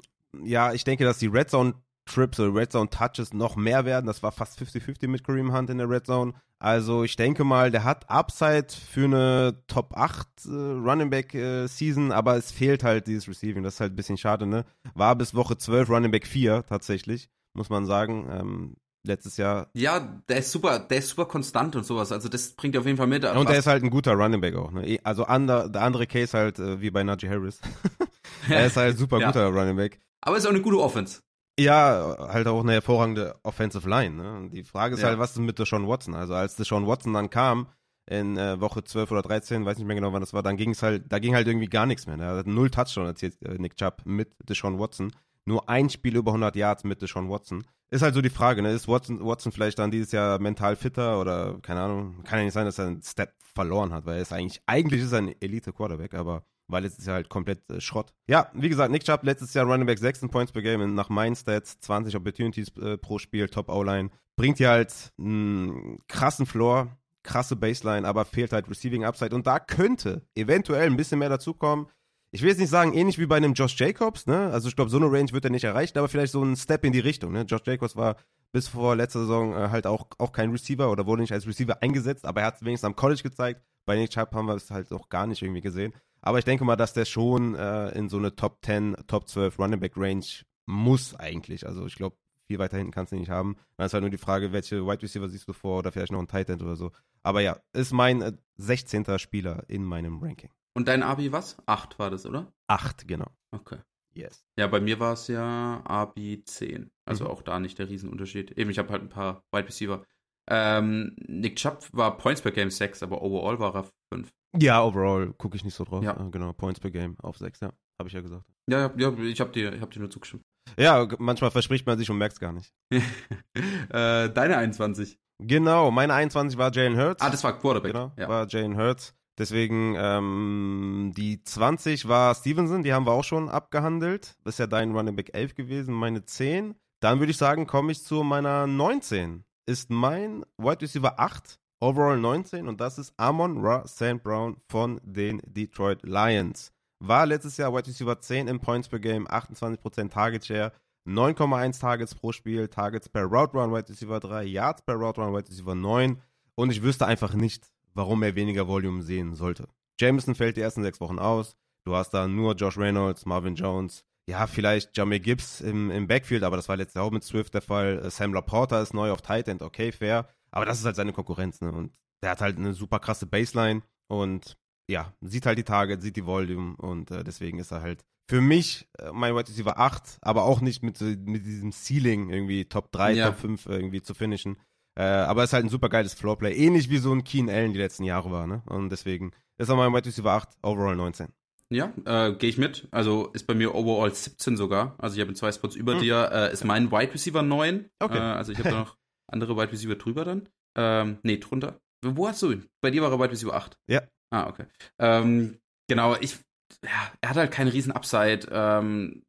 ja, ich denke, dass die Red Zone Trips oder Red Zone Touches noch mehr werden. Das war fast 50-50 mit Kareem Hunt in der Red Zone. Also ich denke mal, der hat Upside für eine Top 8 äh, Running Back äh, Season, aber es fehlt halt dieses Receiving. Das ist halt ein bisschen schade, ne? War bis Woche 12 Running Back 4 tatsächlich, muss man sagen. Ähm, letztes Jahr. Ja, der ist super, der ist super konstant und sowas. Also das bringt auf jeden Fall mit. Und er ist halt ein guter Running Back auch. Ne? Eh, also ander, der andere Case halt äh, wie bei Najee Harris. (laughs) er ist halt super (laughs) ja. guter Running Back. Aber ist auch eine gute Offense. Ja, halt auch eine hervorragende Offensive Line. Ne? Die Frage ist ja. halt, was ist mit Deshaun Watson? Also als Deshaun Watson dann kam, in äh, Woche 12 oder 13, weiß nicht mehr genau, wann das war, dann ging es halt, da ging halt irgendwie gar nichts mehr. Ne? Er hat null Touchdown erzählt, äh, Nick Chubb mit Deshaun Watson. Nur ein Spiel über 100 Yards mit Deshaun Watson. Ist halt so die Frage, ne? Ist Watson, Watson vielleicht dann dieses Jahr mental fitter oder keine Ahnung? Kann ja nicht sein, dass er einen Step verloren hat, weil er ist eigentlich, eigentlich ist er ein Elite-Quarterback, aber weil letztes Jahr halt komplett äh, Schrott. Ja, wie gesagt, Nick Chubb letztes Jahr Running Back 16 Points per Game nach meinen Stats, 20 Opportunities äh, pro Spiel, Top O-Line. Bringt dir halt einen krassen Floor, krasse Baseline, aber fehlt halt Receiving Upside und da könnte eventuell ein bisschen mehr dazukommen. Ich will jetzt nicht sagen, ähnlich wie bei einem Josh Jacobs, ne? Also ich glaube, so eine Range wird er nicht erreichen, aber vielleicht so ein Step in die Richtung, ne? Josh Jacobs war bis vor letzter Saison äh, halt auch, auch kein Receiver oder wurde nicht als Receiver eingesetzt, aber er hat es wenigstens am College gezeigt. Bei Nick Chubb haben wir es halt auch gar nicht irgendwie gesehen. Aber ich denke mal, dass der schon äh, in so eine Top 10, Top 12 Running Back Range muss eigentlich. Also ich glaube, viel weiter hinten kannst du nicht haben. Dann ist halt nur die Frage, welche Wide Receiver siehst du vor oder vielleicht noch ein Tight End oder so. Aber ja, ist mein äh, 16. Spieler in meinem Ranking. Und dein Abi was? 8 war das, oder? 8, genau. Okay. Yes. Ja, bei mir war es ja Abi 10. Also mhm. auch da nicht der Riesenunterschied. Eben, ich habe halt ein paar Wide Receiver. Ähm, Nick Chubb war Points per Game 6, aber overall war er 5. Ja, overall gucke ich nicht so drauf. Ja. Äh, genau, Points per Game auf 6, ja. Habe ich ja gesagt. Ja, ja, ich habe dir, hab dir nur zugestimmt. Ja, manchmal verspricht man sich und merkt es gar nicht. (laughs) äh, deine 21. Genau, meine 21 war Jalen Hurts. Ah, das war Quarterback. Genau, ja. war Jalen Hurts. Deswegen, ähm, die 20 war Stevenson, die haben wir auch schon abgehandelt. Das ist ja dein Running Back 11 gewesen, meine 10. Dann würde ich sagen, komme ich zu meiner 19 ist mein Wide Receiver 8, overall 19 und das ist Amon Ra St. Brown von den Detroit Lions. War letztes Jahr Wide Receiver 10 in Points per Game, 28% Target Share, 9,1 Targets pro Spiel, Targets per Route Run Wide Receiver 3, Yards per Route Run Wide Receiver 9 und ich wüsste einfach nicht, warum er weniger Volume sehen sollte. Jameson fällt die ersten sechs Wochen aus. Du hast da nur Josh Reynolds, Marvin Jones, ja, vielleicht Jamie Gibbs im, im Backfield, aber das war letztes Jahr auch mit Swift der Fall. Sam Laporta ist neu auf Tight End, okay, fair. Aber das ist halt seine Konkurrenz, ne? Und der hat halt eine super krasse Baseline und ja, sieht halt die Target, sieht die Volume und äh, deswegen ist er halt für mich äh, mein Wide Receiver 8, aber auch nicht mit, mit diesem Ceiling irgendwie Top 3, ja. Top 5 irgendwie zu finishen. Äh, aber ist halt ein super geiles Floorplay, ähnlich wie so ein Keen Allen die letzten Jahre war, ne? Und deswegen ist er mein Wide Receiver 8, Overall 19. ja, äh, gehe ich mit. Also ist bei mir overall 17 sogar. Also ich habe zwei Spots über hm. dir. Äh, ist mein Wide Receiver 9. Okay. Äh, also ich habe da (laughs) noch andere Wide Receiver drüber dann. Ähm, nee, drunter. Wo hast du ihn? Bei dir war er Wide Receiver 8. Ja. Ah, okay. Ähm, genau, ich, ja, er hat halt keine riesen Upside. Ähm,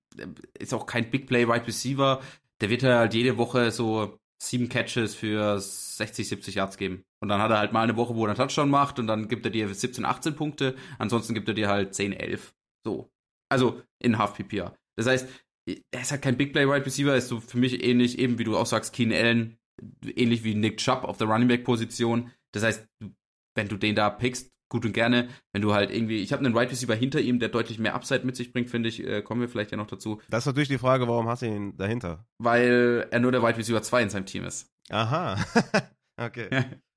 ist auch kein Big Play Wide Receiver. Der wird halt jede Woche so sieben Catches für 60, 70 Yards geben. Und dann hat er halt mal eine Woche, wo er einen Touchdown macht und dann gibt er dir 17, 18 Punkte. Ansonsten gibt er dir halt 10, 11. So. Also in Half PPR. Das heißt, er ist halt kein Big Play Wide Receiver, ist so für mich ähnlich, eben wie du auch sagst, Keen Allen, ähnlich wie Nick Chubb auf der Running Back Position. Das heißt, wenn du den da pickst, gut und gerne. Wenn du halt irgendwie, ich habe einen Wide Receiver hinter ihm, der deutlich mehr Upside mit sich bringt, finde ich, äh, kommen wir vielleicht ja noch dazu. Das ist natürlich die Frage, warum hast du ihn dahinter? Weil er nur der Wide Receiver 2 in seinem Team ist. Aha. (laughs) okay.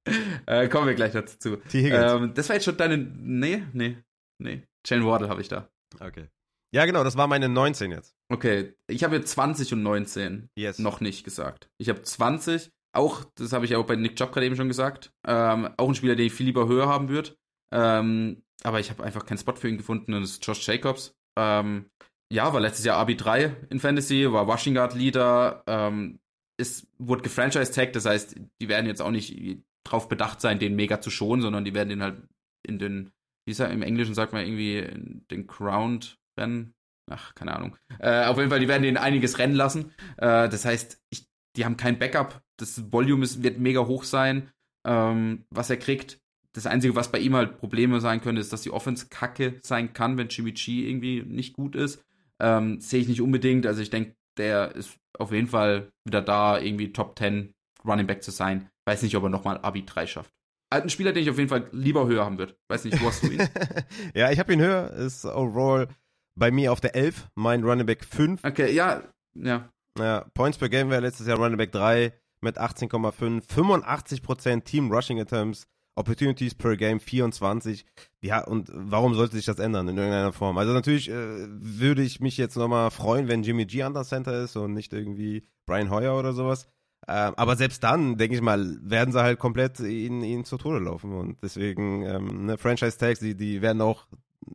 (laughs) äh, kommen wir gleich dazu. Ähm, das war jetzt schon deine. Nee, nee, nee. Jane Wardle habe ich da. Okay. Ja, genau, das war meine 19 jetzt. Okay, ich habe jetzt 20 und 19 yes. noch nicht gesagt. Ich habe 20, auch, das habe ich auch bei Nick Job gerade eben schon gesagt, ähm, auch ein Spieler, den ich viel lieber höher haben würde. Ähm, aber ich habe einfach keinen Spot für ihn gefunden und das ist Josh Jacobs. Ähm, ja, war letztes Jahr RB3 in Fantasy, war Washing Guard Leader, ähm, ist, wurde gefranchise-tagged, das heißt, die werden jetzt auch nicht drauf bedacht sein, den mega zu schonen, sondern die werden den halt in den, wie ist er, im Englischen sagt man irgendwie, in den Crowned Rennen, ach, keine Ahnung. Äh, auf jeden Fall, die werden den einiges rennen lassen. Äh, das heißt, ich, die haben kein Backup, das Volume ist, wird mega hoch sein, ähm, was er kriegt das Einzige, was bei ihm halt Probleme sein könnte, ist, dass die Offense kacke sein kann, wenn G irgendwie nicht gut ist. Ähm, Sehe ich nicht unbedingt. Also ich denke, der ist auf jeden Fall wieder da, irgendwie Top 10 Running Back zu sein. Weiß nicht, ob er nochmal Abi 3 schafft. Alten Spieler, den ich auf jeden Fall lieber höher haben würde. Weiß nicht, wo hast du ihn? (laughs) ja, ich habe ihn höher. Ist overall bei mir auf der 11, mein Running Back 5. Okay, ja, ja. Ja, Points per Game wäre letztes Jahr Running Back 3 mit 18,5, 85% Team Rushing Attempts, Opportunities per Game 24. Ja, und warum sollte sich das ändern in irgendeiner Form? Also natürlich äh, würde ich mich jetzt nochmal freuen, wenn Jimmy G under Center ist und nicht irgendwie Brian Hoyer oder sowas. Äh, aber selbst dann, denke ich mal, werden sie halt komplett ihn, ihn zur Tode laufen. Und deswegen, ähm, ne, Franchise-Tags, die, die werden auch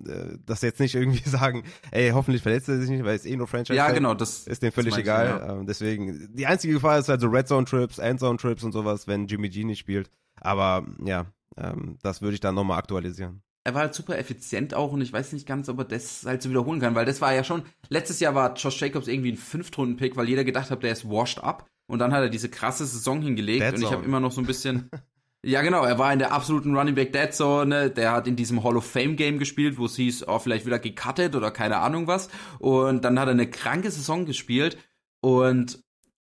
äh, das jetzt nicht irgendwie (laughs) sagen, ey, hoffentlich verletzt er sich nicht, weil es eh nur Franchise Ja, genau, das ist dem völlig egal. Ich, ja. ähm, deswegen, die einzige Gefahr ist halt so Red Zone Trips, Endzone Trips und sowas, wenn Jimmy G nicht spielt. Aber ja, ähm, das würde ich dann nochmal aktualisieren. Er war halt super effizient auch und ich weiß nicht ganz, ob er das halt so wiederholen kann, weil das war ja schon, letztes Jahr war Josh Jacobs irgendwie ein Fünftrunden-Pick, weil jeder gedacht hat, der ist washed up und dann hat er diese krasse Saison hingelegt Dead und ich habe immer noch so ein bisschen, (laughs) ja genau, er war in der absoluten Running Back Dead Zone, der hat in diesem Hall of Fame Game gespielt, wo es hieß, oh, vielleicht wieder gecuttet oder keine Ahnung was und dann hat er eine kranke Saison gespielt und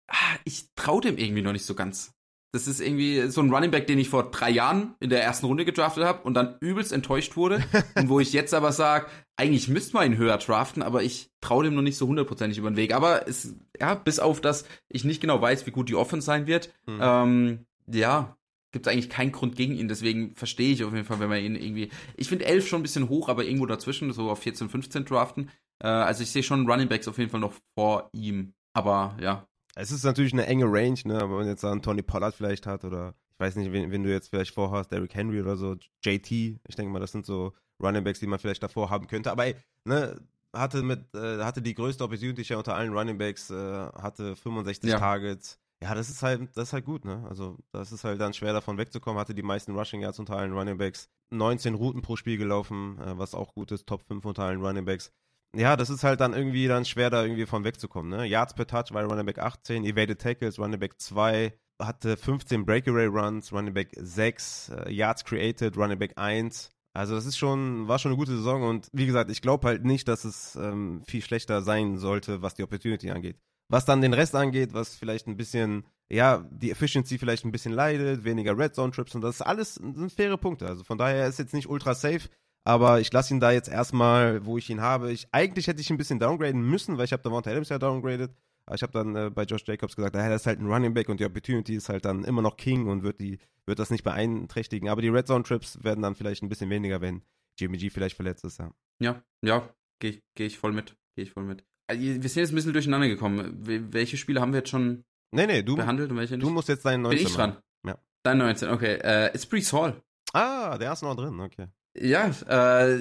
ah, ich traue dem irgendwie noch nicht so ganz. Das ist irgendwie so ein Running Back, den ich vor drei Jahren in der ersten Runde gedraftet habe und dann übelst enttäuscht wurde. und wo ich jetzt aber sage, eigentlich müsste man ihn höher draften, aber ich traue dem noch nicht so hundertprozentig über den Weg. Aber es, ja, bis auf das ich nicht genau weiß, wie gut die Offense sein wird, mhm. ähm, ja, gibt es eigentlich keinen Grund gegen ihn. Deswegen verstehe ich auf jeden Fall, wenn man ihn irgendwie. Ich finde 11 schon ein bisschen hoch, aber irgendwo dazwischen, so auf 14, 15 draften. Äh, also ich sehe schon Running Backs auf jeden Fall noch vor ihm. Aber ja, es ist natürlich eine enge Range, ne? Aber wenn man jetzt einen Tony Pollard vielleicht hat oder ich weiß nicht, wen, wen du jetzt vielleicht vorhast, Derrick Henry oder so, JT, ich denke mal, das sind so Running Backs, die man vielleicht davor haben könnte. Aber ey, ne, hatte mit, äh, hatte die größte Opportunity unter allen Running Backs, äh, hatte 65 ja. Targets. Ja, das ist halt, das ist halt gut, ne? Also, das ist halt dann schwer davon wegzukommen. Hatte die meisten Rushing Yards unter allen Running Backs. 19 Routen pro Spiel gelaufen, äh, was auch gut ist. Top 5 unter allen Running Backs ja, das ist halt dann irgendwie dann schwer, da irgendwie von wegzukommen. Ne? Yards per Touch war Running Back 18, Evaded Tackles, Running Back 2, hatte 15 Breakaway Runs, Running Back 6, äh, Yards Created, Running Back 1. Also das ist schon, war schon eine gute Saison und wie gesagt, ich glaube halt nicht, dass es ähm, viel schlechter sein sollte, was die Opportunity angeht. Was dann den Rest angeht, was vielleicht ein bisschen, ja, die Efficiency vielleicht ein bisschen leidet, weniger Red Zone Trips und das ist alles sind faire Punkte. Also von daher ist jetzt nicht ultra safe. Aber ich lasse ihn da jetzt erstmal, wo ich ihn habe. Ich, eigentlich hätte ich ein bisschen downgraden müssen, weil ich habe Davante Adams ja downgradet. Aber ich habe dann äh, bei Josh Jacobs gesagt, er ist halt ein Running Back und die Opportunity ist halt dann immer noch King und wird, die, wird das nicht beeinträchtigen. Aber die Red Zone Trips werden dann vielleicht ein bisschen weniger, wenn Jimmy G vielleicht verletzt ist. Ja, ja, ja gehe geh ich voll mit. Gehe ich voll mit. Also, wir sind jetzt ein bisschen durcheinander gekommen. Welche Spiele haben wir jetzt schon nee, nee, du, behandelt und welche nicht? Du musst jetzt deinen 19 Bin ich dran? Ja. Dein 19, okay. Äh, ist Brees Hall. Ah, der ist noch drin, okay. Ja, äh,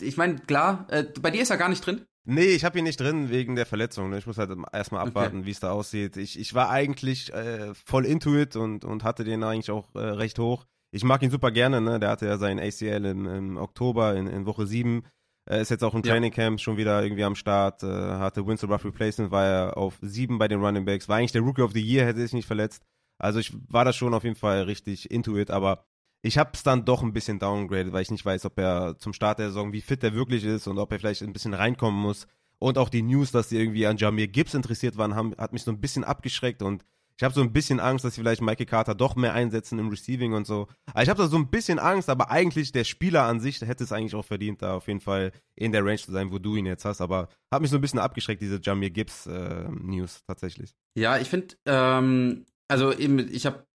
ich meine, klar, äh, bei dir ist er gar nicht drin. Nee, ich habe ihn nicht drin wegen der Verletzung. Ne? Ich muss halt erstmal abwarten, okay. wie es da aussieht. Ich, ich war eigentlich äh, voll into it und, und hatte den eigentlich auch äh, recht hoch. Ich mag ihn super gerne, ne? Der hatte ja sein ACL im, im Oktober in, in Woche 7. Er ist jetzt auch im. Training Camp schon wieder irgendwie am Start. Äh, hatte Winston Ruff Replacement, war er auf 7 bei den Running Backs. War eigentlich der Rookie of the Year, hätte sich nicht verletzt. Also ich war da schon auf jeden Fall richtig into it, aber ich habe es dann doch ein bisschen downgraded, weil ich nicht weiß, ob er zum Start der Saison, wie fit er wirklich ist und ob er vielleicht ein bisschen reinkommen muss. Und auch die News, dass sie irgendwie an Jamir Gibbs interessiert waren, haben, hat mich so ein bisschen abgeschreckt und ich habe so ein bisschen Angst, dass sie vielleicht Mikey Carter doch mehr einsetzen im Receiving und so. Also ich habe da so ein bisschen Angst, aber eigentlich der Spieler an sich hätte es eigentlich auch verdient, da auf jeden Fall in der Range zu sein, wo du ihn jetzt hast. Aber hat mich so ein bisschen abgeschreckt, diese Jamir Gibbs äh, News tatsächlich. Ja, ich finde, ähm, also eben, ich habe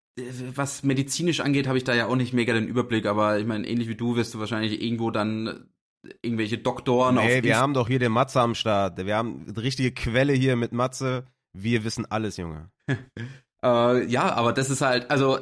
was medizinisch angeht, habe ich da ja auch nicht mega den Überblick, aber ich meine, ähnlich wie du wirst du wahrscheinlich irgendwo dann irgendwelche Doktoren nee, auf. wir haben doch hier den Matze am Start. Wir haben eine richtige Quelle hier mit Matze. Wir wissen alles, Junge. (laughs) äh, ja, aber das ist halt, also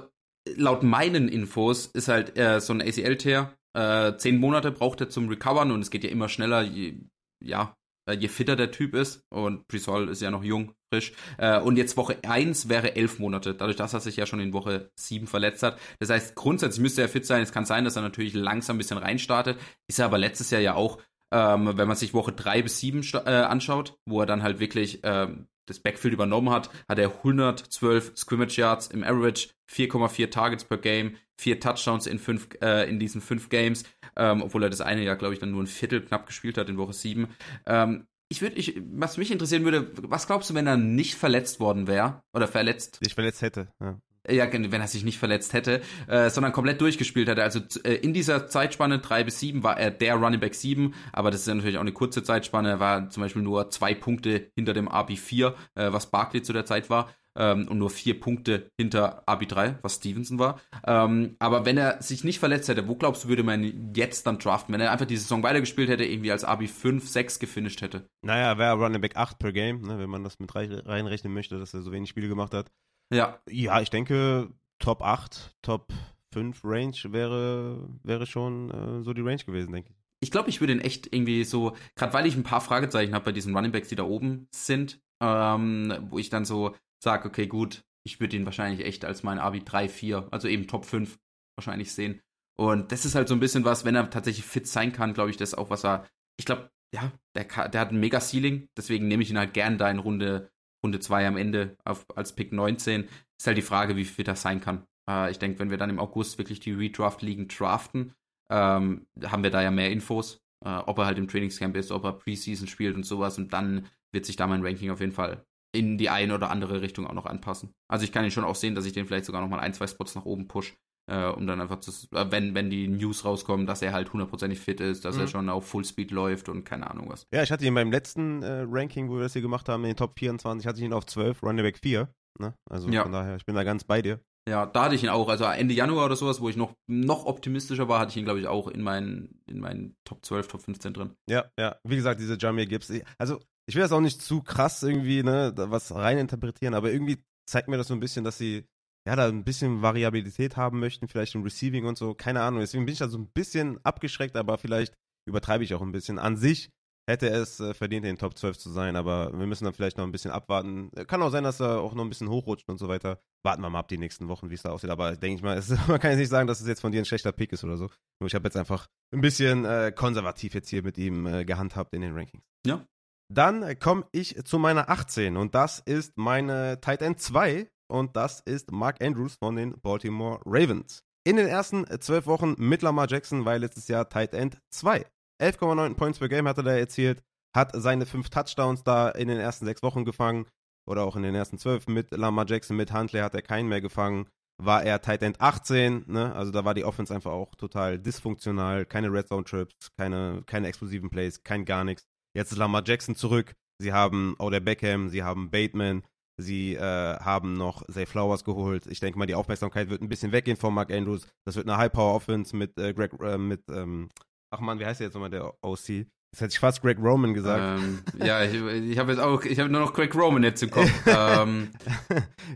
laut meinen Infos ist halt äh, so ein ACL-Tear. Äh, zehn Monate braucht er zum Recovern und es geht ja immer schneller, je, ja, äh, je fitter der Typ ist. Und Prisol ist ja noch jung, frisch. Äh, und jetzt Woche 1 wäre elf Monate, dadurch, dass er sich ja schon in Woche 7 verletzt hat. Das heißt, grundsätzlich müsste er fit sein. Es kann sein, dass er natürlich langsam ein bisschen reinstartet. Ist er aber letztes Jahr ja auch, ähm, wenn man sich Woche 3 bis 7 äh, anschaut, wo er dann halt wirklich ähm, das Backfield übernommen hat, hat er 112 Scrimmage Yards im Average, 4,4 Targets per Game, vier Touchdowns in fünf äh, in diesen fünf Games, ähm, obwohl er das eine Jahr, glaube ich, dann nur ein Viertel knapp gespielt hat in Woche 7. Ähm, ich würde, ich, was mich interessieren würde, was glaubst du, wenn er nicht verletzt worden wäre oder verletzt? Nicht verletzt hätte. Ja. Ja, wenn er sich nicht verletzt hätte, äh, sondern komplett durchgespielt hätte. Also äh, in dieser Zeitspanne drei bis sieben war er der Running Back 7, aber das ist ja natürlich auch eine kurze Zeitspanne. Er war zum Beispiel nur zwei Punkte hinter dem RB4, äh, was Barkley zu der Zeit war ähm, und nur vier Punkte hinter RB3, was Stevenson war. Ähm, aber wenn er sich nicht verletzt hätte, wo glaubst du, würde man jetzt dann draften, wenn er einfach die Saison weitergespielt hätte, irgendwie als RB5, 6 gefinisht hätte? Naja, wäre Running Back 8 per Game, ne, wenn man das mit reinrechnen möchte, dass er so wenig Spiele gemacht hat. Ja. Ja, ich denke, Top 8, Top 5 Range wäre, wäre schon äh, so die Range gewesen, denke ich. Ich glaube, ich würde ihn echt irgendwie so, gerade weil ich ein paar Fragezeichen habe bei diesen Running Backs, die da oben sind, ähm, wo ich dann so sage, okay, gut, ich würde ihn wahrscheinlich echt als mein Abi 3, 4, also eben Top 5 wahrscheinlich sehen. Und das ist halt so ein bisschen was, wenn er tatsächlich fit sein kann, glaube ich, das auch, was er, ich glaube, ja, der, der hat ein mega Ceiling, deswegen nehme ich ihn halt gern da in Runde, Runde 2 am Ende auf, als Pick 19. Ist halt die Frage, wie fit er sein kann. Äh, ich denke, wenn wir dann im August wirklich die Redraft-Ligen draften, ähm, haben wir da ja mehr Infos, äh, ob er halt im Trainingscamp ist, ob er Preseason spielt und sowas und dann wird sich da mein Ranking auf jeden Fall in die eine oder andere Richtung auch noch anpassen. Also ich kann ihn schon auch sehen, dass ich den vielleicht sogar noch mal ein, zwei Spots nach oben push, äh, um dann einfach zu, äh, wenn, wenn die News rauskommen, dass er halt hundertprozentig fit ist, dass mhm. er schon auf Fullspeed läuft und keine Ahnung was. Ja, ich hatte ihn beim letzten äh, Ranking, wo wir das hier gemacht haben, in den Top 24, hatte ich ihn auf 12, Running Back 4. Ne? Also ja. von daher, ich bin da ganz bei dir. Ja, da hatte ich ihn auch. Also Ende Januar oder sowas, wo ich noch, noch optimistischer war, hatte ich ihn, glaube ich, auch in meinen, in meinen Top 12, Top 15 drin. Ja, ja. Wie gesagt, diese Jamir Gibbs. Also ich will das auch nicht zu krass irgendwie, ne, was reininterpretieren, aber irgendwie zeigt mir das so ein bisschen, dass sie ja da ein bisschen Variabilität haben möchten, vielleicht im Receiving und so, keine Ahnung. Deswegen bin ich da so ein bisschen abgeschreckt, aber vielleicht übertreibe ich auch ein bisschen. An sich hätte es äh, verdient, in den Top 12 zu sein, aber wir müssen dann vielleicht noch ein bisschen abwarten. Kann auch sein, dass er auch noch ein bisschen hochrutscht und so weiter. Warten wir mal ab die nächsten Wochen, wie es da aussieht. Aber denke ich mal, es, (laughs) man kann jetzt nicht sagen, dass es jetzt von dir ein schlechter Pick ist oder so. Nur ich habe jetzt einfach ein bisschen äh, konservativ jetzt hier mit ihm äh, gehandhabt in den Rankings. Ja, dann komme ich zu meiner 18 und das ist meine Tight End 2 und das ist Mark Andrews von den Baltimore Ravens. In den ersten zwölf Wochen mit Lamar Jackson war letztes Jahr Tight End 2. 11,9 Points per Game hat er erzielt, hat seine fünf Touchdowns da in den ersten sechs Wochen gefangen oder auch in den ersten zwölf mit Lamar Jackson, mit Huntley hat er keinen mehr gefangen. War er Tight End 18, ne? also da war die Offense einfach auch total dysfunktional, keine Red Zone Trips, keine, keine explosiven Plays, kein gar nichts. Jetzt ist Lamar Jackson zurück. Sie haben Oder Beckham, sie haben Bateman, sie äh, haben noch Zay Flowers geholt. Ich denke mal, die Aufmerksamkeit wird ein bisschen weggehen von Mark Andrews. Das wird eine High-Power-Offense mit äh, Greg, äh, mit, ähm, ach man, wie heißt der jetzt nochmal, der OC? Das hätte ich fast Greg Roman gesagt. Ähm, ja, ich, ich habe jetzt auch, ich habe nur noch Greg Roman jetzt im Kopf. (laughs) ähm.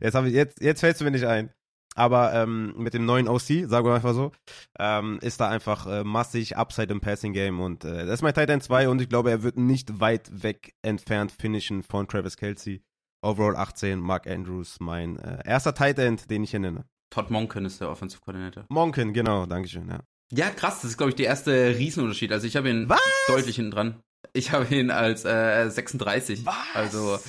Jetzt, ich, jetzt, jetzt fällst du mir nicht ein. Aber ähm, mit dem neuen OC, sagen wir einfach so, ähm, ist da einfach äh, massig Upside im Passing Game und äh, das ist mein Tight End 2 und ich glaube, er wird nicht weit weg entfernt finishen von Travis Kelsey. Overall 18, Mark Andrews, mein äh, erster Tight End, den ich hier nenne. Todd Monken ist der Offensive Coordinator. Monken, genau, Dankeschön, ja. Ja, krass, das ist, glaube ich, der erste Riesenunterschied. Also ich habe ihn Was? deutlich hinten dran. Ich habe ihn als äh, 36. Was? Also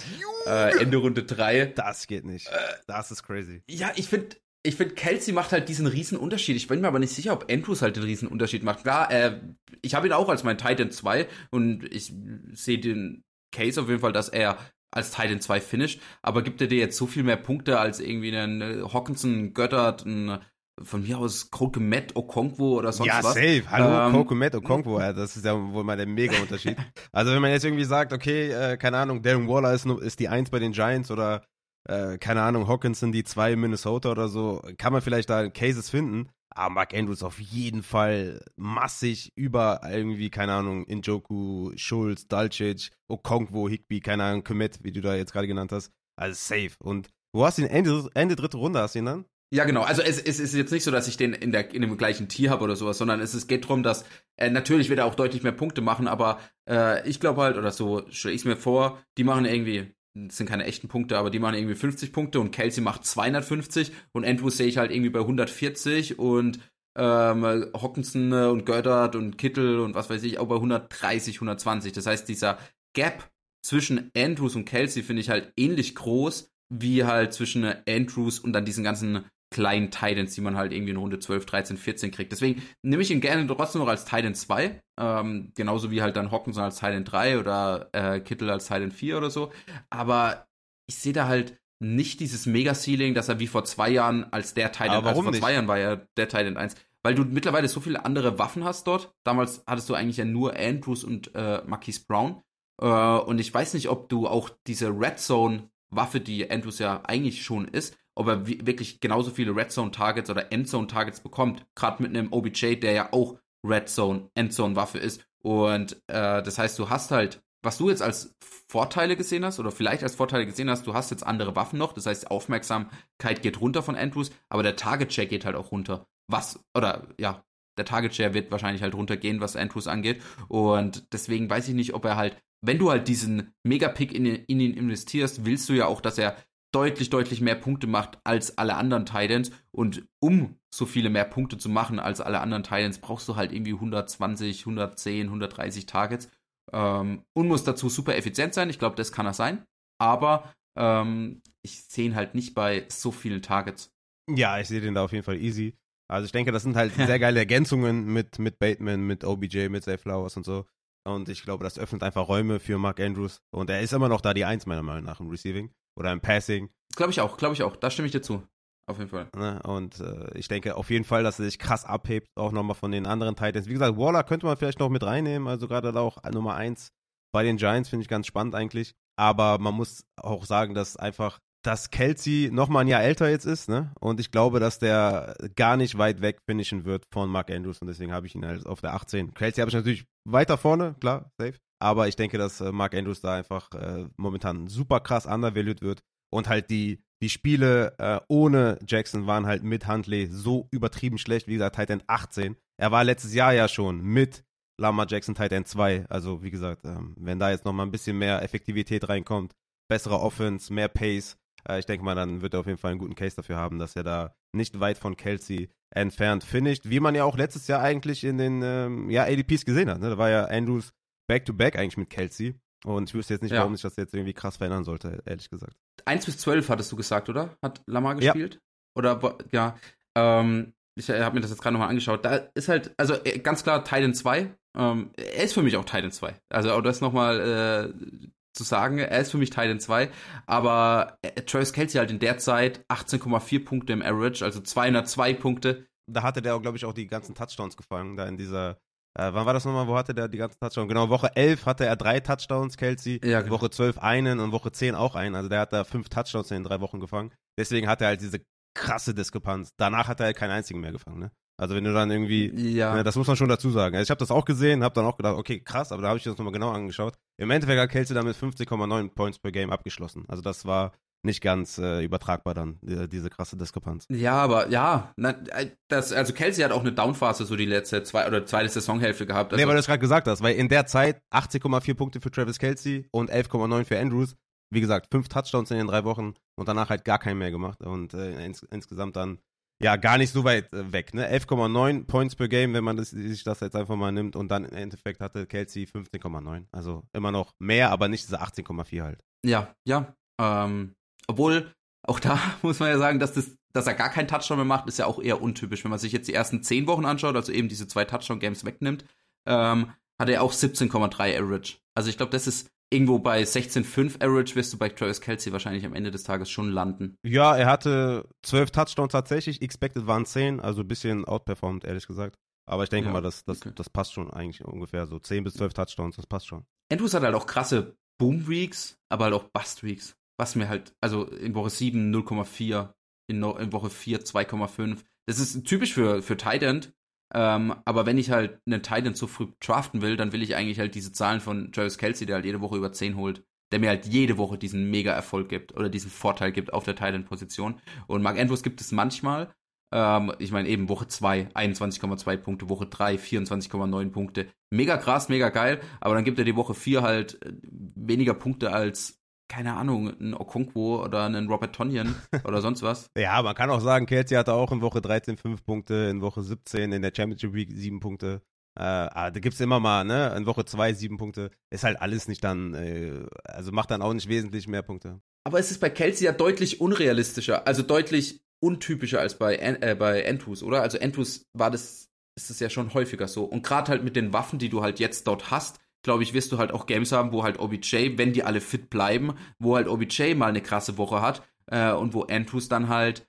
äh, Ende Runde 3. Das geht nicht. Das ist crazy. Ja, ich finde, ich finde, Kelsey macht halt diesen riesen Unterschied. Ich bin mir aber nicht sicher, ob Andrews halt den riesen Unterschied macht. Klar, äh, ich habe ihn auch als mein Titan 2 und ich sehe den Case auf jeden Fall, dass er als Titan 2 finisht, aber gibt er dir jetzt so viel mehr Punkte als irgendwie einen äh, Hawkinson, Göttert, ein von mir aus Kokemet, Okonkwo oder sonst ja, was. safe. Hallo, Ähm, Kokomet Okonkwo, ja, das ist ja wohl mal der Mega-Unterschied. also wenn man jetzt irgendwie sagt, okay, äh, keine Ahnung, Darren Waller ist, ist die Eins bei den Giants oder äh, keine Ahnung, Hawkinson die Zwei in Minnesota oder so, kann man vielleicht da Cases finden. Aber Mark Andrews auf jeden Fall massig über irgendwie, keine Ahnung, Injoku, Schulz, Dalcic, Okonkwo, Higby, keine Ahnung, Komet, wie du da jetzt gerade genannt hast. Also safe. Und wo hast du ihn? Ende, Ende dritte Runde hast du ihn dann? Ja, genau. Also es, es ist jetzt nicht so, dass ich den in, der, in dem gleichen Tier habe oder sowas, sondern es, es geht darum, dass äh, natürlich wird er auch deutlich mehr Punkte machen, aber äh, ich glaube halt, oder so stelle ich es mir vor, die machen irgendwie, das sind keine echten Punkte, aber die machen irgendwie 50 Punkte und Kelsey macht 250 und Andrews sehe ich halt irgendwie bei 140 und ähm, Hawkinson äh, und Goddard und Kittel und was weiß ich auch bei 130, 120. Das heißt, dieser Gap zwischen Andrews und Kelsey finde ich halt ähnlich groß wie halt zwischen Andrews und dann diesen ganzen kleinen Titans, die man halt irgendwie in Runde 12, 13, 14 kriegt. Deswegen nehme ich ihn gerne trotzdem noch als Titan 2. Ähm, genauso wie halt dann Hawkinson als Titan 3 oder äh, Kittel als Titan 4 oder so. Aber ich sehe da halt nicht dieses Mega-Ceiling, dass er wie vor zwei Jahren als der Titan, Aber also vor nicht? zwei Jahren war er der Titan 1. Weil du mittlerweile so viele andere Waffen hast dort. Damals hattest du eigentlich ja nur Andrews und äh, Marquise Brown. Äh, und ich weiß nicht, ob du auch diese Red Zone Waffe, die Andrews ja eigentlich schon ist, ob er wi- wirklich genauso viele Red Zone Targets oder Endzone Targets bekommt. Gerade mit einem OBJ, der ja auch Red Zone, Endzone Waffe ist. Und äh, das heißt, du hast halt, was du jetzt als Vorteile gesehen hast oder vielleicht als Vorteile gesehen hast, du hast jetzt andere Waffen noch. Das heißt, Aufmerksamkeit geht runter von Andrews, aber der Target Share geht halt auch runter. Was, oder ja, der Target Share wird wahrscheinlich halt runtergehen, was Andrews angeht. Und deswegen weiß ich nicht, ob er halt, wenn du halt diesen Megapick in, in ihn investierst, willst du ja auch, dass er deutlich, deutlich mehr Punkte macht als alle anderen Titans. Und um so viele mehr Punkte zu machen als alle anderen Titans, brauchst du halt irgendwie 120, 110, 130 Targets. Ähm, und muss dazu super effizient sein. Ich glaube, das kann er sein. Aber ähm, ich sehe ihn halt nicht bei so vielen Targets. Ja, ich sehe den da auf jeden Fall easy. Also ich denke, das sind halt (laughs) sehr geile Ergänzungen mit, mit Bateman, mit OBJ, mit Zay Flowers und so. Und ich glaube, das öffnet einfach Räume für Mark Andrews. Und er ist immer noch da die Eins, meiner Meinung nach, im Receiving oder im Passing. Glaube ich auch, glaube ich auch. Da stimme ich dir zu. Auf jeden Fall. Ne? Und äh, ich denke auf jeden Fall, dass er sich krass abhebt, auch nochmal von den anderen Titans. Wie gesagt, Waller könnte man vielleicht noch mit reinnehmen, also gerade da auch Nummer eins bei den Giants finde ich ganz spannend eigentlich. Aber man muss auch sagen, dass einfach, dass Kelsey nochmal ein Jahr älter jetzt ist, ne? Und ich glaube, dass der gar nicht weit weg finishen wird von Mark Andrews und deswegen habe ich ihn halt auf der 18. Kelsey habe ich natürlich weiter vorne, klar, safe. Aber ich denke, dass äh, Mark Andrews da einfach äh, momentan super krass undervalued wird und halt die, die Spiele äh, ohne Jackson waren halt mit Huntley so übertrieben schlecht. Wie gesagt, Tight End 18. Er war letztes Jahr ja schon mit Lamar Jackson Tight End 2. Also wie gesagt, ähm, wenn da jetzt nochmal ein bisschen mehr Effektivität reinkommt, bessere Offense, mehr Pace, äh, ich denke mal, dann wird er auf jeden Fall einen guten Case dafür haben, dass er da nicht weit von Kelsey entfernt finisht. Wie man ja auch letztes Jahr eigentlich in den ähm, ja, ADPs gesehen hat. Ne? Da war ja Andrews Back-to-Back eigentlich mit Kelsey. Und ich wüsste jetzt nicht, Ja. warum sich das jetzt irgendwie krass verändern sollte, ehrlich gesagt. 1 bis 12 hattest du gesagt, oder? Hat Lamar Ja. gespielt? Oder, wo- ja, ähm, ich habe mir das jetzt gerade nochmal angeschaut. Da ist halt, also äh, ganz klar Titan 2. Ähm, er ist für mich auch Titan 2. Also, auch das nochmal äh, zu sagen, er ist für mich Titan 2. Aber äh, Travis Kelsey halt in der Zeit 18,4 Punkte im Average, also 202 Punkte. Da hatte der, glaube ich, auch die ganzen Touchdowns gefangen, da in dieser, äh, wann war das nochmal, wo hatte der die ganzen Touchdowns? Genau, Woche 11 hatte er drei Touchdowns, Kelsey, Ja, genau. Woche 12 einen und Woche 10 auch einen, also der hat da fünf Touchdowns in den drei Wochen gefangen. Deswegen hat er halt diese krasse Diskrepanz. Danach hat er halt keinen einzigen mehr gefangen, ne? Also wenn du dann irgendwie, Ja. ne, das muss man schon dazu sagen. Also ich habe das auch gesehen, habe dann auch gedacht, okay, krass, aber da habe ich das nochmal genau angeschaut. Im Endeffekt hat Kelsey damit 50,9 Points per Game abgeschlossen. Also das war nicht ganz äh, übertragbar dann, die, diese krasse Diskrepanz. Ja, aber ja, na, äh, das, also Kelsey hat auch eine Downphase so die letzte zwei oder zweite Saisonhälfte gehabt. Also nee, weil du es gerade gesagt hast, weil in der Zeit 18,4 Punkte für Travis Kelsey und 11,9 für Andrews. Wie gesagt, fünf Touchdowns in den drei Wochen und danach halt gar keinen mehr gemacht und äh, ins, insgesamt dann ja, gar nicht so weit äh, weg, ne? 11,9 Points per Game, wenn man das, sich das jetzt einfach mal nimmt. Und dann im Endeffekt hatte Kelsey 15,9. Also immer noch mehr, aber nicht diese 18,4 halt. Ja, ja. Ähm, obwohl, auch da (laughs) muss man ja sagen, dass, das, dass er gar keinen Touchdown mehr macht, ist ja auch eher untypisch. Wenn man sich jetzt die ersten 10 Wochen anschaut, also eben diese zwei Touchdown-Games wegnimmt, ähm, hat er auch 17,3 Average. Also ich glaube, das ist irgendwo bei 16,5 Average wirst du bei Travis Kelsey wahrscheinlich am Ende des Tages schon landen. Ja, er hatte 12 Touchdowns tatsächlich, expected waren 10, also ein bisschen outperformed, ehrlich gesagt. Aber ich denke ja, mal, das, das, okay. das passt schon eigentlich ungefähr so. 10 bis 12 Touchdowns, das passt schon. Andrews hat halt auch krasse Boom-Weeks, aber halt auch Bust-Weeks. Was mir halt, also in Woche 7 0,4, in, in, Woche 4 2,5. Das ist typisch für, für Tight End, ähm, aber wenn ich halt einen Titan zu früh draften will, dann will ich eigentlich halt diese Zahlen von Travis Kelsey, der halt jede Woche über 10 holt, der mir halt jede Woche diesen Mega-Erfolg gibt oder diesen Vorteil gibt auf der Titan-Position. Und Mark Andrews gibt es manchmal. Ähm, ich meine eben Woche 2, 21,2 Punkte, Woche 3, 24,9 Punkte. Mega krass, mega geil, aber dann gibt er die Woche 4 halt äh, weniger Punkte als keine Ahnung, ein Okonkwo oder einen Robert Tonyan (laughs) oder sonst was. Ja, man kann auch sagen, Kelsey hatte auch in Woche 13 5 Punkte, in Woche 17 in der Championship Week 7 Punkte. Äh, ah, da gibt es immer mal, ne? In Woche 2 7 Punkte. Ist halt alles nicht dann, äh, also macht dann auch nicht wesentlich mehr Punkte. Aber es ist bei Kelsey ja deutlich unrealistischer, also deutlich untypischer als bei, äh, bei Entus, oder? Also Entus war das, ist das ja schon häufiger so. Und gerade halt mit den Waffen, die du halt jetzt dort hast, glaube ich, wirst du halt auch Games haben, wo halt OBJ, wenn die alle fit bleiben, wo halt OBJ mal eine krasse Woche hat äh, und wo Andrews dann halt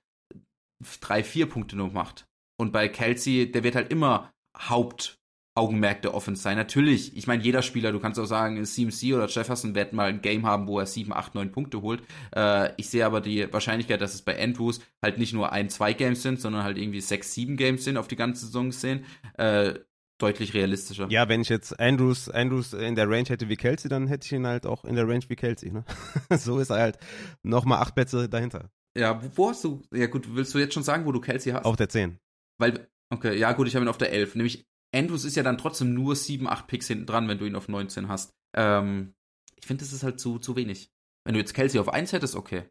drei, vier Punkte noch macht. Und bei Kelsey, der wird halt immer Hauptaugenmerk der Offense sein. Natürlich, ich meine, jeder Spieler, du kannst auch sagen, CMC oder Jefferson wird mal ein Game haben, wo er sieben, acht, neun Punkte holt. Äh, ich sehe aber die Wahrscheinlichkeit, dass es bei Andrews halt nicht nur ein, zwei Games sind, sondern halt irgendwie sechs, sieben Games sind auf die ganze Saison sehen, äh, deutlich realistischer. Ja, wenn ich jetzt Andrews, Andrews in der Range hätte wie Kelsey, dann hätte ich ihn halt auch in der Range wie Kelsey. Ne? (laughs) so ist er halt nochmal acht Plätze dahinter. Ja, wo hast du, ja gut, willst du jetzt schon sagen, wo du Kelsey hast? Auf der 10. Weil, okay, ja gut, ich habe ihn auf der 11. Nämlich Andrews ist ja dann trotzdem nur 7, 8 Picks hinten dran, wenn du ihn auf 19 hast. Ähm, ich finde, das ist halt zu, zu wenig. Wenn du jetzt Kelsey auf 1 hättest, okay.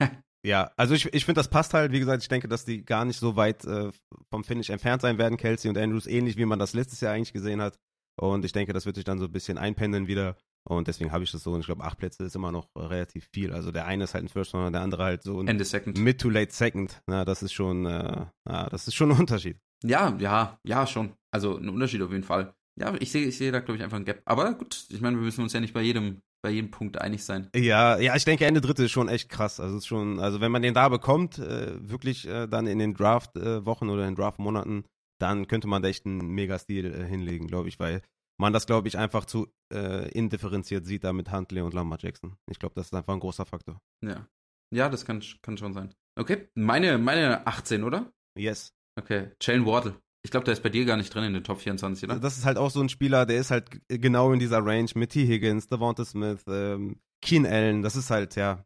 (laughs) Ja, also ich, ich finde, das passt halt. Wie gesagt, ich denke, dass die gar nicht so weit äh, vom Finish entfernt sein werden, Kelsey und Andrews, ähnlich wie man das letztes Jahr eigentlich gesehen hat. Und ich denke, das wird sich dann so ein bisschen einpendeln wieder. Und deswegen habe ich das so. Und ich glaube, acht Plätze ist immer noch relativ viel. Also der eine ist halt ein First Round, der andere halt so ein Ende Second. Mid to Late Second. Na, das ist schon, äh, ja, das ist schon ein Unterschied. Ja, ja, ja, schon. Also ein Unterschied auf jeden Fall. Ja, ich sehe ich seh da, glaube ich, einfach ein Gap. Aber gut, ich meine, wir müssen uns ja nicht bei jedem bei jedem Punkt einig sein. Ja, ja, ich denke Ende dritte ist schon echt krass. Also ist schon, also wenn man den da bekommt, äh, wirklich äh, dann in den Draft-Wochen äh, oder in den Draft-Monaten, dann könnte man da echt einen Mega-Stil äh, hinlegen, glaube ich, weil man das, glaube ich, einfach zu äh, indifferenziert sieht da mit Huntley und Lamar Jackson. Ich glaube, das ist einfach ein großer Faktor. Ja. Ja, das kann, kann schon sein. Okay, meine, meine 18, oder? Yes. Okay, Jane Wardle. Ich glaube, der ist bei dir gar nicht drin in den Top 24, oder? Das ist halt auch so ein Spieler, der ist halt genau in dieser Range mit T. Higgins, Devonta Smith, ähm, Keen Allen. Das ist halt, ja,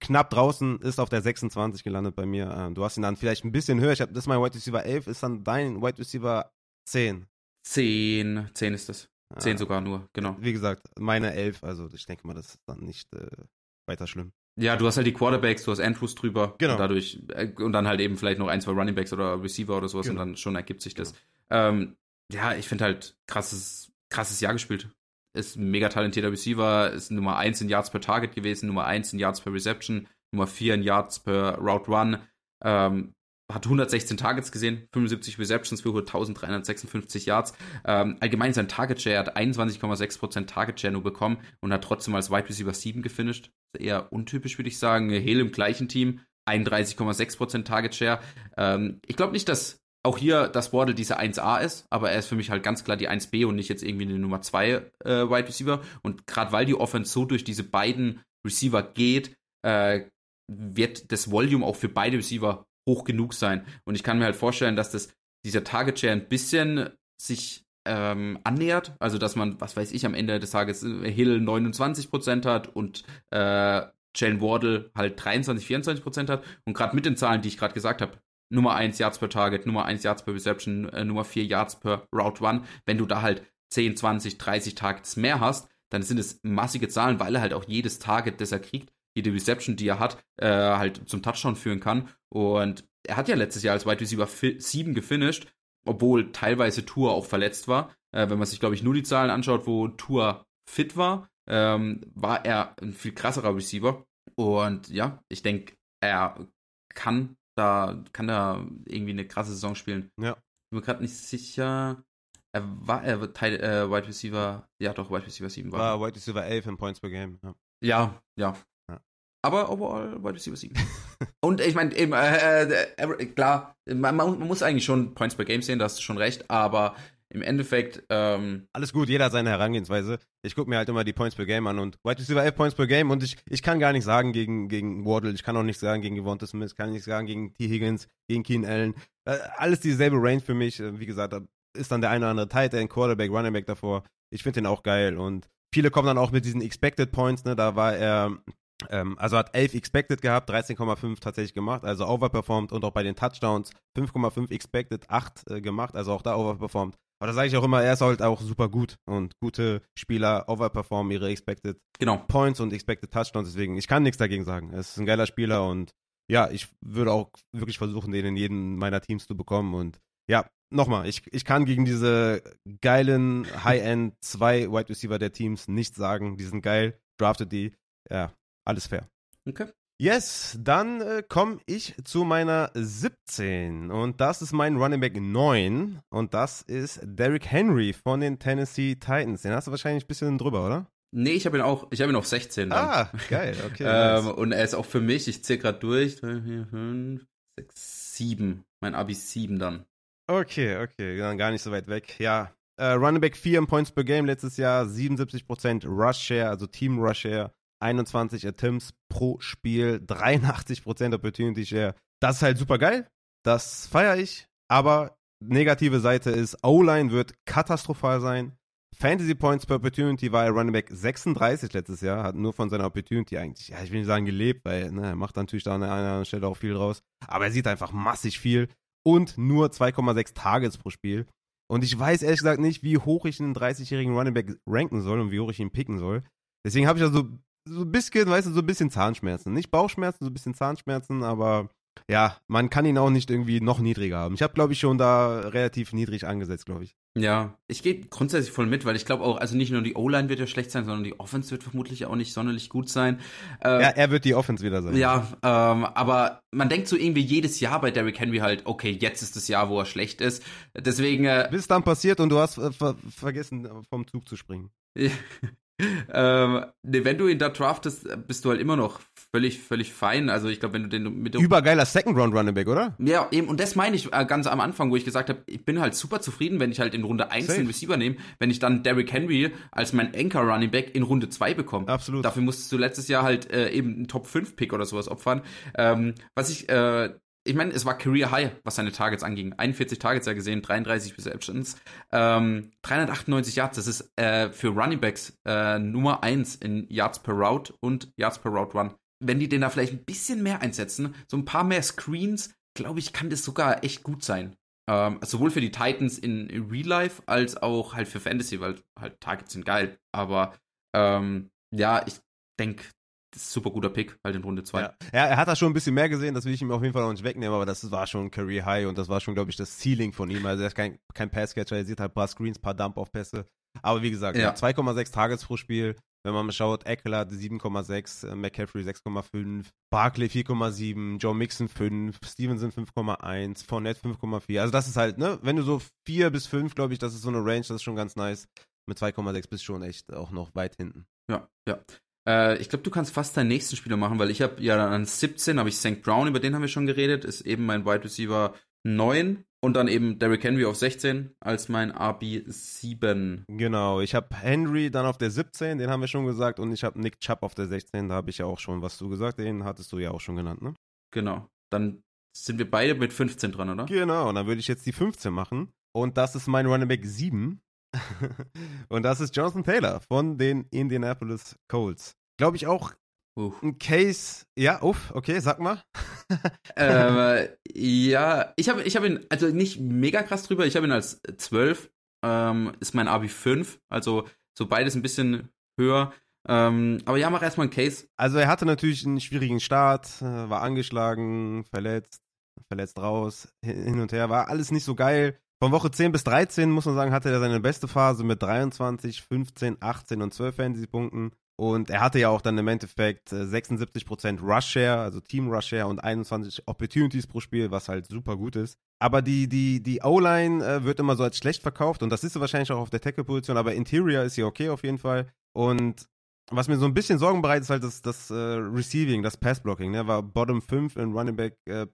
knapp draußen, ist auf der 26 gelandet bei mir. Ähm, du hast ihn dann vielleicht ein bisschen höher. Ich hab, das ist mein Wide Receiver 11, ist dann dein Wide Receiver 10. 10, 10 ist das. 10 ja. sogar nur, genau. Wie gesagt, meine 11, also ich denke mal, das ist dann nicht äh, weiter schlimm. Ja, du hast halt die Quarterbacks, du hast Andrews drüber. Genau. Und dadurch, äh, und dann halt eben vielleicht noch ein, zwei Runningbacks oder Receiver oder sowas genau. und dann schon ergibt sich das. Genau. Ähm, ja, ich finde halt krasses, krasses Jahr gespielt. Ist ein mega talentierter Receiver, ist Nummer 1 in Yards per Target gewesen, Nummer 1 in Yards per Reception, Nummer 4 in Yards per Route Run. Ähm, hat 116 Targets gesehen, 75 Receptions für 1356 Yards. Ähm, allgemein sein Target Share hat 21,6% Target Share nur bekommen und hat trotzdem als Wide Receiver 7 gefinisht. Eher untypisch, würde ich sagen. Hill im gleichen Team, 31,6% Target Share. Ähm, ich glaube nicht, dass auch hier das Wardle diese 1A ist, aber er ist für mich halt ganz klar die 1B und nicht jetzt irgendwie eine Nummer 2 äh, Wide Receiver. Und gerade weil die Offense so durch diese beiden Receiver geht, äh, wird das Volume auch für beide Receiver hoch genug sein. Und ich kann mir halt vorstellen, dass das dieser Target Share ein bisschen sich ähm, annähert. Also, dass man, was weiß ich, am Ende des Tages äh, Hill 29% hat und äh, Jalen Wardle halt 23, 24 Prozent hat und gerade mit den Zahlen, die ich gerade gesagt habe, Nummer 1 Yards per Target, Nummer 1 Yards per Reception, äh, Nummer 4 Yards per Route Run, wenn du da halt 10, 20, 30 Targets mehr hast, dann sind es massige Zahlen, weil er halt auch jedes Target, das er kriegt, jede Reception, die er hat, äh, halt zum Touchdown führen kann. Und er hat ja letztes Jahr als Wide Receiver 7 gefinisht, obwohl teilweise Tour auch verletzt war. Äh, wenn man sich, glaube ich, nur die Zahlen anschaut, wo Tour fit war, ähm, war er ein viel krasserer Receiver. Und ja, ich denke, er kann da, kann da irgendwie eine krasse Saison spielen. Ja. Ich bin mir gerade nicht sicher. Er war er Teil, äh, Wide Receiver, ja doch, Wide Receiver 7 war. War Wide Receiver 11 in Points per Game. Ja, ja. ja. Aber overall Wide Receiver 7. (laughs) Und ich meine, eben, äh, äh, klar, man, man, muss eigentlich schon Points per Game sehen, da hast du schon recht, aber im Endeffekt. Ähm, Alles gut, jeder hat seine Herangehensweise. Ich gucke mir halt immer die Points per Game an und White Receiver 11 Points per Game und ich, ich kann gar nicht sagen gegen, gegen Wardle, ich kann auch nicht sagen gegen Devonta Smith, ich kann nicht sagen gegen T. Higgins, gegen Keen Allen. Äh, alles dieselbe Range für mich. Äh, wie gesagt, da ist dann der eine oder andere Tight End, Quarterback, Running Back davor. Ich finde den auch geil und viele kommen dann auch mit diesen Expected Points, ne, da war er ähm, also hat 11 expected gehabt, 13,5 tatsächlich gemacht, also overperformed und auch bei den Touchdowns 5,5 expected, 8 äh, gemacht, also auch da overperformed. Aber da sage ich auch immer, er ist halt auch super gut und gute Spieler overperformen ihre expected genau. Points und expected Touchdowns, deswegen ich kann nichts dagegen sagen. Er ist ein geiler Spieler und ja, ich würde auch wirklich versuchen, den in jedem meiner Teams zu bekommen und ja, nochmal, ich, ich kann gegen diese geilen High-End zwei Wide Receiver der Teams nichts sagen. Die sind geil, draftet die. Ja, alles fair. Okay. Yes, dann äh, komme ich zu meiner 17 und das ist mein Running Back 9 und das ist Derrick Henry von den Tennessee Titans. Den hast du wahrscheinlich ein bisschen drüber, oder? Nee, ich habe ihn auch, ich habe ihn auf 16. Dann. Ah, geil, okay. (laughs) ähm, und er ist auch für mich, ich zähle gerade durch, 3, 4, 5, 6, 7. Mein Abi 7 dann. Okay, okay, dann gar nicht so weit weg. Ja, äh, Running Back 4 im Points per Game letztes Jahr, 77% Rush Share, also Team Rush Share. 21 Attempts pro Spiel, (laughs) 83% Opportunity Share. Das ist halt super geil. Das feiere ich. Aber negative Seite ist, O-Line wird katastrophal sein. Fantasy Points per Opportunity war er Running Back 36 letztes Jahr, hat nur von seiner Opportunity eigentlich, ja, ich will nicht sagen gelebt, weil ne, er macht natürlich da an einer anderen Stelle auch viel raus. Aber er sieht einfach massig viel und nur 2,6 Targets pro Spiel. Und ich weiß ehrlich gesagt nicht, wie hoch ich einen 30-jährigen Running Back ranken soll und wie hoch ich ihn picken soll. Deswegen habe ich also so ein bisschen, weißt du, so ein bisschen Zahnschmerzen. Nicht Bauchschmerzen, so ein bisschen Zahnschmerzen, aber ja, man kann ihn auch nicht irgendwie noch niedriger haben. Ich habe, glaube ich, schon da relativ niedrig angesetzt, glaube ich. Ja, ich gehe grundsätzlich voll mit, weil ich glaube auch, also nicht nur die O-Line wird ja schlecht sein, sondern die Offense wird vermutlich auch nicht sonderlich gut sein. Äh, ja, er wird die Offense wieder sein. Ja, ähm, aber man denkt so irgendwie jedes Jahr bei Derrick Henry halt, okay, jetzt ist das Jahr, wo er schlecht ist. Deswegen. Äh, Bis dann passiert und du hast äh, ver vergessen, vom Zug zu springen. Ähm, ne, wenn du ihn da draftest, bist du halt immer noch völlig, völlig fein. Also ich glaube, wenn du den mit Übergeiler Second Round Running Back, oder? Ja, eben, und das meine ich äh, ganz am Anfang, wo ich gesagt habe, ich bin halt super zufrieden, wenn ich halt in Runde 1 Safe. den Receiver nehme, wenn ich dann Derrick Henry als mein Anchor Running Back in Runde 2 bekomme. Absolut. Dafür musstest du letztes Jahr halt äh, eben einen Top 5 Pick oder sowas opfern. Ähm, was ich äh, ich meine, es war Career High, was seine Targets anging. 41 Targets ja gesehen, 33 Receptions, ähm, 398 Yards. Das ist äh, für Running Backs äh, Nummer 1 in Yards per Route und Yards per Route Run. Wenn die den da vielleicht ein bisschen mehr einsetzen, so ein paar mehr Screens, glaube ich, kann das sogar echt gut sein. Ähm, sowohl für die Titans in, in, Real Life als auch halt für Fantasy, weil halt Targets sind geil. Aber ähm, ja, ich denke, super guter Pick, halt in Runde 2. Ja. ja. er hat da schon ein bisschen mehr gesehen, das will ich ihm auf jeden Fall auch nicht wegnehmen, aber das war schon Career High und das war schon, glaube ich, das Ceiling von ihm. Also er ist kein, kein Passcatcher, er sieht halt ein paar Screens, ein paar Dump-Off-Pässe. Aber wie gesagt, ja. 2,6 Targets pro Spiel. Wenn man mal schaut, Eckler 7,6, äh, McCaffrey 6,5, Barkley 4,7, Joe Mixon 5, Stevenson 5,1, Fournette 5,4. Also das ist halt, ne, wenn du so 4 bis 5, glaube ich, das ist so eine Range, das ist schon ganz nice. Mit 2,6 bist du schon echt auch noch weit hinten. Ja, ja. Äh, ich glaube, du kannst fast deinen nächsten Spieler machen, weil ich habe ja dann an 17 habe ich St. Brown, über den haben wir schon geredet, ist eben mein Wide Receiver 9 und dann eben Derrick Henry auf 16 als mein RB7. Genau, ich habe Henry dann auf der 17, den haben wir schon gesagt, und ich habe Nick Chubb auf der 16, da habe ich ja auch schon was zu gesagt, den hattest du ja auch schon genannt, ne? Genau, dann sind wir beide mit 15 dran, oder? Genau, und dann würde ich jetzt die 15 machen und das ist mein Running Back 7 und das ist Jonathan Taylor von den Indianapolis Colts. Glaube ich auch Uh. Ein Case, ja, uff, okay, sag mal. (laughs) ähm, ja, ich habe ich hab ihn, also nicht mega krass drüber, ich habe ihn als 12, ähm, ist mein Abi 5, also so beides ein bisschen höher. Ähm, aber ja, mach erstmal einen Case. Also er hatte natürlich einen schwierigen Start, äh, war angeschlagen, verletzt, verletzt raus, hin und her, war alles nicht so geil. Von Woche 10 bis 13, muss man sagen, hatte er seine beste Phase mit 23, 15, 18 und 12 Fantasy-Punkten. Und er hatte ja auch dann im Endeffekt 76% äh, Rush Share, also Team Rush Share und 21 Opportunities pro Spiel, was halt super gut ist. Aber die, die, die O-Line äh, wird immer so als schlecht verkauft und das ist sie wahrscheinlich auch auf der Tackle-Position, aber Interior ist hier okay auf jeden Fall. Und was mir so ein bisschen Sorgen bereitet, ist halt das, das äh, Receiving, das Pass-Blocking. Ne? War Bottom 5 in Running Back äh.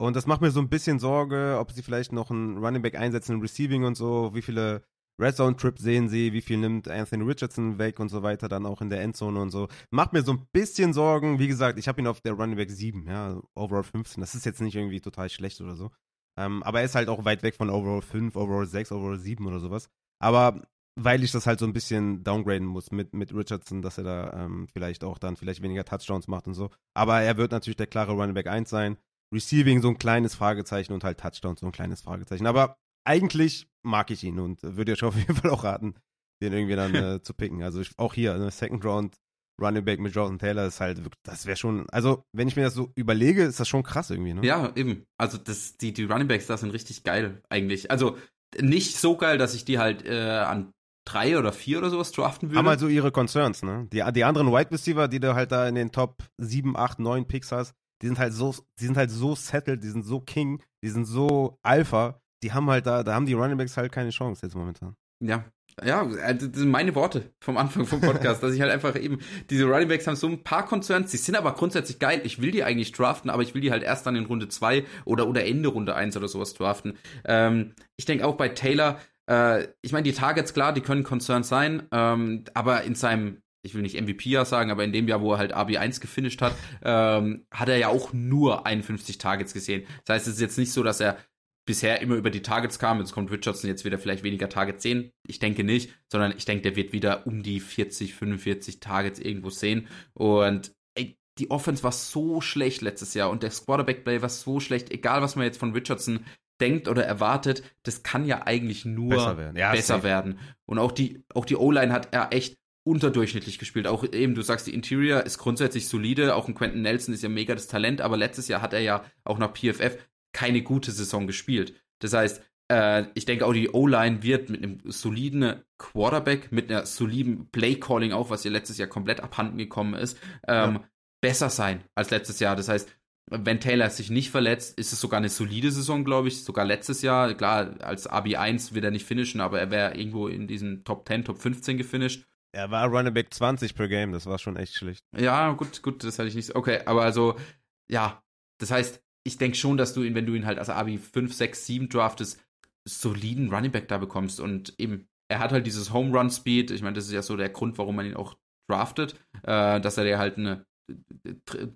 Und das macht mir so ein bisschen Sorge, ob sie vielleicht noch einen Running Back einsetzen in Receiving und so, wie viele Red Zone Trip sehen sie, wie viel nimmt Anthony Richardson weg und so weiter, dann auch in der Endzone und so. Macht mir so ein bisschen Sorgen. Wie gesagt, ich habe ihn auf der Running Back 7, ja, Overall 15. Das ist jetzt nicht irgendwie total schlecht oder so. Ähm, aber er ist halt auch weit weg von Overall 5, Overall 6, Overall 7 oder sowas. Aber weil ich das halt so ein bisschen downgraden muss mit, mit Richardson, dass er da ähm, vielleicht auch dann vielleicht weniger Touchdowns macht und so. Aber er wird natürlich der klare Running Back 1 sein. Receiving so ein kleines Fragezeichen und halt Touchdowns so ein kleines Fragezeichen. Aber eigentlich mag ich ihn und würde euch auf jeden Fall auch raten, den irgendwie dann (laughs) äh, zu picken. Also ich, auch hier, ne, Second Round Running Back mit Jordan Taylor ist halt, das wäre schon, also wenn ich mir das so überlege, ist das schon krass irgendwie, ne? Ja, eben. Also das, die, die Running Backs da sind richtig geil eigentlich. Also nicht so geil, dass ich die halt äh, an drei oder vier oder sowas draften würde. Haben halt so ihre Concerns, ne? Die, die anderen Wide Receiver, die du halt da in den Top 7, 8, 9 Picks hast, die sind halt so, die sind halt so settled, die sind so King, die sind so Alpha, die haben halt da, da haben die Running Backs halt keine Chance jetzt momentan. Ja, ja, äh, das sind meine Worte vom Anfang vom Podcast, (laughs) dass ich halt einfach eben, diese Running Backs haben so ein paar Concerns, die sind aber grundsätzlich geil. Ich will die eigentlich draften, aber ich will die halt erst dann in Runde 2 oder, oder Ende Runde 1 oder sowas draften. Ähm, ich denke auch bei Taylor, äh, ich meine, die Targets, klar, die können Concerns sein, ähm, aber in seinem ich will nicht MVP-Jahr sagen, aber in dem Jahr, wo er halt AB1 gefinisht hat, ähm, hat er ja auch nur 51 Targets gesehen. Das heißt, es ist jetzt nicht so, dass er bisher immer über die Targets kam. Jetzt kommt Richardson jetzt wieder vielleicht weniger Targets sehen. Ich denke nicht, sondern ich denke, der wird wieder um die 40, 45 Targets irgendwo sehen. Und ey, die Offense war so schlecht letztes Jahr und der Quarterback-Play war so schlecht, egal was man jetzt von Richardson denkt oder erwartet, das kann ja eigentlich nur besser werden. Ja, besser werden. Und auch die, auch die O-Line hat er echt unterdurchschnittlich gespielt. Auch eben, du sagst, die Interior ist grundsätzlich solide. Auch ein Quentin Nelson ist ja mega das Talent, aber letztes Jahr hat er ja auch nach PFF keine gute Saison gespielt. Das heißt, äh, ich denke auch die O-Line wird mit einem soliden Quarterback, mit einer soliden Play-Calling auch, was ja letztes Jahr komplett abhanden gekommen ist, ähm, ja. besser sein als letztes Jahr. Das heißt, wenn Taylor sich nicht verletzt, ist es sogar eine solide Saison, glaube ich. Sogar letztes Jahr. Klar, als AB1 wird er nicht finishen, aber er wäre irgendwo in diesen Top 10, Top 15 gefinisht. Er war Running Back 20 per Game, das war schon echt schlecht. Ja, gut, gut, das hatte ich nicht. Okay, aber also, ja, das heißt, ich denke schon, dass du ihn, wenn du ihn halt als Abi 5, 6, 7 draftest, soliden Running Back da bekommst. Und eben, er hat halt dieses Home Run Speed. Ich meine, das ist ja so der Grund, warum man ihn auch draftet, äh, dass er dir halt eine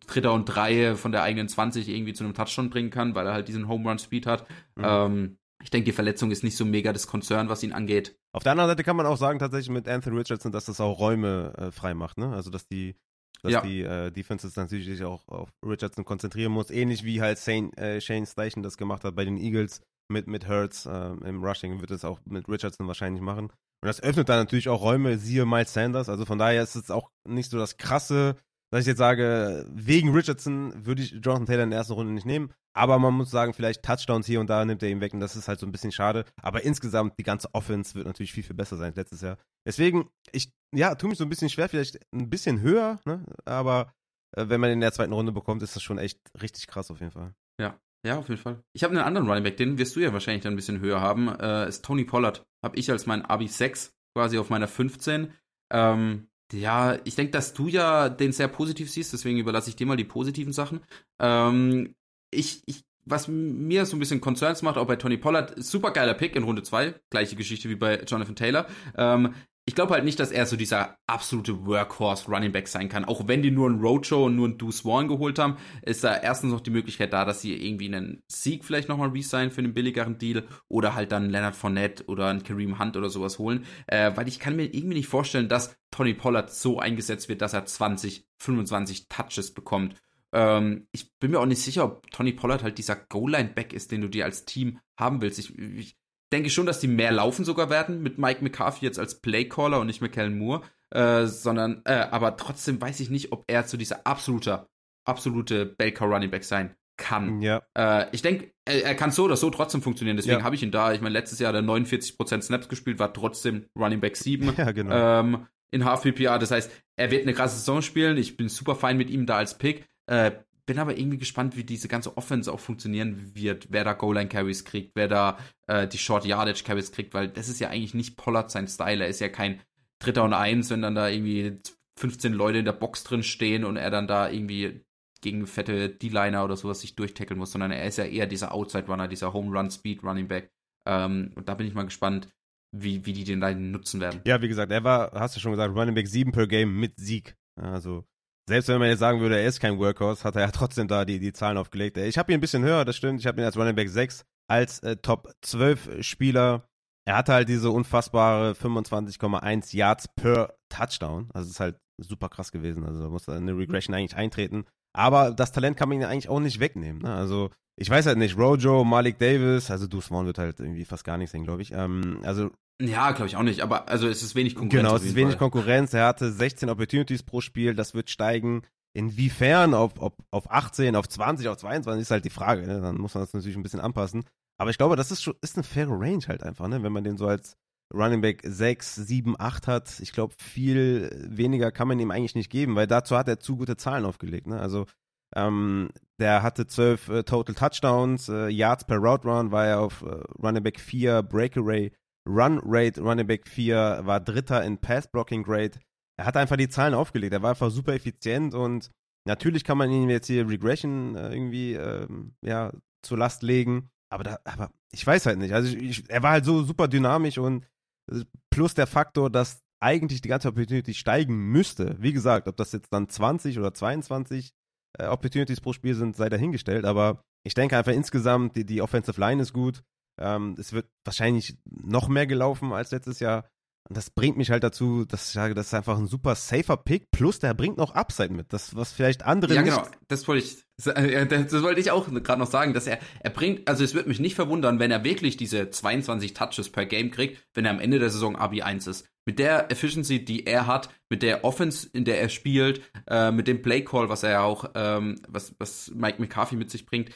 Dritter und Drei von der eigenen 20 irgendwie zu einem Touchdown bringen kann, weil er halt diesen Home Run Speed hat. Mhm. Ähm, ich denke, die Verletzung ist nicht so mega das Konzern, was ihn angeht. Auf der anderen Seite kann man auch sagen, tatsächlich mit Anthony Richardson, dass das auch Räume äh, frei macht, ne? Also, dass die dass ja. die äh, Defenses natürlich sich auch auf Richardson konzentrieren muss. Ähnlich wie halt Shane, äh, Shane Steichen das gemacht hat bei den Eagles mit, mit Hurts äh, im Rushing, wird es auch mit Richardson wahrscheinlich machen. Und das öffnet dann natürlich auch Räume, siehe Miles Sanders. Also von daher ist es auch nicht so das krasse dass ich jetzt sage, wegen Richardson würde ich Jonathan Taylor in der ersten Runde nicht nehmen. Aber man muss sagen, vielleicht Touchdowns hier und da nimmt er ihn weg und das ist halt so ein bisschen schade. Aber insgesamt, die ganze Offense wird natürlich viel, viel besser sein als letztes Jahr. Deswegen, ich, ja, tue mich so ein bisschen schwer, vielleicht ein bisschen höher, ne? Aber äh, wenn man in der zweiten Runde bekommt, ist das schon echt richtig krass auf jeden Fall. Ja, ja, auf jeden Fall. Ich habe einen anderen Running Back, den wirst du ja wahrscheinlich dann ein bisschen höher haben. Äh, ist Tony Pollard. Habe ich als mein Abi 6 quasi auf meiner 15. Ähm, ja, ich denke, dass du ja den sehr positiv siehst, deswegen überlasse ich dir mal die positiven Sachen. Ähm, ich, ich, was mir so ein bisschen Concerns macht, auch bei Tony Pollard, super geiler Pick in Runde 2, gleiche Geschichte wie bei Jonathan Taylor. Ähm, ich glaube halt nicht, dass er so dieser absolute Workhorse Running Back sein kann. Auch wenn die nur ein Roadshow und nur ein Deuce Swan geholt haben, ist da erstens noch die Möglichkeit da, dass sie irgendwie einen Sieg vielleicht nochmal resignen für einen billigeren Deal oder halt dann Leonard Fournette oder einen Kareem Hunt oder sowas holen. Äh, weil ich kann mir irgendwie nicht vorstellen, dass Tony Pollard so eingesetzt wird, dass er 20, 25 Touches bekommt. Ähm, ich bin mir auch nicht sicher, ob Tony Pollard halt dieser Goal-Line-Back ist, den du dir als Team haben willst. Ich, ich denke schon, dass die mehr laufen sogar werden mit Mike McCarthy jetzt als Playcaller und nicht mehr Kellen Moore, äh, sondern, äh, aber trotzdem weiß ich nicht, ob er zu dieser absoluter, absolute Baker Running Back sein kann. Ja. Äh, ich denke, er, er, kann so oder so trotzdem funktionieren, deswegen ja. habe ich ihn da. Ich meine, letztes Jahr hat er 49% Snaps gespielt, war trotzdem Running Back 7 (laughs) ja, genau. ähm, in Half PPR. Das heißt, er wird eine krasse Saison spielen. Ich bin super fein mit ihm da als Pick. Äh, bin aber irgendwie gespannt, wie diese ganze Offense auch funktionieren wird, wer da Goal-Line-Carries kriegt, wer da äh, die Short-Yardage-Carries kriegt, weil das ist ja eigentlich nicht Pollard sein Style. Er ist ja kein Dritter und Eins, wenn dann da irgendwie 15 Leute in der Box drin stehen und er dann da irgendwie gegen fette D-Liner oder sowas sich durchtackeln muss, sondern er ist ja eher dieser Outside-Runner, dieser Home-Run-Speed-Running-Back. Ähm, und da bin ich mal gespannt, wie, wie die den da nutzen werden. Ja, wie gesagt, er war, hast du schon gesagt, Running Back 7 per Game mit Sieg. Also selbst wenn man jetzt sagen würde, er ist kein Workhorse, hat er ja (laughs) trotzdem da die, die Zahlen aufgelegt. Ich habe ihn ein bisschen höher, das stimmt. Ich habe ihn als Running Back 6, als äh, Top 12 Spieler. Er hatte halt diese unfassbare 25,1 Yards per Touchdown. Also das ist halt super krass gewesen. Also da muss eine Regression eigentlich eintreten. Aber das Talent kann man ihn eigentlich auch nicht wegnehmen. Ne? Also ich weiß halt nicht, Rojo, Malik Davis, also Deuce Vaughn wird halt irgendwie fast gar nichts sehen, glaube ich. Ähm, also ja, glaube ich auch nicht, aber also es ist wenig Konkurrenz. Genau, es ist wenig Fall. Konkurrenz. Er hatte 16 Opportunities pro Spiel, das wird steigen. Inwiefern, auf, auf, auf 18, auf 20, auf 22 ist halt die Frage. Ne? Dann muss man das natürlich ein bisschen anpassen. Aber ich glaube, das ist schon ist eine faire Range halt einfach, ne? wenn man den so als Running Back 6, 7, 8 hat. Ich glaube, viel weniger kann man ihm eigentlich nicht geben, weil dazu hat er zu gute Zahlen aufgelegt. Ne? Also ähm, der hatte 12 äh, Total Touchdowns, äh, Yards per Route Run war er auf äh, Running Back 4, Breakaway Run Rate, Running Back 4, war Dritter in Pass Blocking Grade. Er hat einfach die Zahlen aufgelegt. Er war einfach super effizient und natürlich kann man ihm jetzt hier Regression äh, irgendwie ähm, ja, zur Last legen. Aber, da, aber ich weiß halt nicht. Also ich, ich, er war halt so super dynamisch und äh, plus der Faktor, dass eigentlich die ganze Opportunity steigen müsste. Wie gesagt, ob das jetzt dann 20 oder 22 äh, Opportunities pro Spiel sind, sei dahingestellt. Aber ich denke einfach insgesamt, die, die Offensive Line ist gut. Ähm, es wird wahrscheinlich noch mehr gelaufen als letztes Jahr. Und das bringt mich halt dazu, dass ich sage, das ist einfach ein super safer Pick. Plus, der bringt noch Upside mit. Das, was vielleicht andere ja, nicht. Genau. Das wollte ich, äh, das, das wollte ich auch gerade noch sagen, dass er, er bringt, also es würde mich nicht verwundern, wenn er wirklich diese 22 Touches per Game kriegt, wenn er am Ende der Saison Abi 1 ist. Mit der Efficiency, die er hat, mit der Offense, in der er spielt, äh, mit dem Play Call, was er ja auch, ähm, was, was Mike McCarthy mit sich bringt.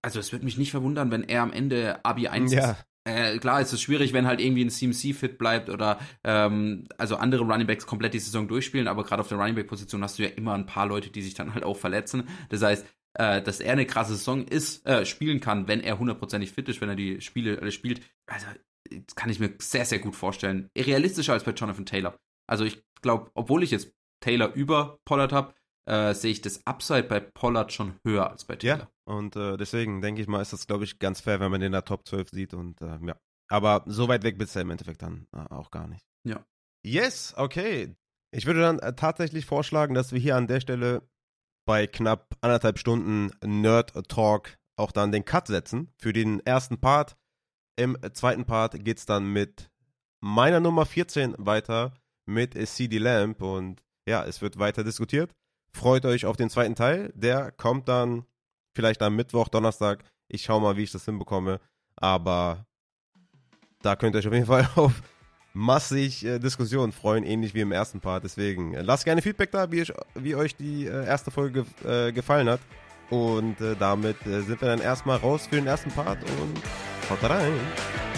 Also es würde mich nicht verwundern, wenn er am Ende Abi 1 ja. ist. Äh, klar, es ist schwierig, wenn halt irgendwie ein CMC fit bleibt oder ähm, also andere Runningbacks komplett die Saison durchspielen, aber gerade auf der Runningback-Position hast du ja immer ein paar Leute, die sich dann halt auch verletzen. Das heißt, äh, dass er eine krasse Saison ist, äh, spielen kann, wenn er hundertprozentig fit ist, wenn er die Spiele äh, spielt. Also kann ich mir sehr, sehr gut vorstellen. Realistischer als bei Jonathan Taylor. Also ich glaube, obwohl ich jetzt Taylor über Pollard habe, äh, sehe ich das Upside bei Pollard schon höher als bei Taylor. Ja, und äh, deswegen denke ich mal, ist das, glaube ich, ganz fair, wenn man den in der Top 12 sieht und äh, ja. Aber so weit weg bist du im Endeffekt dann äh, auch gar nicht. Ja. Yes, okay. Ich würde dann äh, tatsächlich vorschlagen, dass wir hier an der Stelle bei knapp anderthalb Stunden Nerd Talk auch dann den Cut setzen für den ersten Part. Im zweiten Part geht es dann mit meiner Nummer 14 weiter mit CD Lamp und ja, es wird weiter diskutiert. Freut euch auf den zweiten Teil. Der kommt dann vielleicht am Mittwoch, Donnerstag. Ich schaue mal, wie ich das hinbekomme. Aber da könnt ihr euch auf jeden Fall (laughs) auf massig äh, Diskussionen freuen, ähnlich wie im ersten Part. Deswegen äh, lasst gerne Feedback da, wie, ich, wie euch die äh, erste Folge äh, gefallen hat. Und äh, damit äh, sind wir dann erstmal raus für den ersten Part und haut rein.